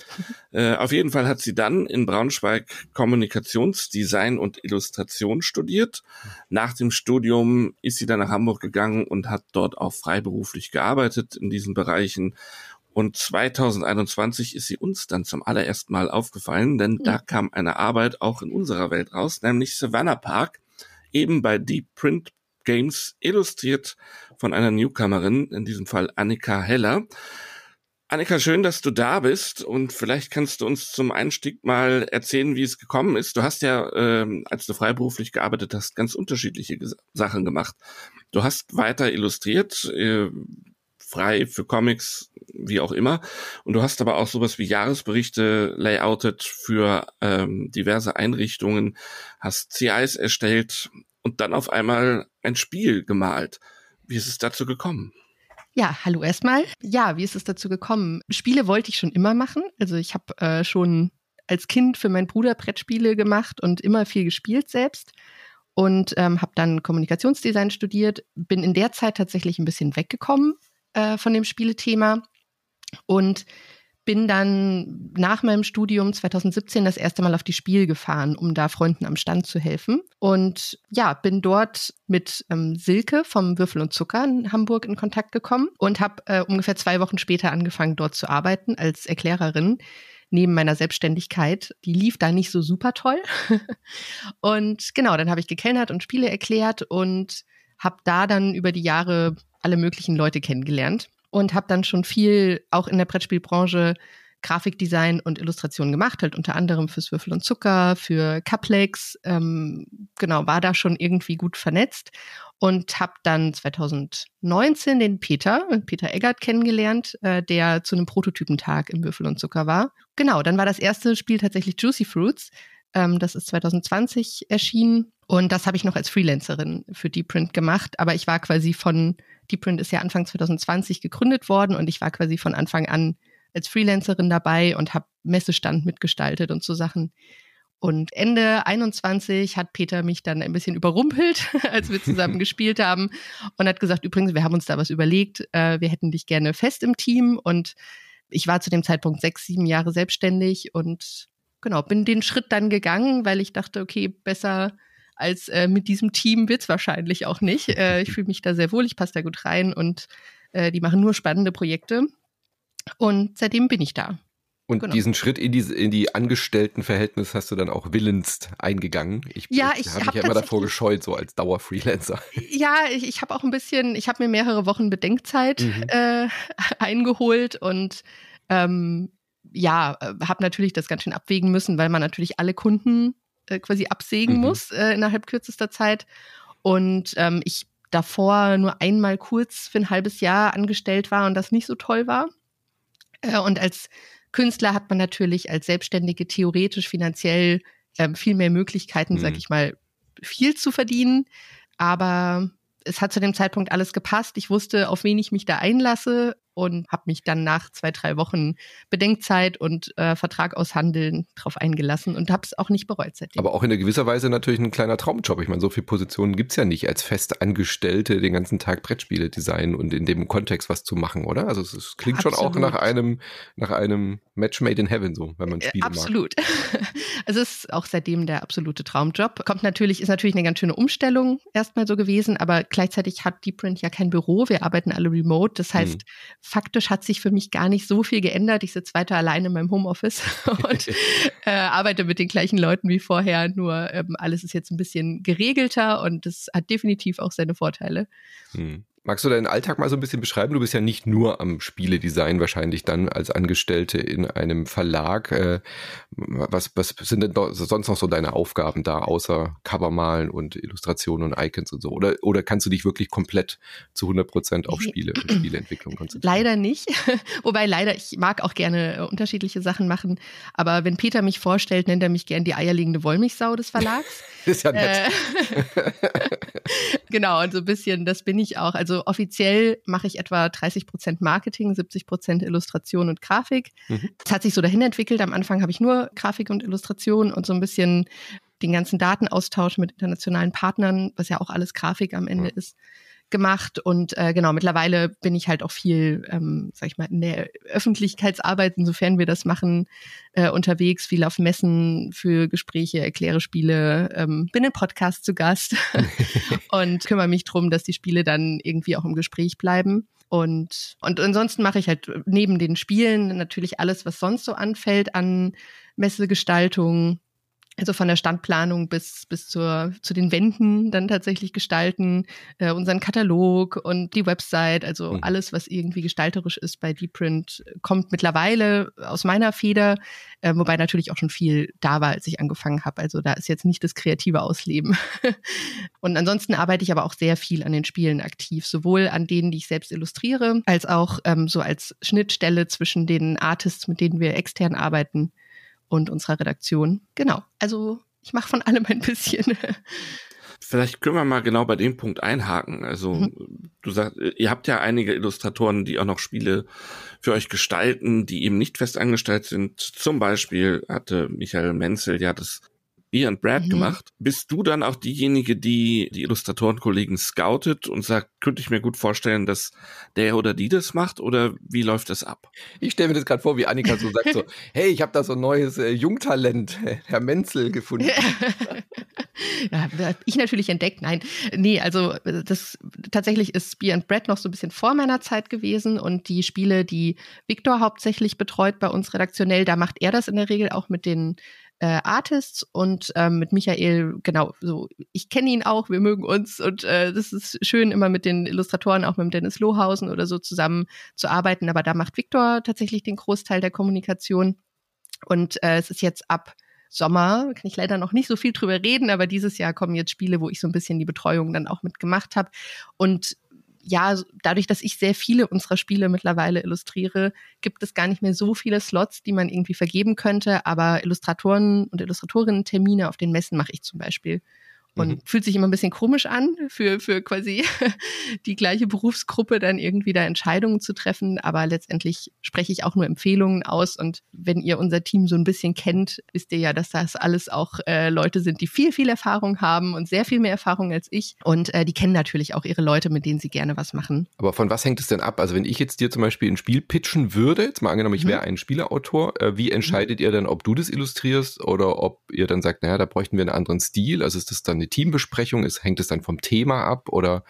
Äh, auf jeden Fall hat sie dann in Braunschweig Kommunikationsdesign und Illustration studiert. Nach dem Studium ist sie dann nach Hamburg gegangen und hat dort auch freiberuflich gearbeitet in diesen Bereichen. Und 2021 ist sie uns dann zum allerersten Mal aufgefallen, denn da kam eine Arbeit auch in unserer Welt raus, nämlich Savannah Park, eben bei Deep Print Games, illustriert von einer Newcomerin, in diesem Fall Annika Heller. Annika, schön, dass du da bist und vielleicht kannst du uns zum Einstieg mal erzählen, wie es gekommen ist. Du hast ja, ähm, als du freiberuflich gearbeitet hast, ganz unterschiedliche Sachen gemacht. Du hast weiter illustriert, äh, frei für Comics, wie auch immer. Und du hast aber auch sowas wie Jahresberichte layoutet für ähm, diverse Einrichtungen, hast CIs erstellt und dann auf einmal ein Spiel gemalt. Wie ist es dazu gekommen? Ja, hallo erstmal. Ja, wie ist es dazu gekommen? Spiele wollte ich schon immer machen. Also ich habe äh, schon als Kind für meinen Bruder Brettspiele gemacht und immer viel gespielt selbst und ähm, habe dann Kommunikationsdesign studiert. Bin in der Zeit tatsächlich ein bisschen weggekommen äh, von dem Spielethema und bin dann nach meinem Studium 2017 das erste Mal auf die Spiel gefahren, um da Freunden am Stand zu helfen. Und ja, bin dort mit ähm, Silke vom Würfel und Zucker in Hamburg in Kontakt gekommen und habe äh, ungefähr zwei Wochen später angefangen, dort zu arbeiten als Erklärerin neben meiner Selbstständigkeit. Die lief da nicht so super toll. und genau, dann habe ich gekellnert und Spiele erklärt und habe da dann über die Jahre alle möglichen Leute kennengelernt und habe dann schon viel auch in der Brettspielbranche Grafikdesign und Illustration gemacht, halt unter anderem fürs Würfel und Zucker, für Caplex, ähm, genau, war da schon irgendwie gut vernetzt und habe dann 2019 den Peter, Peter Eggert kennengelernt, äh, der zu einem Prototypentag im Würfel und Zucker war. Genau, dann war das erste Spiel tatsächlich Juicy Fruits. Ähm, das ist 2020 erschienen und das habe ich noch als Freelancerin für Deep Print gemacht, aber ich war quasi von Deepprint ist ja Anfang 2020 gegründet worden und ich war quasi von Anfang an als Freelancerin dabei und habe Messestand mitgestaltet und so Sachen. Und Ende 21 hat Peter mich dann ein bisschen überrumpelt, als wir zusammen gespielt haben und hat gesagt, übrigens, wir haben uns da was überlegt, äh, wir hätten dich gerne fest im Team und ich war zu dem Zeitpunkt sechs, sieben Jahre selbstständig und genau, bin den Schritt dann gegangen, weil ich dachte, okay, besser als äh, mit diesem Team wird es wahrscheinlich auch nicht. Äh, ich fühle mich da sehr wohl, ich passe da gut rein und äh, die machen nur spannende Projekte. Und seitdem bin ich da. Und genau. diesen Schritt in die, in die Angestelltenverhältnis hast du dann auch willens eingegangen. Ich, ja, ich habe mich ja immer davor gescheut, so als Dauerfreelancer. Ja, ich, ich habe auch ein bisschen, ich habe mir mehrere Wochen Bedenkzeit mhm. äh, eingeholt und ähm, ja, äh, habe natürlich das ganz schön abwägen müssen, weil man natürlich alle Kunden äh, quasi absägen mhm. muss äh, innerhalb kürzester Zeit. Und ähm, ich davor nur einmal kurz für ein halbes Jahr angestellt war und das nicht so toll war. Äh, und als Künstler hat man natürlich als Selbstständige theoretisch finanziell ähm, viel mehr Möglichkeiten, mhm. sag ich mal, viel zu verdienen. Aber es hat zu dem Zeitpunkt alles gepasst. Ich wusste, auf wen ich mich da einlasse und habe mich dann nach zwei, drei Wochen Bedenkzeit und äh, Vertrag aushandeln drauf eingelassen und habe es auch nicht bereut seitdem. Aber auch in gewisser Weise natürlich ein kleiner Traumjob. Ich meine, so viele Positionen gibt's ja nicht als Festangestellte den ganzen Tag Brettspiele designen und in dem Kontext was zu machen, oder? Also es, klingt Absolut. schon auch nach einem, nach einem Match made in heaven, so, wenn man äh, Spiele Absolut. mag. Absolut. es ist auch seitdem der absolute Traumjob. Kommt natürlich, ist natürlich eine ganz schöne Umstellung erstmal so gewesen, aber gleichzeitig hat Deep Print ja kein Büro. Wir arbeiten alle remote. Das heißt, hm faktisch hat sich für mich gar nicht so viel geändert. Ich sitze weiter alleine in meinem Homeoffice und äh, arbeite mit den gleichen Leuten wie vorher, nur ähm, alles ist jetzt ein bisschen geregelter und das hat definitiv auch seine Vorteile. Hm. Magst du deinen Alltag mal so ein bisschen beschreiben? Du bist ja nicht nur am Spieledesign wahrscheinlich dann als Angestellte in einem Verlag. Äh, was, was sind denn sonst noch so deine Aufgaben da, außer Covermalen und Illustrationen und Icons und so? Oder, oder kannst du dich wirklich komplett zu 100 Prozent auf Spiele und Spieleentwicklung konzentrieren? Leider nicht. Wobei leider, ich mag auch gerne äh, unterschiedliche Sachen machen. Aber wenn Peter mich vorstellt, nennt er mich gern die eierlegende Wollmilchsau des Verlags. ist ja nett. Äh, genau, und so ein bisschen, das bin ich auch. Also offiziell mache ich etwa 30 Prozent Marketing, 70 Prozent Illustration und Grafik. Mhm. Das hat sich so dahin entwickelt. Am Anfang habe ich nur Grafik und Illustration und so ein bisschen den ganzen Datenaustausch mit internationalen Partnern, was ja auch alles Grafik am Ende mhm. ist, gemacht und äh, genau, mittlerweile bin ich halt auch viel, ähm, sag ich mal, in der Öffentlichkeitsarbeit, insofern wir das machen, äh, unterwegs, viel auf Messen für Gespräche, erkläre Spiele, ähm, bin in Podcasts zu Gast und kümmere mich drum, dass die Spiele dann irgendwie auch im Gespräch bleiben. Und, und ansonsten mache ich halt neben den Spielen natürlich alles, was sonst so anfällt an Messegestaltung, also von der Standplanung bis, bis zur, zu den Wänden dann tatsächlich gestalten, äh, unseren Katalog und die Website, also mhm. alles, was irgendwie gestalterisch ist bei Deepprint, kommt mittlerweile aus meiner Feder, äh, wobei natürlich auch schon viel da war, als ich angefangen habe. Also da ist jetzt nicht das kreative Ausleben. und ansonsten arbeite ich aber auch sehr viel an den Spielen aktiv, sowohl an denen, die ich selbst illustriere, als auch ähm, so als Schnittstelle zwischen den Artists, mit denen wir extern arbeiten und unserer Redaktion. Genau. Also ich mache von allem ein bisschen. Vielleicht können wir mal genau bei dem Punkt einhaken. Also mhm. du sagst, ihr habt ja einige Illustratoren, die auch noch Spiele für euch gestalten, die eben nicht fest angestellt sind. Zum Beispiel hatte Michael Menzel ja das Beer and Brad mhm. gemacht. Bist du dann auch diejenige, die die Illustratorenkollegen scoutet und sagt, könnte ich mir gut vorstellen, dass der oder die das macht oder wie läuft das ab? Ich stelle mir das gerade vor, wie Annika so sagt so, hey, ich habe da so ein neues äh, Jungtalent, Herr Menzel gefunden. ja, ich natürlich entdeckt, nein. Nee, also das tatsächlich ist Beer and Bread noch so ein bisschen vor meiner Zeit gewesen und die Spiele, die Victor hauptsächlich betreut bei uns redaktionell, da macht er das in der Regel auch mit den äh, Artists und ähm, mit Michael, genau, so, ich kenne ihn auch, wir mögen uns und äh, das ist schön, immer mit den Illustratoren, auch mit Dennis Lohausen oder so zusammen zu arbeiten, aber da macht Viktor tatsächlich den Großteil der Kommunikation und äh, es ist jetzt ab Sommer, kann ich leider noch nicht so viel drüber reden, aber dieses Jahr kommen jetzt Spiele, wo ich so ein bisschen die Betreuung dann auch mitgemacht habe. Und ja, dadurch, dass ich sehr viele unserer Spiele mittlerweile illustriere, gibt es gar nicht mehr so viele Slots, die man irgendwie vergeben könnte. Aber Illustratoren und Illustratorinnen-Termine auf den Messen mache ich zum Beispiel und mhm. fühlt sich immer ein bisschen komisch an, für, für quasi die gleiche Berufsgruppe dann irgendwie da Entscheidungen zu treffen. Aber letztendlich spreche ich auch nur Empfehlungen aus. Und wenn ihr unser Team so ein bisschen kennt, wisst ihr ja, dass das alles auch äh, Leute sind, die viel, viel Erfahrung haben und sehr viel mehr Erfahrung als ich. Und äh, die kennen natürlich auch ihre Leute, mit denen sie gerne was machen. Aber von was hängt es denn ab? Also wenn ich jetzt dir zum Beispiel ein Spiel pitchen würde, jetzt mal angenommen, ich mhm. wäre ein Spielerautor, äh, wie entscheidet mhm. ihr dann, ob du das illustrierst oder ob ihr dann sagt, naja, da bräuchten wir einen anderen Stil? Also ist das dann eine Teambesprechung? Ist, hängt es dann vom Thema ab oder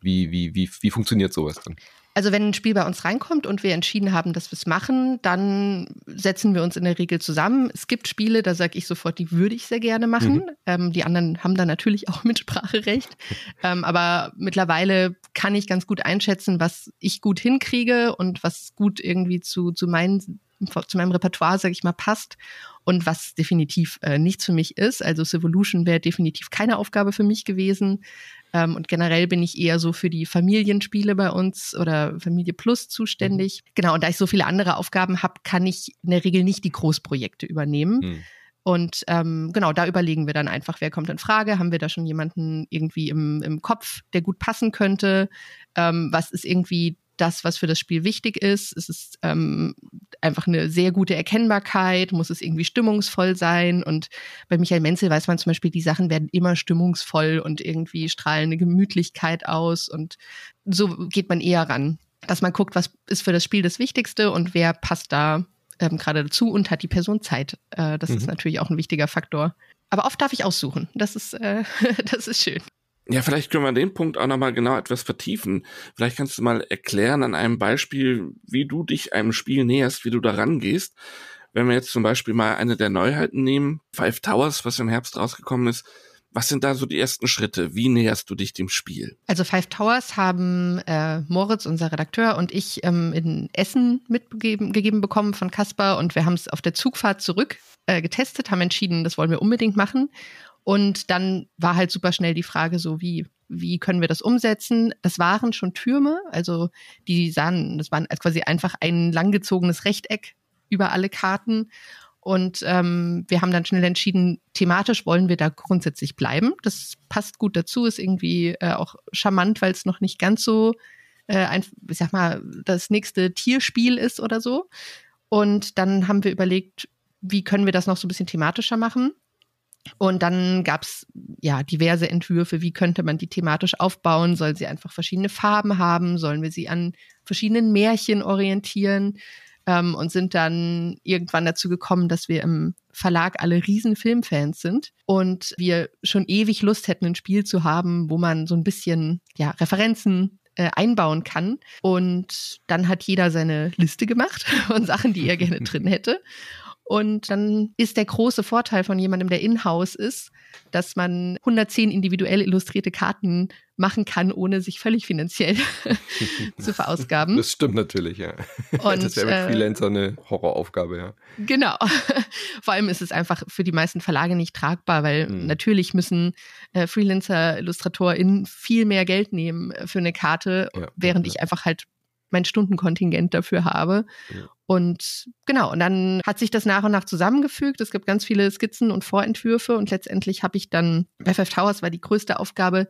wie, wie, wie, wie funktioniert sowas dann? Also wenn ein Spiel bei uns reinkommt und wir entschieden haben, dass wir es machen, dann setzen wir uns in der Regel zusammen. Es gibt Spiele, da sage ich sofort, die würde ich sehr gerne machen. Mhm. Ähm, die anderen haben da natürlich auch Mitspracherecht. ähm, aber mittlerweile kann ich ganz gut einschätzen, was ich gut hinkriege und was gut irgendwie zu, zu meinen zu meinem Repertoire, sage ich mal, passt und was definitiv äh, nichts für mich ist. Also Civolution wäre definitiv keine Aufgabe für mich gewesen. Ähm, und generell bin ich eher so für die Familienspiele bei uns oder Familie Plus zuständig. Mhm. Genau, und da ich so viele andere Aufgaben habe, kann ich in der Regel nicht die Großprojekte übernehmen. Mhm. Und ähm, genau, da überlegen wir dann einfach, wer kommt in Frage? Haben wir da schon jemanden irgendwie im, im Kopf, der gut passen könnte? Ähm, was ist irgendwie das, was für das Spiel wichtig ist. Es ist ähm, einfach eine sehr gute Erkennbarkeit, muss es irgendwie stimmungsvoll sein. Und bei Michael Menzel weiß man zum Beispiel, die Sachen werden immer stimmungsvoll und irgendwie strahlen eine Gemütlichkeit aus. Und so geht man eher ran, dass man guckt, was ist für das Spiel das Wichtigste und wer passt da ähm, gerade dazu und hat die Person Zeit. Äh, das mhm. ist natürlich auch ein wichtiger Faktor. Aber oft darf ich aussuchen. Das ist, äh, das ist schön. Ja, vielleicht können wir den Punkt auch nochmal genau etwas vertiefen. Vielleicht kannst du mal erklären an einem Beispiel, wie du dich einem Spiel näherst, wie du da rangehst. Wenn wir jetzt zum Beispiel mal eine der Neuheiten nehmen, Five Towers, was im Herbst rausgekommen ist, was sind da so die ersten Schritte? Wie näherst du dich dem Spiel? Also Five Towers haben äh, Moritz, unser Redakteur, und ich ähm, in Essen mitgegeben gegeben bekommen von Caspar und wir haben es auf der Zugfahrt zurück äh, getestet, haben entschieden, das wollen wir unbedingt machen und dann war halt super schnell die Frage so, wie, wie können wir das umsetzen? Das waren schon Türme, also die sahen, das waren quasi einfach ein langgezogenes Rechteck über alle Karten. Und ähm, wir haben dann schnell entschieden, thematisch wollen wir da grundsätzlich bleiben. Das passt gut dazu, ist irgendwie äh, auch charmant, weil es noch nicht ganz so, äh, ein, ich sag mal, das nächste Tierspiel ist oder so. Und dann haben wir überlegt, wie können wir das noch so ein bisschen thematischer machen? Und dann gab es ja diverse Entwürfe, wie könnte man die thematisch aufbauen? Sollen sie einfach verschiedene Farben haben? Sollen wir sie an verschiedenen Märchen orientieren? Ähm, und sind dann irgendwann dazu gekommen, dass wir im Verlag alle riesen Filmfans sind und wir schon ewig Lust hätten, ein Spiel zu haben, wo man so ein bisschen ja, Referenzen äh, einbauen kann. Und dann hat jeder seine Liste gemacht von Sachen, die er gerne drin hätte. Und dann ist der große Vorteil von jemandem, der in-house ist, dass man 110 individuell illustrierte Karten machen kann, ohne sich völlig finanziell zu verausgaben. Das stimmt natürlich, ja. Und, das wäre mit äh, Freelancer eine Horroraufgabe, ja. Genau. Vor allem ist es einfach für die meisten Verlage nicht tragbar, weil mhm. natürlich müssen äh, Freelancer-IllustratorInnen viel mehr Geld nehmen für eine Karte, ja, während ja. ich einfach halt mein Stundenkontingent dafür habe. Ja. Und genau, und dann hat sich das nach und nach zusammengefügt. Es gibt ganz viele Skizzen und Vorentwürfe und letztendlich habe ich dann bei Five Towers war die größte Aufgabe,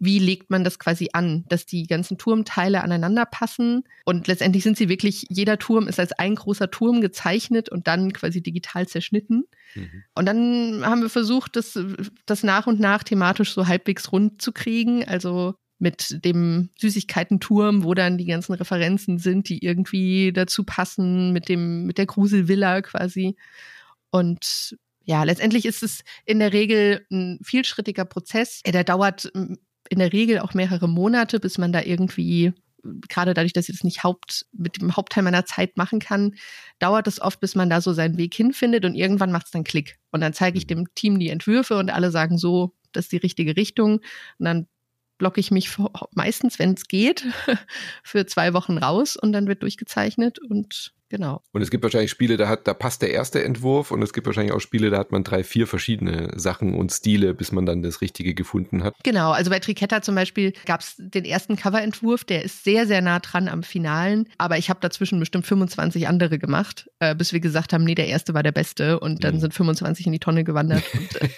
wie legt man das quasi an, dass die ganzen Turmteile aneinander passen. Und letztendlich sind sie wirklich, jeder Turm ist als ein großer Turm gezeichnet und dann quasi digital zerschnitten. Mhm. Und dann haben wir versucht, das, das nach und nach thematisch so halbwegs rund zu kriegen. Also mit dem Süßigkeitenturm, wo dann die ganzen Referenzen sind, die irgendwie dazu passen, mit dem, mit der Gruselvilla quasi. Und ja, letztendlich ist es in der Regel ein vielschrittiger Prozess. Der dauert in der Regel auch mehrere Monate, bis man da irgendwie, gerade dadurch, dass ich das nicht Haupt, mit dem Hauptteil meiner Zeit machen kann, dauert es oft, bis man da so seinen Weg hinfindet und irgendwann macht es dann Klick. Und dann zeige ich mhm. dem Team die Entwürfe und alle sagen so, das ist die richtige Richtung. Und dann blocke ich mich meistens, wenn es geht, für zwei Wochen raus und dann wird durchgezeichnet und Genau. Und es gibt wahrscheinlich Spiele, da hat, da passt der erste Entwurf und es gibt wahrscheinlich auch Spiele, da hat man drei, vier verschiedene Sachen und Stile, bis man dann das Richtige gefunden hat. Genau, also bei Triquetta zum Beispiel gab es den ersten Coverentwurf, der ist sehr, sehr nah dran am Finalen, aber ich habe dazwischen bestimmt 25 andere gemacht, äh, bis wir gesagt haben, nee, der erste war der beste und dann mhm. sind 25 in die Tonne gewandert. Und, äh,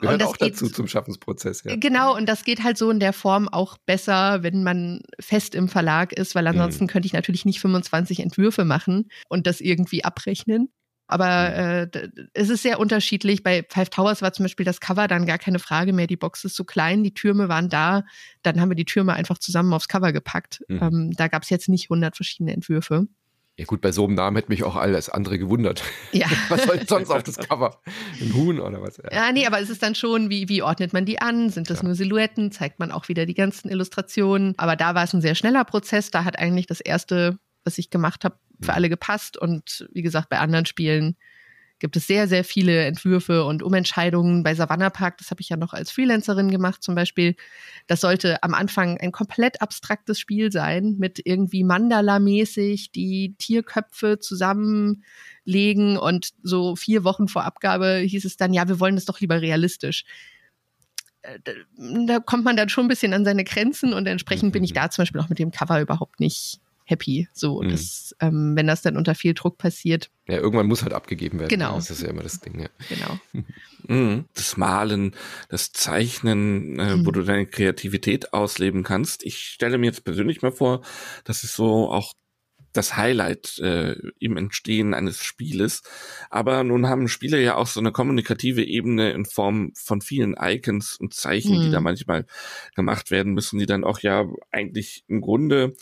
Gehört auch dazu geht, zum Schaffensprozess, ja. Genau, und das geht halt so in der Form auch besser, wenn man fest im Verlag ist, weil ansonsten mhm. könnte ich natürlich nicht 25 Entwürfe machen und das irgendwie abrechnen. Aber äh, es ist sehr unterschiedlich. Bei Five Towers war zum Beispiel das Cover dann gar keine Frage mehr. Die Box ist so klein, die Türme waren da. Dann haben wir die Türme einfach zusammen aufs Cover gepackt. Mhm. Ähm, da gab es jetzt nicht 100 verschiedene Entwürfe. Ja gut, bei so einem Namen hätte mich auch alles andere gewundert. Ja. was soll sonst auf das Cover? Ein Huhn oder was? Ja. ja, nee, aber es ist dann schon, wie, wie ordnet man die an? Sind das ja. nur Silhouetten? Zeigt man auch wieder die ganzen Illustrationen? Aber da war es ein sehr schneller Prozess. Da hat eigentlich das erste, was ich gemacht habe, für alle gepasst. Und wie gesagt, bei anderen Spielen gibt es sehr, sehr viele Entwürfe und Umentscheidungen. Bei Savannah Park, das habe ich ja noch als Freelancerin gemacht zum Beispiel, das sollte am Anfang ein komplett abstraktes Spiel sein, mit irgendwie Mandala-mäßig die Tierköpfe zusammenlegen und so vier Wochen vor Abgabe hieß es dann, ja, wir wollen das doch lieber realistisch äh, da kommt man dann schon ein bisschen an seine Grenzen und entsprechend bin ich mhm. da zum Beispiel auch mit dem Cover überhaupt nicht happy. So, mhm. das, ähm, wenn das dann unter viel Druck passiert. Ja, irgendwann muss halt abgegeben werden. Genau. Das ist ja immer das Ding. Ja. Genau. Mhm. Das Malen, das Zeichnen, äh, mhm. wo du deine Kreativität ausleben kannst. Ich stelle mir jetzt persönlich mal vor, das ist so auch das Highlight äh, im Entstehen eines Spieles. Aber nun haben Spiele ja auch so eine kommunikative Ebene in Form von vielen Icons und Zeichen, mhm. die da manchmal gemacht werden müssen, die dann auch ja eigentlich im Grunde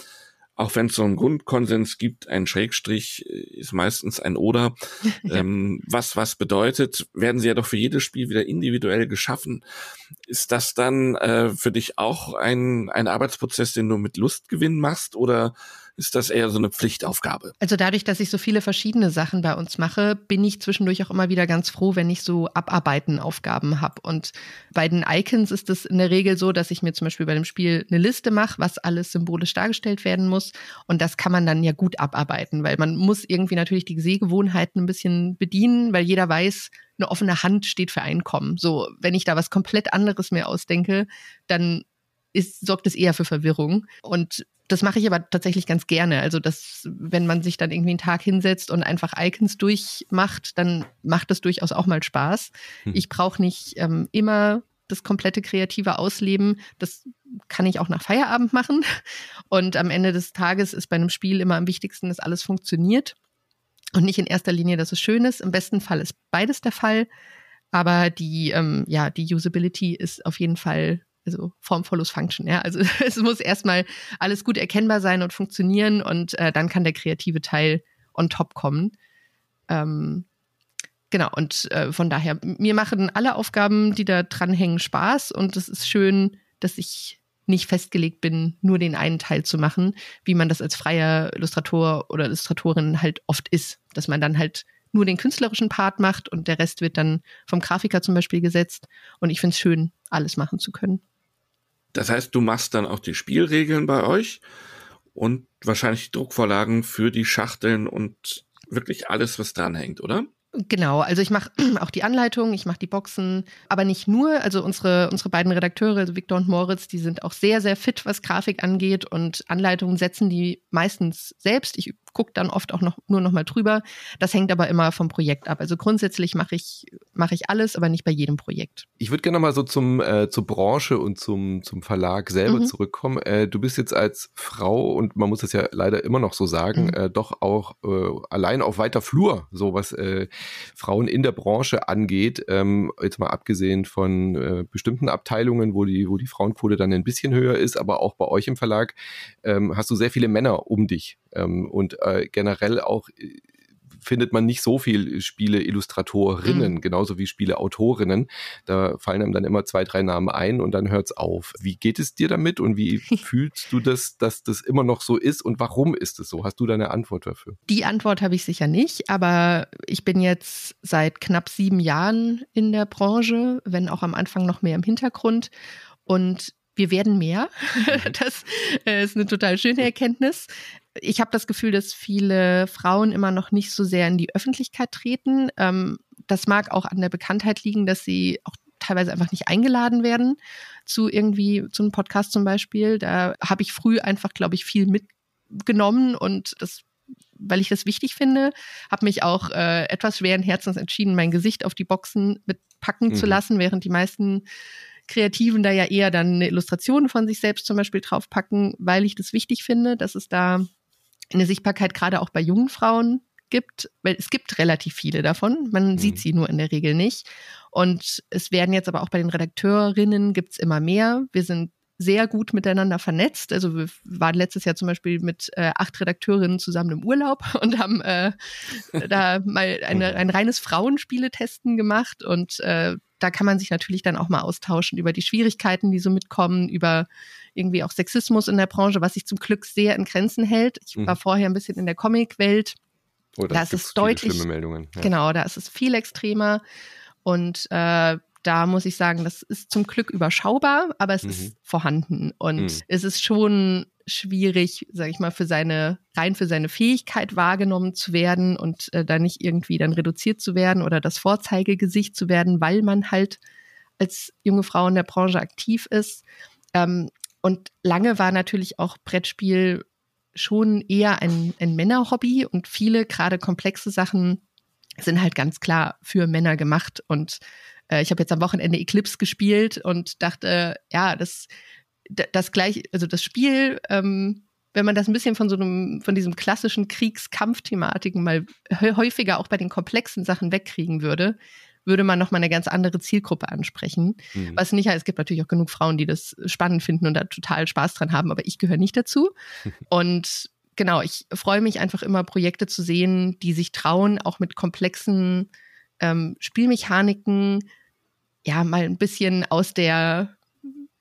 auch wenn es so einen Grundkonsens gibt, ein Schrägstrich äh, ist meistens ein Oder. ähm, was was bedeutet, werden sie ja doch für jedes Spiel wieder individuell geschaffen. Ist das dann äh, für dich auch ein, ein Arbeitsprozess, den du mit Lustgewinn machst oder ist das eher so eine Pflichtaufgabe. Also dadurch, dass ich so viele verschiedene Sachen bei uns mache, bin ich zwischendurch auch immer wieder ganz froh, wenn ich so Abarbeiten-Aufgaben habe. Und bei den Icons ist es in der Regel so, dass ich mir zum Beispiel bei dem Spiel eine Liste mache, was alles symbolisch dargestellt werden muss. Und das kann man dann ja gut abarbeiten, weil man muss irgendwie natürlich die Sehgewohnheiten ein bisschen bedienen, weil jeder weiß, eine offene Hand steht für Einkommen. So, wenn ich da was komplett anderes mir ausdenke, dann ist, sorgt es eher für Verwirrung. Und das mache ich aber tatsächlich ganz gerne. Also, dass, wenn man sich dann irgendwie einen Tag hinsetzt und einfach Icons durchmacht, dann macht das durchaus auch mal Spaß. Hm. Ich brauche nicht ähm, immer das komplette kreative Ausleben. Das kann ich auch nach Feierabend machen. Und am Ende des Tages ist bei einem Spiel immer am wichtigsten, dass alles funktioniert. Und nicht in erster Linie, dass es schön ist. Im besten Fall ist beides der Fall. Aber die, ähm, ja, die Usability ist auf jeden Fall also Form follows Function, ja. Also es muss erstmal alles gut erkennbar sein und funktionieren und äh, dann kann der kreative Teil on top kommen. Ähm, genau, und äh, von daher, mir machen alle Aufgaben, die da dranhängen, Spaß und es ist schön, dass ich nicht festgelegt bin, nur den einen Teil zu machen, wie man das als freier Illustrator oder Illustratorin halt oft ist, dass man dann halt nur den künstlerischen Part macht und der Rest wird dann vom Grafiker zum Beispiel gesetzt. Und ich finde es schön, alles machen zu können. Das heißt, du machst dann auch die Spielregeln bei euch und wahrscheinlich Druckvorlagen für die Schachteln und wirklich alles, was dranhängt, oder? Genau, also ich mache auch die Anleitung, ich mache die Boxen, aber nicht nur. Also unsere, unsere beiden Redakteure, also Victor und Moritz, die sind auch sehr, sehr fit, was Grafik angeht und Anleitungen setzen die meistens selbst. Ich gucke dann oft auch noch nur noch mal drüber. Das hängt aber immer vom Projekt ab. Also grundsätzlich mache ich, mache ich alles, aber nicht bei jedem Projekt. Ich würde gerne mal so zum, äh, zur Branche und zum, zum Verlag selber mhm. zurückkommen. Äh, du bist jetzt als Frau, und man muss das ja leider immer noch so sagen, mhm. äh, doch auch äh, allein auf weiter Flur, so was äh, Frauen in der Branche angeht. Ähm, jetzt mal abgesehen von äh, bestimmten Abteilungen, wo die, wo die Frauenquote dann ein bisschen höher ist, aber auch bei euch im Verlag ähm, hast du sehr viele Männer um dich. Ähm, und äh, generell auch äh, findet man nicht so viel Spiele-Illustratorinnen, mhm. genauso wie Spiele-Autorinnen. Da fallen einem dann immer zwei, drei Namen ein und dann hört's auf. Wie geht es dir damit und wie fühlst du das, dass das immer noch so ist und warum ist es so? Hast du da eine Antwort dafür? Die Antwort habe ich sicher nicht, aber ich bin jetzt seit knapp sieben Jahren in der Branche, wenn auch am Anfang noch mehr im Hintergrund. Und wir werden mehr. Mhm. Das äh, ist eine total schöne Erkenntnis. Ich habe das Gefühl, dass viele Frauen immer noch nicht so sehr in die Öffentlichkeit treten. Ähm, das mag auch an der Bekanntheit liegen, dass sie auch teilweise einfach nicht eingeladen werden zu irgendwie zu einem Podcast zum Beispiel. Da habe ich früh einfach, glaube ich, viel mitgenommen und das weil ich das wichtig finde, habe mich auch äh, etwas schweren Herzens entschieden, mein Gesicht auf die Boxen mitpacken mhm. zu lassen, während die meisten Kreativen da ja eher dann eine Illustration von sich selbst zum Beispiel draufpacken, weil ich das wichtig finde, dass es da eine Sichtbarkeit gerade auch bei jungen Frauen gibt, weil es gibt relativ viele davon. Man mhm. sieht sie nur in der Regel nicht. Und es werden jetzt aber auch bei den Redakteurinnen gibt's immer mehr. Wir sind sehr gut miteinander vernetzt. Also wir waren letztes Jahr zum Beispiel mit äh, acht Redakteurinnen zusammen im Urlaub und haben äh, da mal eine, ein reines Frauenspieletesten gemacht und äh, da kann man sich natürlich dann auch mal austauschen über die Schwierigkeiten, die so mitkommen, über irgendwie auch Sexismus in der Branche, was sich zum Glück sehr in Grenzen hält. Ich war mhm. vorher ein bisschen in der Comicwelt. Oh, da ist es deutlich. Ja. Genau, da ist es viel extremer. Und äh, da muss ich sagen, das ist zum Glück überschaubar, aber es mhm. ist vorhanden. Und mhm. es ist schon schwierig, sage ich mal, für seine rein für seine Fähigkeit wahrgenommen zu werden und äh, da nicht irgendwie dann reduziert zu werden oder das Vorzeigegesicht zu werden, weil man halt als junge Frau in der Branche aktiv ist. Ähm, und lange war natürlich auch Brettspiel schon eher ein, ein Männerhobby und viele gerade komplexe Sachen sind halt ganz klar für Männer gemacht und äh, ich habe jetzt am Wochenende Eclipse gespielt und dachte, ja, das, das gleich, also das Spiel, ähm, wenn man das ein bisschen von so einem, von diesem klassischen Kriegskampfthematiken mal häufiger auch bei den komplexen Sachen wegkriegen würde, würde man nochmal eine ganz andere Zielgruppe ansprechen. Mhm. Was nicht heißt, es gibt natürlich auch genug Frauen, die das spannend finden und da total Spaß dran haben, aber ich gehöre nicht dazu. und genau, ich freue mich einfach immer, Projekte zu sehen, die sich trauen, auch mit komplexen ähm, Spielmechaniken ja mal ein bisschen aus der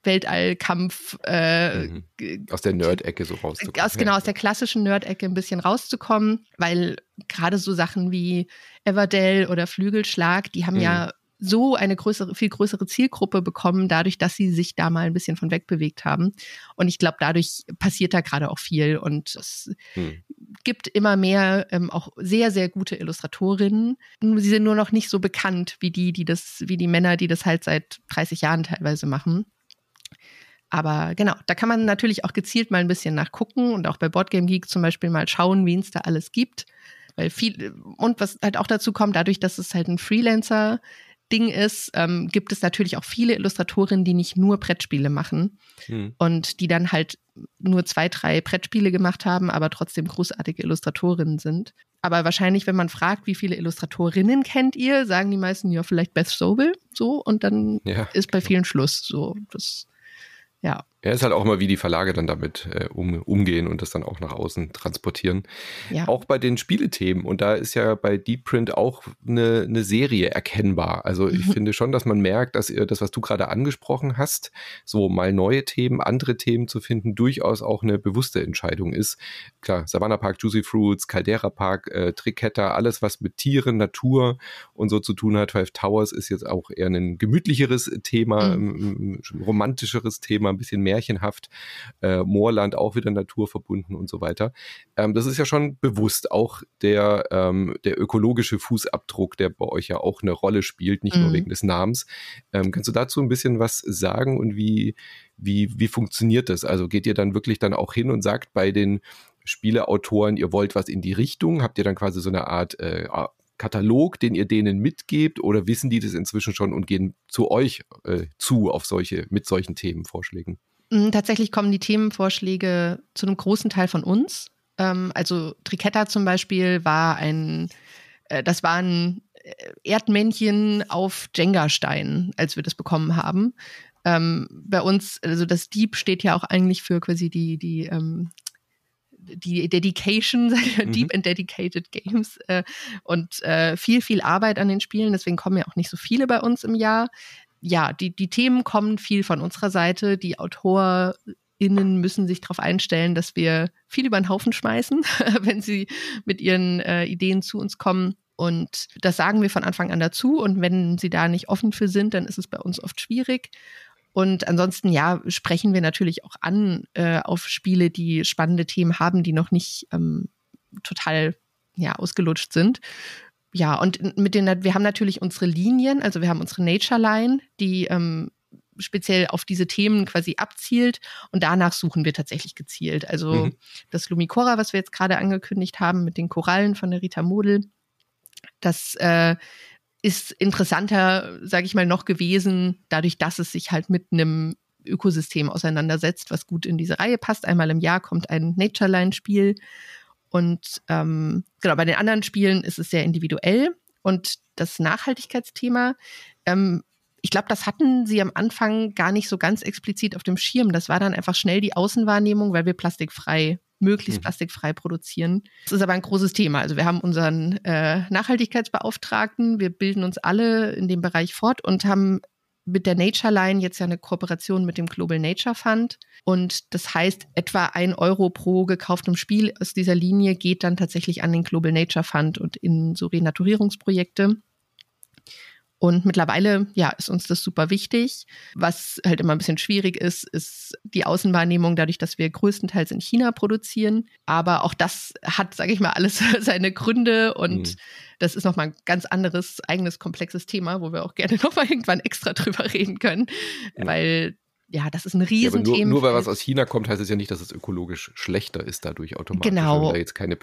Weltallkampf äh, mhm. aus der Nerd-Ecke so rauszukommen. Aus, genau, aus der klassischen Nerd-Ecke ein bisschen rauszukommen, weil gerade so Sachen wie Everdell oder Flügelschlag, die haben mhm. ja so eine größere, viel größere Zielgruppe bekommen, dadurch, dass sie sich da mal ein bisschen von wegbewegt haben. Und ich glaube, dadurch passiert da gerade auch viel. Und es hm. gibt immer mehr ähm, auch sehr, sehr gute Illustratorinnen. Sie sind nur noch nicht so bekannt wie die, die das, wie die Männer, die das halt seit 30 Jahren teilweise machen. Aber genau, da kann man natürlich auch gezielt mal ein bisschen nachgucken und auch bei Boardgame Geek zum Beispiel mal schauen, wen es da alles gibt. Weil viel, und was halt auch dazu kommt, dadurch, dass es halt ein Freelancer Ding ist, ähm, gibt es natürlich auch viele Illustratorinnen, die nicht nur Brettspiele machen hm. und die dann halt nur zwei, drei Brettspiele gemacht haben, aber trotzdem großartige Illustratorinnen sind. Aber wahrscheinlich, wenn man fragt, wie viele Illustratorinnen kennt ihr, sagen die meisten ja vielleicht Beth Sobel so und dann ja. ist bei vielen Schluss. So, das ja. Ja, ist halt auch mal, wie die Verlage dann damit äh, um, umgehen und das dann auch nach außen transportieren. Ja. Auch bei den Spielethemen. Und da ist ja bei Deep Print auch eine, eine Serie erkennbar. Also ich mhm. finde schon, dass man merkt, dass ihr das, was du gerade angesprochen hast, so mal neue Themen, andere Themen zu finden, durchaus auch eine bewusste Entscheidung ist. Klar, Savannah Park, Juicy Fruits, Caldera Park, äh, Tricketter, alles, was mit Tieren, Natur und so zu tun hat. Five Towers ist jetzt auch eher ein gemütlicheres Thema, mhm. ein romantischeres Thema, ein bisschen mehr märchenhaft, äh, Moorland auch wieder naturverbunden und so weiter. Ähm, das ist ja schon bewusst auch der, ähm, der ökologische Fußabdruck, der bei euch ja auch eine Rolle spielt, nicht mhm. nur wegen des Namens. Ähm, kannst du dazu ein bisschen was sagen und wie, wie, wie funktioniert das? Also geht ihr dann wirklich dann auch hin und sagt bei den Spieleautoren, ihr wollt was in die Richtung? Habt ihr dann quasi so eine Art äh, Katalog, den ihr denen mitgebt, oder wissen die das inzwischen schon und gehen zu euch äh, zu auf solche mit solchen Themenvorschlägen? Mm, tatsächlich kommen die Themenvorschläge zu einem großen Teil von uns. Ähm, also Triketta zum Beispiel war ein, äh, das war ein äh, Erdmännchen auf Jenga-Steinen, als wir das bekommen haben. Ähm, bei uns, also das Deep steht ja auch eigentlich für quasi die, die, ähm, die Dedication, mhm. Deep and Dedicated Games äh, und äh, viel, viel Arbeit an den Spielen. Deswegen kommen ja auch nicht so viele bei uns im Jahr ja, die, die Themen kommen viel von unserer Seite. Die AutorInnen müssen sich darauf einstellen, dass wir viel über den Haufen schmeißen, wenn sie mit ihren äh, Ideen zu uns kommen. Und das sagen wir von Anfang an dazu. Und wenn sie da nicht offen für sind, dann ist es bei uns oft schwierig. Und ansonsten, ja, sprechen wir natürlich auch an äh, auf Spiele, die spannende Themen haben, die noch nicht ähm, total ja, ausgelutscht sind ja, und mit den, wir haben natürlich unsere Linien, also wir haben unsere Nature Line, die ähm, speziell auf diese Themen quasi abzielt und danach suchen wir tatsächlich gezielt. Also mhm. das Lumicora, was wir jetzt gerade angekündigt haben mit den Korallen von der Rita Model, das äh, ist interessanter, sage ich mal, noch gewesen, dadurch, dass es sich halt mit einem Ökosystem auseinandersetzt, was gut in diese Reihe passt. Einmal im Jahr kommt ein Nature Line Spiel und ähm, genau, bei den anderen Spielen ist es sehr individuell. Und das Nachhaltigkeitsthema, ähm, ich glaube, das hatten sie am Anfang gar nicht so ganz explizit auf dem Schirm. Das war dann einfach schnell die Außenwahrnehmung, weil wir plastikfrei, möglichst mhm. plastikfrei produzieren. Das ist aber ein großes Thema. Also wir haben unseren äh, Nachhaltigkeitsbeauftragten, wir bilden uns alle in dem Bereich fort und haben mit der Nature Line jetzt ja eine Kooperation mit dem Global Nature Fund. Und das heißt, etwa ein Euro pro gekauftem Spiel aus dieser Linie geht dann tatsächlich an den Global Nature Fund und in so Renaturierungsprojekte. Und mittlerweile, ja, ist uns das super wichtig. Was halt immer ein bisschen schwierig ist, ist die Außenwahrnehmung dadurch, dass wir größtenteils in China produzieren. Aber auch das hat, sage ich mal, alles seine Gründe und mhm. das ist nochmal ein ganz anderes, eigenes, komplexes Thema, wo wir auch gerne nochmal irgendwann extra drüber reden können, ja. weil ja, das ist ein Riesenthema. Ja, nur, nur, weil was aus China kommt, heißt es ja nicht, dass es ökologisch schlechter ist dadurch automatisch. Genau. Weil da jetzt keine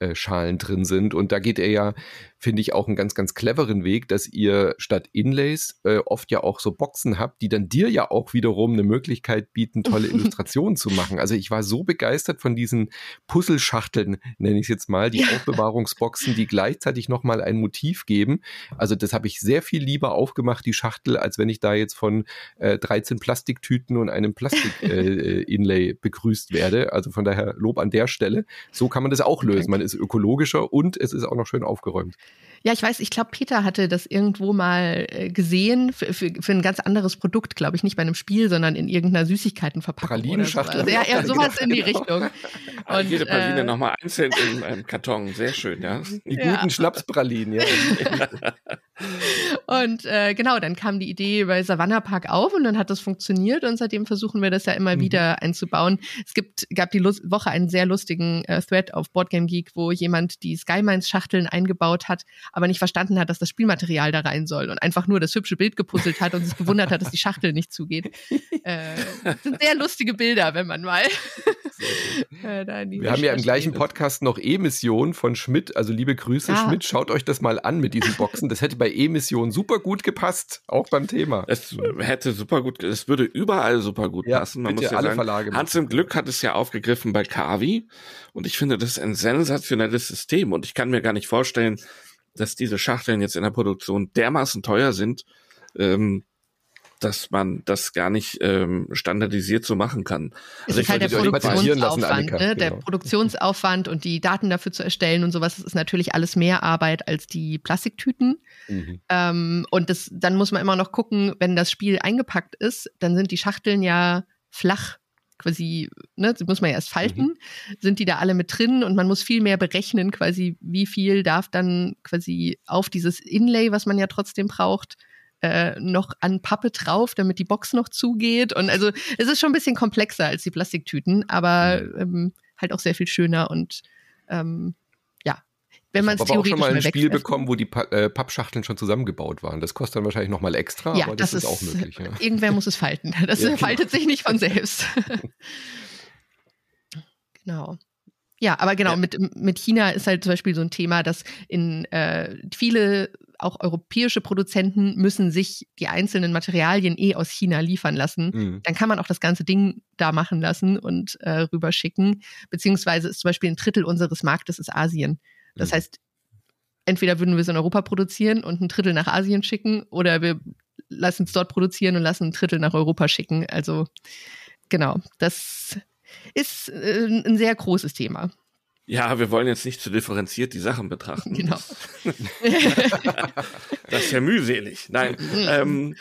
Plastikschalen drin sind. Und da geht er ja finde ich auch einen ganz, ganz cleveren Weg, dass ihr statt Inlays äh, oft ja auch so Boxen habt, die dann dir ja auch wiederum eine Möglichkeit bieten, tolle Illustrationen zu machen. Also ich war so begeistert von diesen Puzzleschachteln, nenne ich es jetzt mal, die ja. Aufbewahrungsboxen, die gleichzeitig nochmal ein Motiv geben. Also das habe ich sehr viel lieber aufgemacht, die Schachtel, als wenn ich da jetzt von äh, 13 Plastiktüten und einem Plastik-Inlay äh, äh begrüßt werde. Also von daher Lob an der Stelle. So kann man das auch lösen. Man ist ökologischer und es ist auch noch schön aufgeräumt. Ja, ich weiß, ich glaube, Peter hatte das irgendwo mal äh, gesehen für, für, für ein ganz anderes Produkt, glaube ich, nicht bei einem Spiel, sondern in irgendeiner Süßigkeitenverpackung. Pralinenschachtel. So. Ja, ja, sowas in die genau. Richtung. Und, Jede Praline äh, nochmal einzeln in einem Karton. Sehr schön, ja. Die ja. guten Schnapspralinen, ja. und äh, genau, dann kam die Idee bei Savannah Park auf und dann hat das funktioniert und seitdem versuchen wir das ja immer mhm. wieder einzubauen. Es gibt, gab die Lust Woche einen sehr lustigen äh, Thread auf Boardgame Geek, wo jemand die Skymines Schachteln eingebaut hat, aber nicht verstanden hat, dass das Spielmaterial da rein soll und einfach nur das hübsche Bild gepuzzelt hat und sich gewundert hat, dass die Schachtel nicht zugeht. Äh, sind sehr lustige Bilder, wenn man mal Ja, Wir haben ja im gleichen Podcast noch E-Mission von Schmidt. Also liebe Grüße, ah. Schmidt, schaut euch das mal an mit diesen Boxen. Das hätte bei E-Mission super gut gepasst, auch beim Thema. Es hätte super gut, es würde überall super gut ja, passen. Man muss ja alle sagen, Verlage Hans im Glück hat es ja aufgegriffen bei Kavi. Und ich finde, das ist ein sensationelles System. Und ich kann mir gar nicht vorstellen, dass diese Schachteln jetzt in der Produktion dermaßen teuer sind, ähm, dass man das gar nicht ähm, standardisiert so machen kann. Es also ist halt der Produktionsaufwand, ne? der genau. Produktionsaufwand und die Daten dafür zu erstellen und sowas, das ist natürlich alles mehr Arbeit als die Plastiktüten. Mhm. Ähm, und das, dann muss man immer noch gucken, wenn das Spiel eingepackt ist, dann sind die Schachteln ja flach quasi, ne, muss man ja erst falten, mhm. sind die da alle mit drin und man muss viel mehr berechnen, quasi, wie viel darf dann quasi auf dieses Inlay, was man ja trotzdem braucht, äh, noch an Pappe drauf, damit die Box noch zugeht. Und also es ist schon ein bisschen komplexer als die Plastiktüten, aber mhm. ähm, halt auch sehr viel schöner und ähm, wenn man es theoretisch auch schon mal ein Spiel bekommen, wo die pa äh, Pappschachteln schon zusammengebaut waren. Das kostet dann wahrscheinlich noch mal extra, ja, aber das, das ist, auch möglich. Ja. Irgendwer muss es falten. Das ja, genau. faltet sich nicht von selbst. genau. Ja, aber genau, ja. mit, mit China ist halt zum Beispiel so ein Thema, dass in äh, viele auch europäische Produzenten müssen sich die einzelnen Materialien eh aus China liefern lassen. Mhm. Dann kann man auch das ganze Ding da machen lassen und äh, rüberschicken. Beziehungsweise ist zum Beispiel ein Drittel unseres Marktes ist Asien. Das mhm. heißt, entweder würden wir es in Europa produzieren und ein Drittel nach Asien schicken oder wir lassen es dort produzieren und lassen ein Drittel nach Europa schicken. Also genau, das ist äh, ein sehr großes Thema. Ja, wir wollen jetzt nicht zu differenziert die Sachen betrachten. Genau. das ist ja mühselig. Nein, ähm,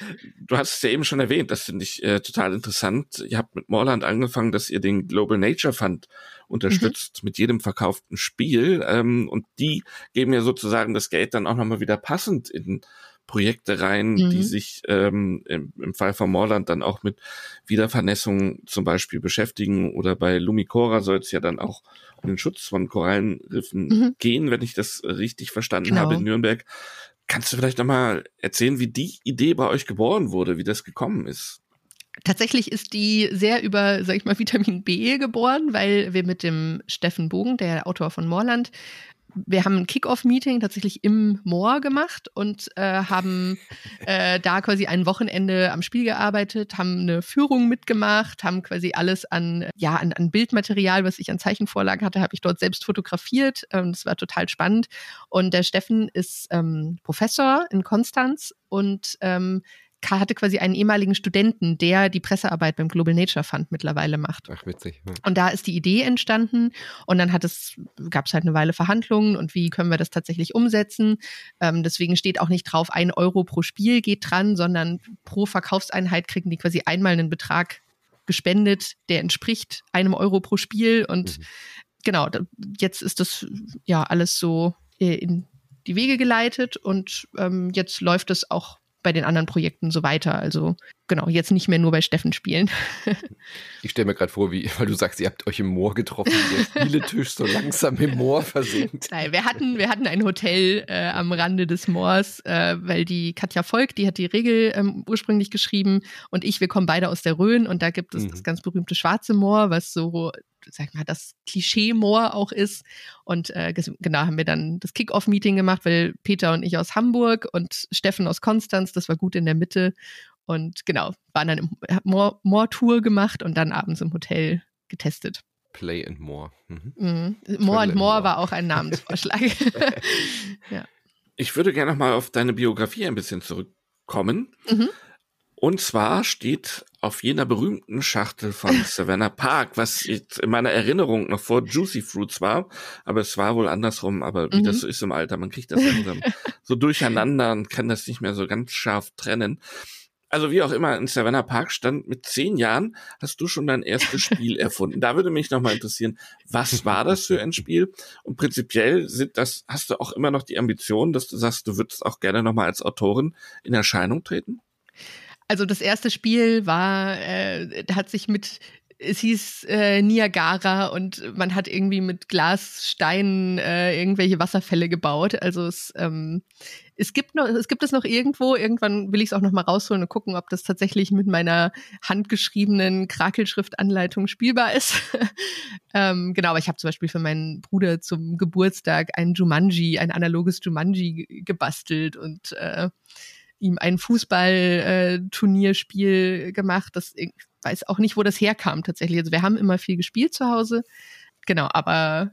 du hast es ja eben schon erwähnt, das finde ich äh, total interessant. Ihr habt mit Morland angefangen, dass ihr den Global Nature Fund unterstützt mhm. mit jedem verkauften Spiel. Ähm, und die geben ja sozusagen das Geld dann auch nochmal wieder passend in Projekte rein, mhm. die sich ähm, im, im Fall von Morland dann auch mit Wiedervernässung zum Beispiel beschäftigen oder bei Lumicora soll es ja dann auch um den Schutz von Korallenriffen mhm. gehen, wenn ich das richtig verstanden genau. habe in Nürnberg. Kannst du vielleicht nochmal erzählen, wie die Idee bei euch geboren wurde, wie das gekommen ist? Tatsächlich ist die sehr über, sag ich mal, Vitamin B geboren, weil wir mit dem Steffen Bogen, der Autor von Moorland, wir haben ein Kick-Off-Meeting tatsächlich im Moor gemacht und äh, haben äh, da quasi ein Wochenende am Spiel gearbeitet, haben eine Führung mitgemacht, haben quasi alles an, ja, an, an Bildmaterial, was ich an Zeichenvorlagen hatte, habe ich dort selbst fotografiert. Ähm, das war total spannend. Und der Steffen ist ähm, Professor in Konstanz und ähm, hatte quasi einen ehemaligen Studenten, der die Pressearbeit beim Global Nature Fund mittlerweile macht. Ach, witzig. Ja. Und da ist die Idee entstanden und dann hat es, gab es halt eine Weile Verhandlungen und wie können wir das tatsächlich umsetzen. Ähm, deswegen steht auch nicht drauf, ein Euro pro Spiel geht dran, sondern pro Verkaufseinheit kriegen die quasi einmal einen Betrag gespendet, der entspricht einem Euro pro Spiel und mhm. genau, jetzt ist das ja alles so äh, in die Wege geleitet und ähm, jetzt läuft es auch bei den anderen Projekten so weiter. Also genau, jetzt nicht mehr nur bei Steffen spielen. ich stelle mir gerade vor, wie, weil du sagst, ihr habt euch im Moor getroffen, der Spieletisch so langsam im Moor versinkt. Nein, wir hatten, wir hatten ein Hotel äh, am Rande des Moors, äh, weil die Katja Volk, die hat die Regel ähm, ursprünglich geschrieben und ich, wir kommen beide aus der Rhön und da gibt es mhm. das ganz berühmte Schwarze Moor, was so sag mal, das Klischee-Moor auch ist. Und äh, genau haben wir dann das Kick-Off-Meeting gemacht, weil Peter und ich aus Hamburg und Steffen aus Konstanz, das war gut in der Mitte. Und genau, waren dann im Moor-Tour gemacht und dann abends im Hotel getestet. Play and More. Mhm. Mhm. More and More war auch ein Namensvorschlag. ja. Ich würde gerne noch mal auf deine Biografie ein bisschen zurückkommen. Mhm. Und zwar steht auf jener berühmten Schachtel von Savannah Park, was jetzt in meiner Erinnerung noch vor Juicy Fruits war, aber es war wohl andersrum, aber wie mhm. das so ist im Alter, man kriegt das langsam so durcheinander und kann das nicht mehr so ganz scharf trennen. Also wie auch immer, in Savannah Park stand mit zehn Jahren, hast du schon dein erstes Spiel erfunden. Da würde mich nochmal interessieren, was war das für ein Spiel? Und prinzipiell sind das, hast du auch immer noch die Ambition, dass du sagst, du würdest auch gerne nochmal als Autorin in Erscheinung treten? Also das erste Spiel war, äh, hat sich mit es hieß äh, Niagara und man hat irgendwie mit Glassteinen äh, irgendwelche Wasserfälle gebaut. Also es ähm, es gibt noch, es gibt es noch irgendwo. Irgendwann will ich es auch noch mal rausholen und gucken, ob das tatsächlich mit meiner handgeschriebenen Krakelschriftanleitung spielbar ist. ähm, genau, aber ich habe zum Beispiel für meinen Bruder zum Geburtstag ein Jumanji, ein analoges Jumanji gebastelt und äh, ihm ein Fußball-Turnierspiel äh, gemacht. Das ich weiß auch nicht, wo das herkam tatsächlich. Also wir haben immer viel gespielt zu Hause. Genau, aber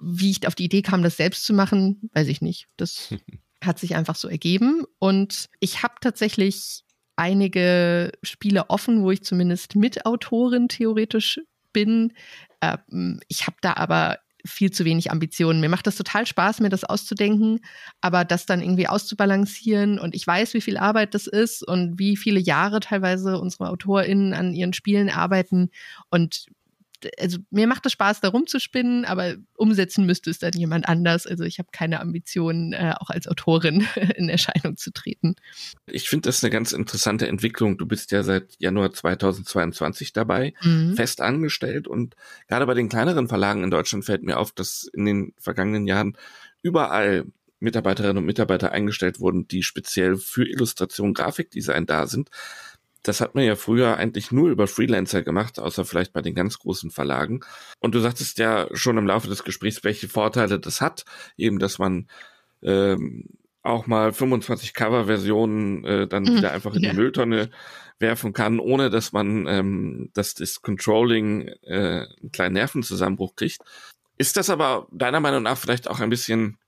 wie ich auf die Idee kam, das selbst zu machen, weiß ich nicht. Das hat sich einfach so ergeben. Und ich habe tatsächlich einige Spiele offen, wo ich zumindest Mitautorin theoretisch bin. Ähm, ich habe da aber viel zu wenig Ambitionen. Mir macht das total Spaß, mir das auszudenken, aber das dann irgendwie auszubalancieren und ich weiß, wie viel Arbeit das ist und wie viele Jahre teilweise unsere AutorInnen an ihren Spielen arbeiten und also mir macht es Spaß, da rumzuspinnen, aber umsetzen müsste es dann jemand anders. Also ich habe keine Ambitionen, äh, auch als Autorin in Erscheinung zu treten. Ich finde das eine ganz interessante Entwicklung. Du bist ja seit Januar 2022 dabei, mhm. fest angestellt und gerade bei den kleineren Verlagen in Deutschland fällt mir auf, dass in den vergangenen Jahren überall Mitarbeiterinnen und Mitarbeiter eingestellt wurden, die speziell für Illustration, Grafikdesign da sind das hat man ja früher eigentlich nur über Freelancer gemacht, außer vielleicht bei den ganz großen Verlagen. Und du sagtest ja schon im Laufe des Gesprächs, welche Vorteile das hat, eben, dass man ähm, auch mal 25 Cover-Versionen äh, dann mhm, wieder einfach in ja. die Mülltonne werfen kann, ohne dass man ähm, dass das Controlling äh, einen kleinen Nervenzusammenbruch kriegt. Ist das aber deiner Meinung nach vielleicht auch ein bisschen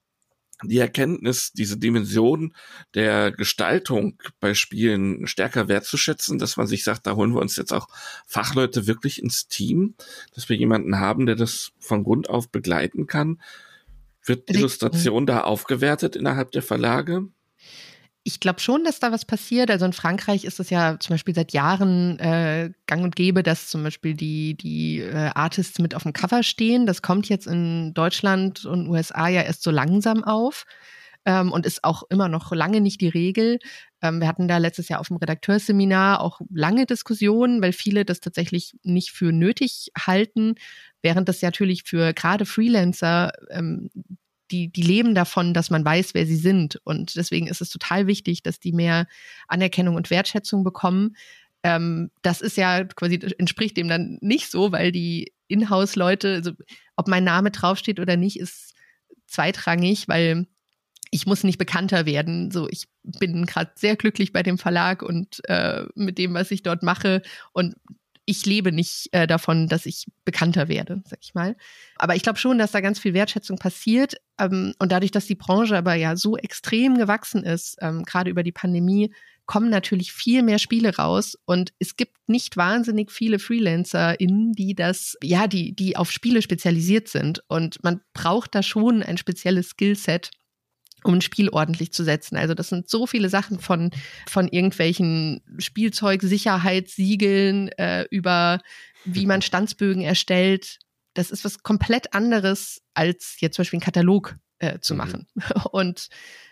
die Erkenntnis, diese Dimension der Gestaltung bei Spielen stärker wertzuschätzen, dass man sich sagt, da holen wir uns jetzt auch Fachleute wirklich ins Team, dass wir jemanden haben, der das von Grund auf begleiten kann. Wird Illustration da aufgewertet innerhalb der Verlage? Ich glaube schon, dass da was passiert. Also in Frankreich ist es ja zum Beispiel seit Jahren äh, gang und gäbe, dass zum Beispiel die, die äh, Artists mit auf dem Cover stehen. Das kommt jetzt in Deutschland und USA ja erst so langsam auf ähm, und ist auch immer noch lange nicht die Regel. Ähm, wir hatten da letztes Jahr auf dem Redakteurseminar auch lange Diskussionen, weil viele das tatsächlich nicht für nötig halten, während das natürlich für gerade Freelancer ähm, die, die leben davon, dass man weiß, wer sie sind. Und deswegen ist es total wichtig, dass die mehr Anerkennung und Wertschätzung bekommen. Ähm, das ist ja quasi, entspricht dem dann nicht so, weil die Inhouse-Leute, also ob mein Name draufsteht oder nicht, ist zweitrangig, weil ich muss nicht bekannter werden. So, ich bin gerade sehr glücklich bei dem Verlag und äh, mit dem, was ich dort mache. Und ich lebe nicht äh, davon, dass ich bekannter werde, sag ich mal. Aber ich glaube schon, dass da ganz viel Wertschätzung passiert. Ähm, und dadurch, dass die Branche aber ja so extrem gewachsen ist, ähm, gerade über die Pandemie, kommen natürlich viel mehr Spiele raus und es gibt nicht wahnsinnig viele FreelancerInnen, die das, ja, die, die auf Spiele spezialisiert sind. Und man braucht da schon ein spezielles Skillset, um ein Spiel ordentlich zu setzen. Also das sind so viele Sachen von, von irgendwelchen Spielzeugsicherheitssiegeln äh, über wie man Stanzbögen erstellt. Das ist was komplett anderes, als jetzt zum Beispiel einen Katalog äh, zu mhm. machen. Und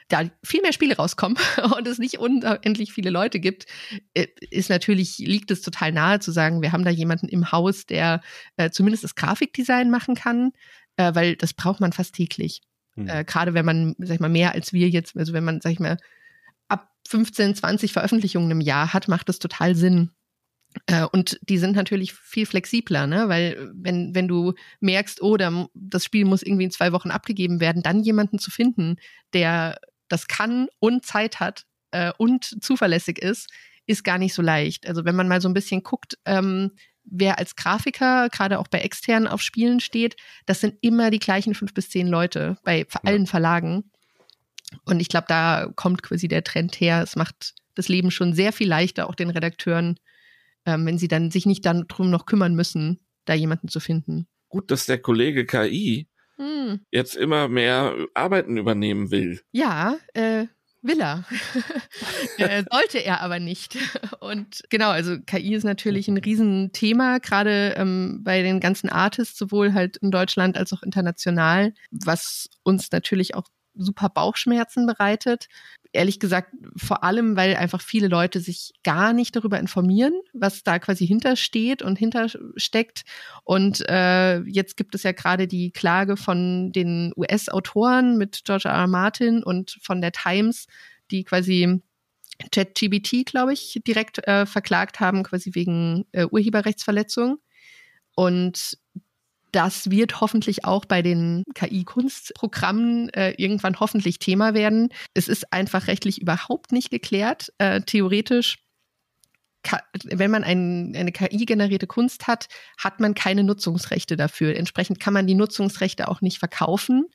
da viel mehr Spiele rauskommen und es nicht unendlich viele Leute gibt, äh, ist natürlich, liegt es total nahe zu sagen, wir haben da jemanden im Haus, der äh, zumindest das Grafikdesign machen kann, äh, weil das braucht man fast täglich. Mhm. Äh, Gerade wenn man, sag ich mal, mehr als wir jetzt, also wenn man, sag ich mal, ab 15, 20 Veröffentlichungen im Jahr hat, macht das total Sinn. Äh, und die sind natürlich viel flexibler, ne? Weil wenn, wenn du merkst, oh, da, das Spiel muss irgendwie in zwei Wochen abgegeben werden, dann jemanden zu finden, der das kann und Zeit hat äh, und zuverlässig ist, ist gar nicht so leicht. Also wenn man mal so ein bisschen guckt, ähm, wer als Grafiker gerade auch bei externen auf Spielen steht, das sind immer die gleichen fünf bis zehn Leute bei allen Verlagen. Und ich glaube, da kommt quasi der Trend her. Es macht das Leben schon sehr viel leichter, auch den Redakteuren, ähm, wenn sie dann sich nicht dann drum noch kümmern müssen, da jemanden zu finden. Gut, dass der Kollege KI hm. jetzt immer mehr Arbeiten übernehmen will. Ja, äh, will er. äh, sollte er aber nicht. Und genau, also KI ist natürlich ein Riesenthema, gerade ähm, bei den ganzen Artists, sowohl halt in Deutschland als auch international, was uns natürlich auch super Bauchschmerzen bereitet. Ehrlich gesagt vor allem, weil einfach viele Leute sich gar nicht darüber informieren, was da quasi hintersteht und hintersteckt. Und äh, jetzt gibt es ja gerade die Klage von den US-Autoren mit George R. R. Martin und von der Times, die quasi ChatGBT, glaube ich, direkt äh, verklagt haben, quasi wegen äh, Urheberrechtsverletzung. Und das wird hoffentlich auch bei den KI-Kunstprogrammen äh, irgendwann hoffentlich Thema werden. Es ist einfach rechtlich überhaupt nicht geklärt. Äh, theoretisch, wenn man ein, eine KI-generierte Kunst hat, hat man keine Nutzungsrechte dafür. Entsprechend kann man die Nutzungsrechte auch nicht verkaufen.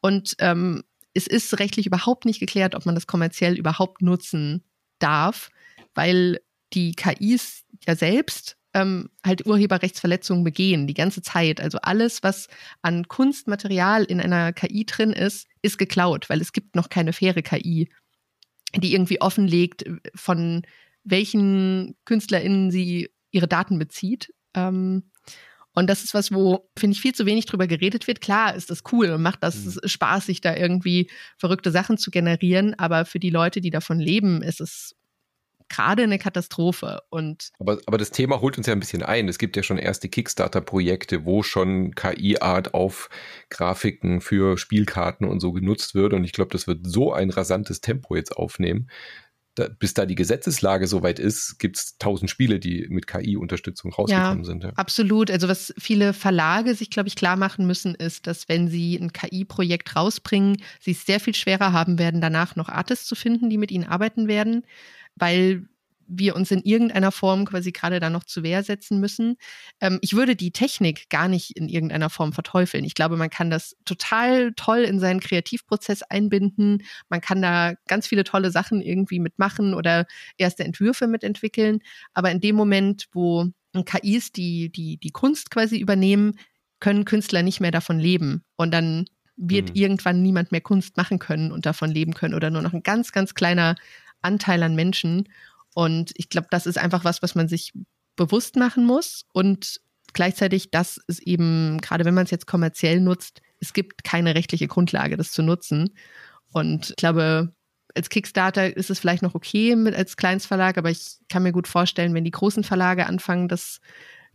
Und ähm, es ist rechtlich überhaupt nicht geklärt, ob man das kommerziell überhaupt nutzen darf, weil die KIs ja selbst ähm, halt Urheberrechtsverletzungen begehen, die ganze Zeit. Also alles, was an Kunstmaterial in einer KI drin ist, ist geklaut, weil es gibt noch keine faire KI, die irgendwie offenlegt, von welchen KünstlerInnen sie ihre Daten bezieht. Ähm, und das ist was, wo, finde ich, viel zu wenig drüber geredet wird. Klar ist das cool und macht das mhm. Spaß, sich da irgendwie verrückte Sachen zu generieren. Aber für die Leute, die davon leben, ist es gerade eine Katastrophe. Und aber, aber das Thema holt uns ja ein bisschen ein. Es gibt ja schon erste Kickstarter-Projekte, wo schon KI-Art auf Grafiken für Spielkarten und so genutzt wird. Und ich glaube, das wird so ein rasantes Tempo jetzt aufnehmen. Da, bis da die Gesetzeslage soweit ist, gibt es tausend Spiele, die mit KI-Unterstützung rausgekommen ja, sind. Ja. Absolut. Also was viele Verlage sich, glaube ich, klar machen müssen, ist, dass wenn sie ein KI-Projekt rausbringen, sie es sehr viel schwerer haben werden, danach noch Artists zu finden, die mit ihnen arbeiten werden weil wir uns in irgendeiner Form quasi gerade da noch zu Wehr setzen müssen. Ähm, ich würde die Technik gar nicht in irgendeiner Form verteufeln. Ich glaube, man kann das total toll in seinen Kreativprozess einbinden. Man kann da ganz viele tolle Sachen irgendwie mitmachen oder erste Entwürfe mitentwickeln. Aber in dem Moment, wo KIs die, die, die Kunst quasi übernehmen, können Künstler nicht mehr davon leben. Und dann wird mhm. irgendwann niemand mehr Kunst machen können und davon leben können oder nur noch ein ganz, ganz kleiner Anteil an Menschen. Und ich glaube, das ist einfach was, was man sich bewusst machen muss. Und gleichzeitig, das ist eben, gerade wenn man es jetzt kommerziell nutzt, es gibt keine rechtliche Grundlage, das zu nutzen. Und ich glaube, als Kickstarter ist es vielleicht noch okay mit als Kleinstverlag, aber ich kann mir gut vorstellen, wenn die großen Verlage anfangen, das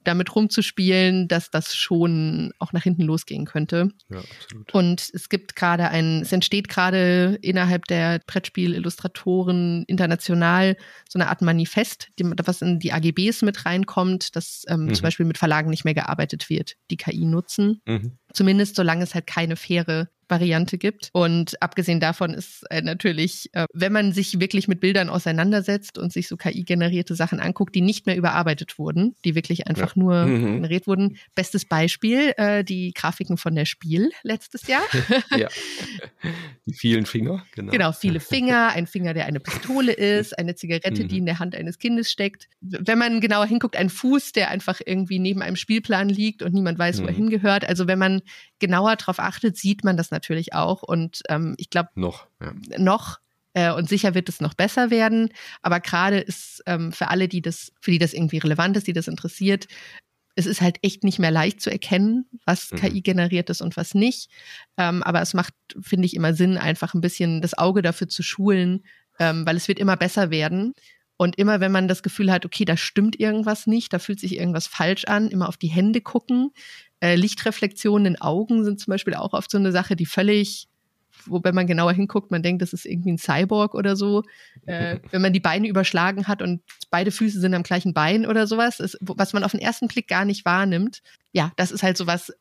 damit rumzuspielen, dass das schon auch nach hinten losgehen könnte. Ja, absolut. Und es gibt gerade ein, es entsteht gerade innerhalb der Brettspiel-Illustratoren international so eine Art Manifest, die, was in die AGBs mit reinkommt, dass ähm, mhm. zum Beispiel mit Verlagen nicht mehr gearbeitet wird, die KI nutzen. Mhm. Zumindest solange es halt keine faire Variante gibt. Und abgesehen davon ist äh, natürlich, äh, wenn man sich wirklich mit Bildern auseinandersetzt und sich so KI-generierte Sachen anguckt, die nicht mehr überarbeitet wurden, die wirklich einfach ja. nur mhm. generiert wurden. Bestes Beispiel, äh, die Grafiken von der Spiel letztes Jahr. ja. Die vielen Finger, genau. Genau, viele Finger, ein Finger, der eine Pistole ist, eine Zigarette, mhm. die in der Hand eines Kindes steckt. Wenn man genauer hinguckt, ein Fuß, der einfach irgendwie neben einem Spielplan liegt und niemand weiß, wo er mhm. hingehört. Also wenn man genauer darauf achtet, sieht man das natürlich auch. Und ähm, ich glaube, noch, ja. noch äh, und sicher wird es noch besser werden. Aber gerade ist ähm, für alle, die das, für die das irgendwie relevant ist, die das interessiert, es ist halt echt nicht mehr leicht zu erkennen, was mhm. KI generiert ist und was nicht. Ähm, aber es macht, finde ich, immer Sinn, einfach ein bisschen das Auge dafür zu schulen, ähm, weil es wird immer besser werden. Und immer, wenn man das Gefühl hat, okay, da stimmt irgendwas nicht, da fühlt sich irgendwas falsch an, immer auf die Hände gucken, äh, Lichtreflexionen in Augen sind zum Beispiel auch oft so eine Sache, die völlig, wo wenn man genauer hinguckt, man denkt, das ist irgendwie ein Cyborg oder so. Äh, wenn man die Beine überschlagen hat und beide Füße sind am gleichen Bein oder sowas, ist, was man auf den ersten Blick gar nicht wahrnimmt. Ja, das ist halt sowas,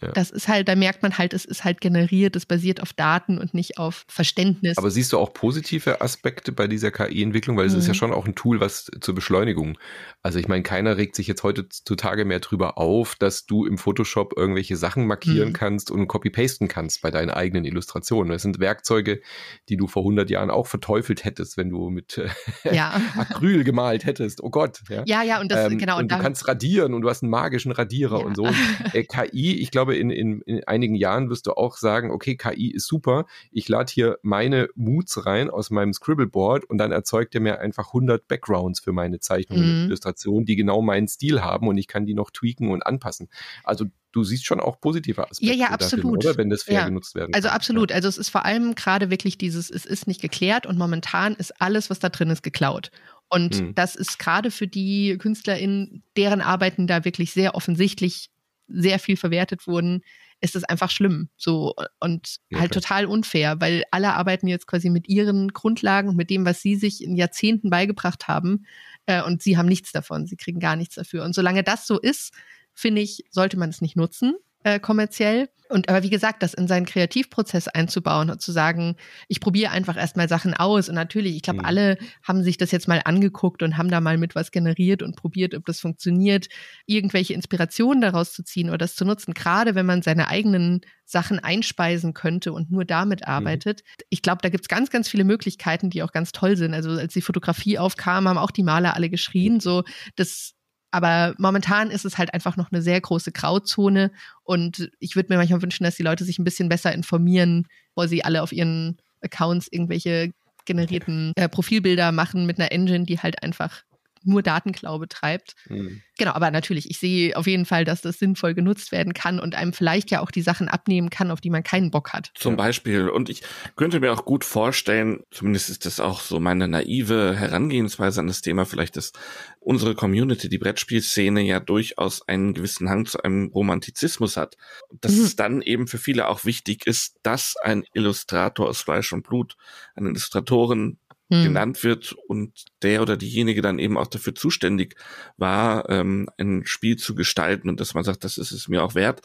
ja. Das ist halt, da merkt man halt, es ist halt generiert, es basiert auf Daten und nicht auf Verständnis. Aber siehst du auch positive Aspekte bei dieser KI-Entwicklung? Weil es mhm. ist ja mhm. schon auch ein Tool, was zur Beschleunigung. Also ich meine, keiner regt sich jetzt heutzutage mehr drüber auf, dass du im Photoshop irgendwelche Sachen markieren mhm. kannst und copy-pasten kannst bei deinen eigenen Illustrationen. Das sind Werkzeuge, die du vor 100 Jahren auch verteufelt hättest, wenn du mit äh, ja. Acryl gemalt hättest. Oh Gott. Ja, ja, ja und das, ähm, genau. Und, und du kannst radieren und du hast einen magischen Radierer ja. und so. äh, KI, ich glaube, glaube, in, in, in einigen Jahren wirst du auch sagen, okay, KI ist super, ich lade hier meine Moods rein aus meinem Scribbleboard und dann erzeugt er mir einfach 100 Backgrounds für meine Zeichnungen mhm. und Illustrationen, die genau meinen Stil haben und ich kann die noch tweaken und anpassen. Also du siehst schon auch positive Aspekte. Ja, ja, absolut. Dafür, oder? Wenn das fair ja. genutzt werden also kann. Also absolut. Ja. Also es ist vor allem gerade wirklich dieses, es ist nicht geklärt und momentan ist alles, was da drin ist, geklaut. Und mhm. das ist gerade für die KünstlerInnen, deren Arbeiten da wirklich sehr offensichtlich sehr viel verwertet wurden, ist es einfach schlimm. So und ja, halt total unfair, weil alle arbeiten jetzt quasi mit ihren Grundlagen und mit dem, was sie sich in Jahrzehnten beigebracht haben, äh, und sie haben nichts davon. Sie kriegen gar nichts dafür. Und solange das so ist, finde ich, sollte man es nicht nutzen äh, kommerziell. Und aber wie gesagt, das in seinen Kreativprozess einzubauen und zu sagen, ich probiere einfach erstmal Sachen aus. Und natürlich, ich glaube, mhm. alle haben sich das jetzt mal angeguckt und haben da mal mit was generiert und probiert, ob das funktioniert, irgendwelche Inspirationen daraus zu ziehen oder das zu nutzen, gerade wenn man seine eigenen Sachen einspeisen könnte und nur damit mhm. arbeitet. Mhm. Ich glaube, da gibt es ganz, ganz viele Möglichkeiten, die auch ganz toll sind. Also als die Fotografie aufkam, haben auch die Maler alle geschrien, so das aber momentan ist es halt einfach noch eine sehr große Grauzone. Und ich würde mir manchmal wünschen, dass die Leute sich ein bisschen besser informieren, bevor sie alle auf ihren Accounts irgendwelche generierten äh, Profilbilder machen mit einer Engine, die halt einfach nur Datenklau betreibt. Mhm. Genau, aber natürlich, ich sehe auf jeden Fall, dass das sinnvoll genutzt werden kann und einem vielleicht ja auch die Sachen abnehmen kann, auf die man keinen Bock hat. Zum Beispiel. Und ich könnte mir auch gut vorstellen, zumindest ist das auch so meine naive Herangehensweise an das Thema, vielleicht, dass unsere Community, die Brettspielszene ja durchaus einen gewissen Hang zu einem Romantizismus hat. Dass mhm. es dann eben für viele auch wichtig ist, dass ein Illustrator aus Fleisch und Blut, eine Illustratorin hm. genannt wird und der oder diejenige dann eben auch dafür zuständig war, ähm, ein Spiel zu gestalten und dass man sagt, das ist es mir auch wert.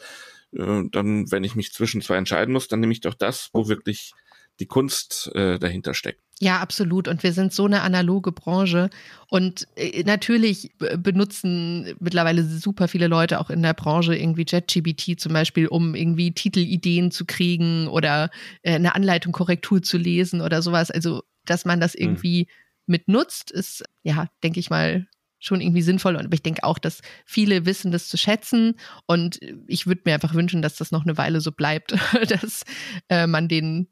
Äh, dann, wenn ich mich zwischen zwei entscheiden muss, dann nehme ich doch das, wo wirklich die Kunst äh, dahinter steckt. Ja, absolut. Und wir sind so eine analoge Branche. Und äh, natürlich benutzen mittlerweile super viele Leute auch in der Branche irgendwie JetGBT zum Beispiel, um irgendwie Titelideen zu kriegen oder äh, eine Anleitung Korrektur zu lesen oder sowas. Also dass man das mhm. irgendwie mhm. mit nutzt, ist, ja, denke ich mal, schon irgendwie sinnvoll. Und ich denke auch, dass viele wissen das zu schätzen. Und ich würde mir einfach wünschen, dass das noch eine Weile so bleibt, dass äh, man den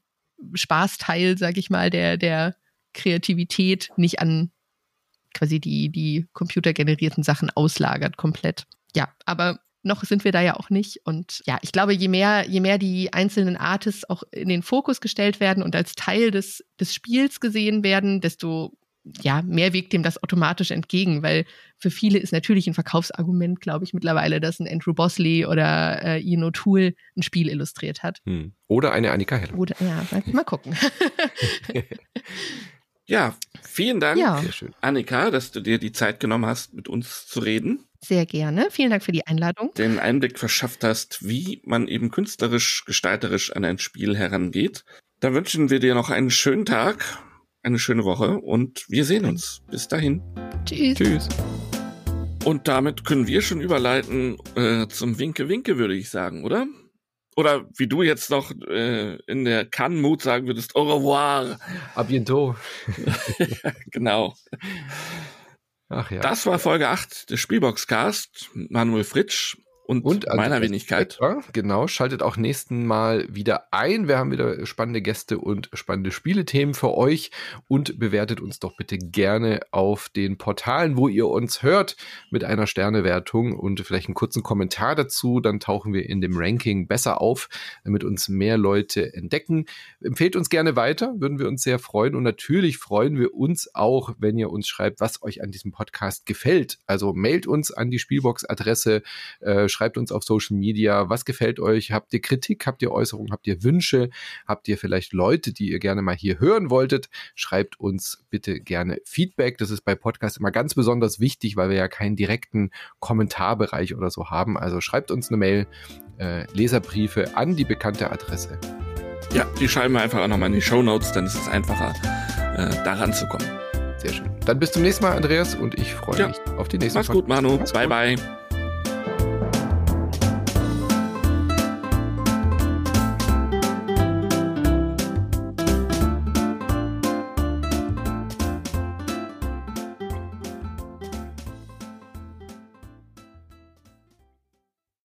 Spaßteil, sag ich mal, der, der Kreativität nicht an quasi die, die computergenerierten Sachen auslagert komplett. Ja, aber noch sind wir da ja auch nicht. Und ja, ich glaube, je mehr, je mehr die einzelnen Artists auch in den Fokus gestellt werden und als Teil des, des Spiels gesehen werden, desto ja, mehr wirkt dem das automatisch entgegen, weil für viele ist natürlich ein Verkaufsargument, glaube ich, mittlerweile, dass ein Andrew Bosley oder äh, Ian O'Toole ein Spiel illustriert hat. Hm. Oder eine Annika Heller. Oder, ja, mal gucken. ja, vielen Dank, ja. Annika, dass du dir die Zeit genommen hast, mit uns zu reden. Sehr gerne. Vielen Dank für die Einladung. Den Einblick verschafft hast, wie man eben künstlerisch, gestalterisch an ein Spiel herangeht. Da wünschen wir dir noch einen schönen Tag, eine schöne Woche und wir sehen uns. Bis dahin. Tschüss. Tschüss. Und damit können wir schon überleiten äh, zum Winke-Winke, würde ich sagen, oder? Oder wie du jetzt noch äh, in der Kann-Mut sagen würdest, au revoir. A bientôt. ja, genau. Ach ja. Das war Folge 8 des Spielboxcast. Manuel Fritsch und, und meiner Wenigkeit. Extra, genau, schaltet auch nächsten Mal wieder ein. Wir haben wieder spannende Gäste und spannende Spielethemen für euch und bewertet uns doch bitte gerne auf den Portalen, wo ihr uns hört, mit einer Sternewertung und vielleicht einen kurzen Kommentar dazu. Dann tauchen wir in dem Ranking besser auf, damit uns mehr Leute entdecken. Empfehlt uns gerne weiter, würden wir uns sehr freuen und natürlich freuen wir uns auch, wenn ihr uns schreibt, was euch an diesem Podcast gefällt. Also mailt uns an die Spielbox-Adresse, äh, schreibt uns auf Social Media, was gefällt euch? Habt ihr Kritik? Habt ihr Äußerungen? Habt ihr Wünsche? Habt ihr vielleicht Leute, die ihr gerne mal hier hören wolltet? Schreibt uns bitte gerne Feedback. Das ist bei Podcasts immer ganz besonders wichtig, weil wir ja keinen direkten Kommentarbereich oder so haben. Also schreibt uns eine Mail, äh, Leserbriefe an die bekannte Adresse. Ja, die schreiben wir einfach auch nochmal in die Show Notes, dann ist es einfacher, äh, daran zu kommen. Sehr schön. Dann bis zum nächsten Mal, Andreas, und ich freue ja. mich auf die nächste Mach's Folge. gut, Manu. Mach's bye, gut. bye.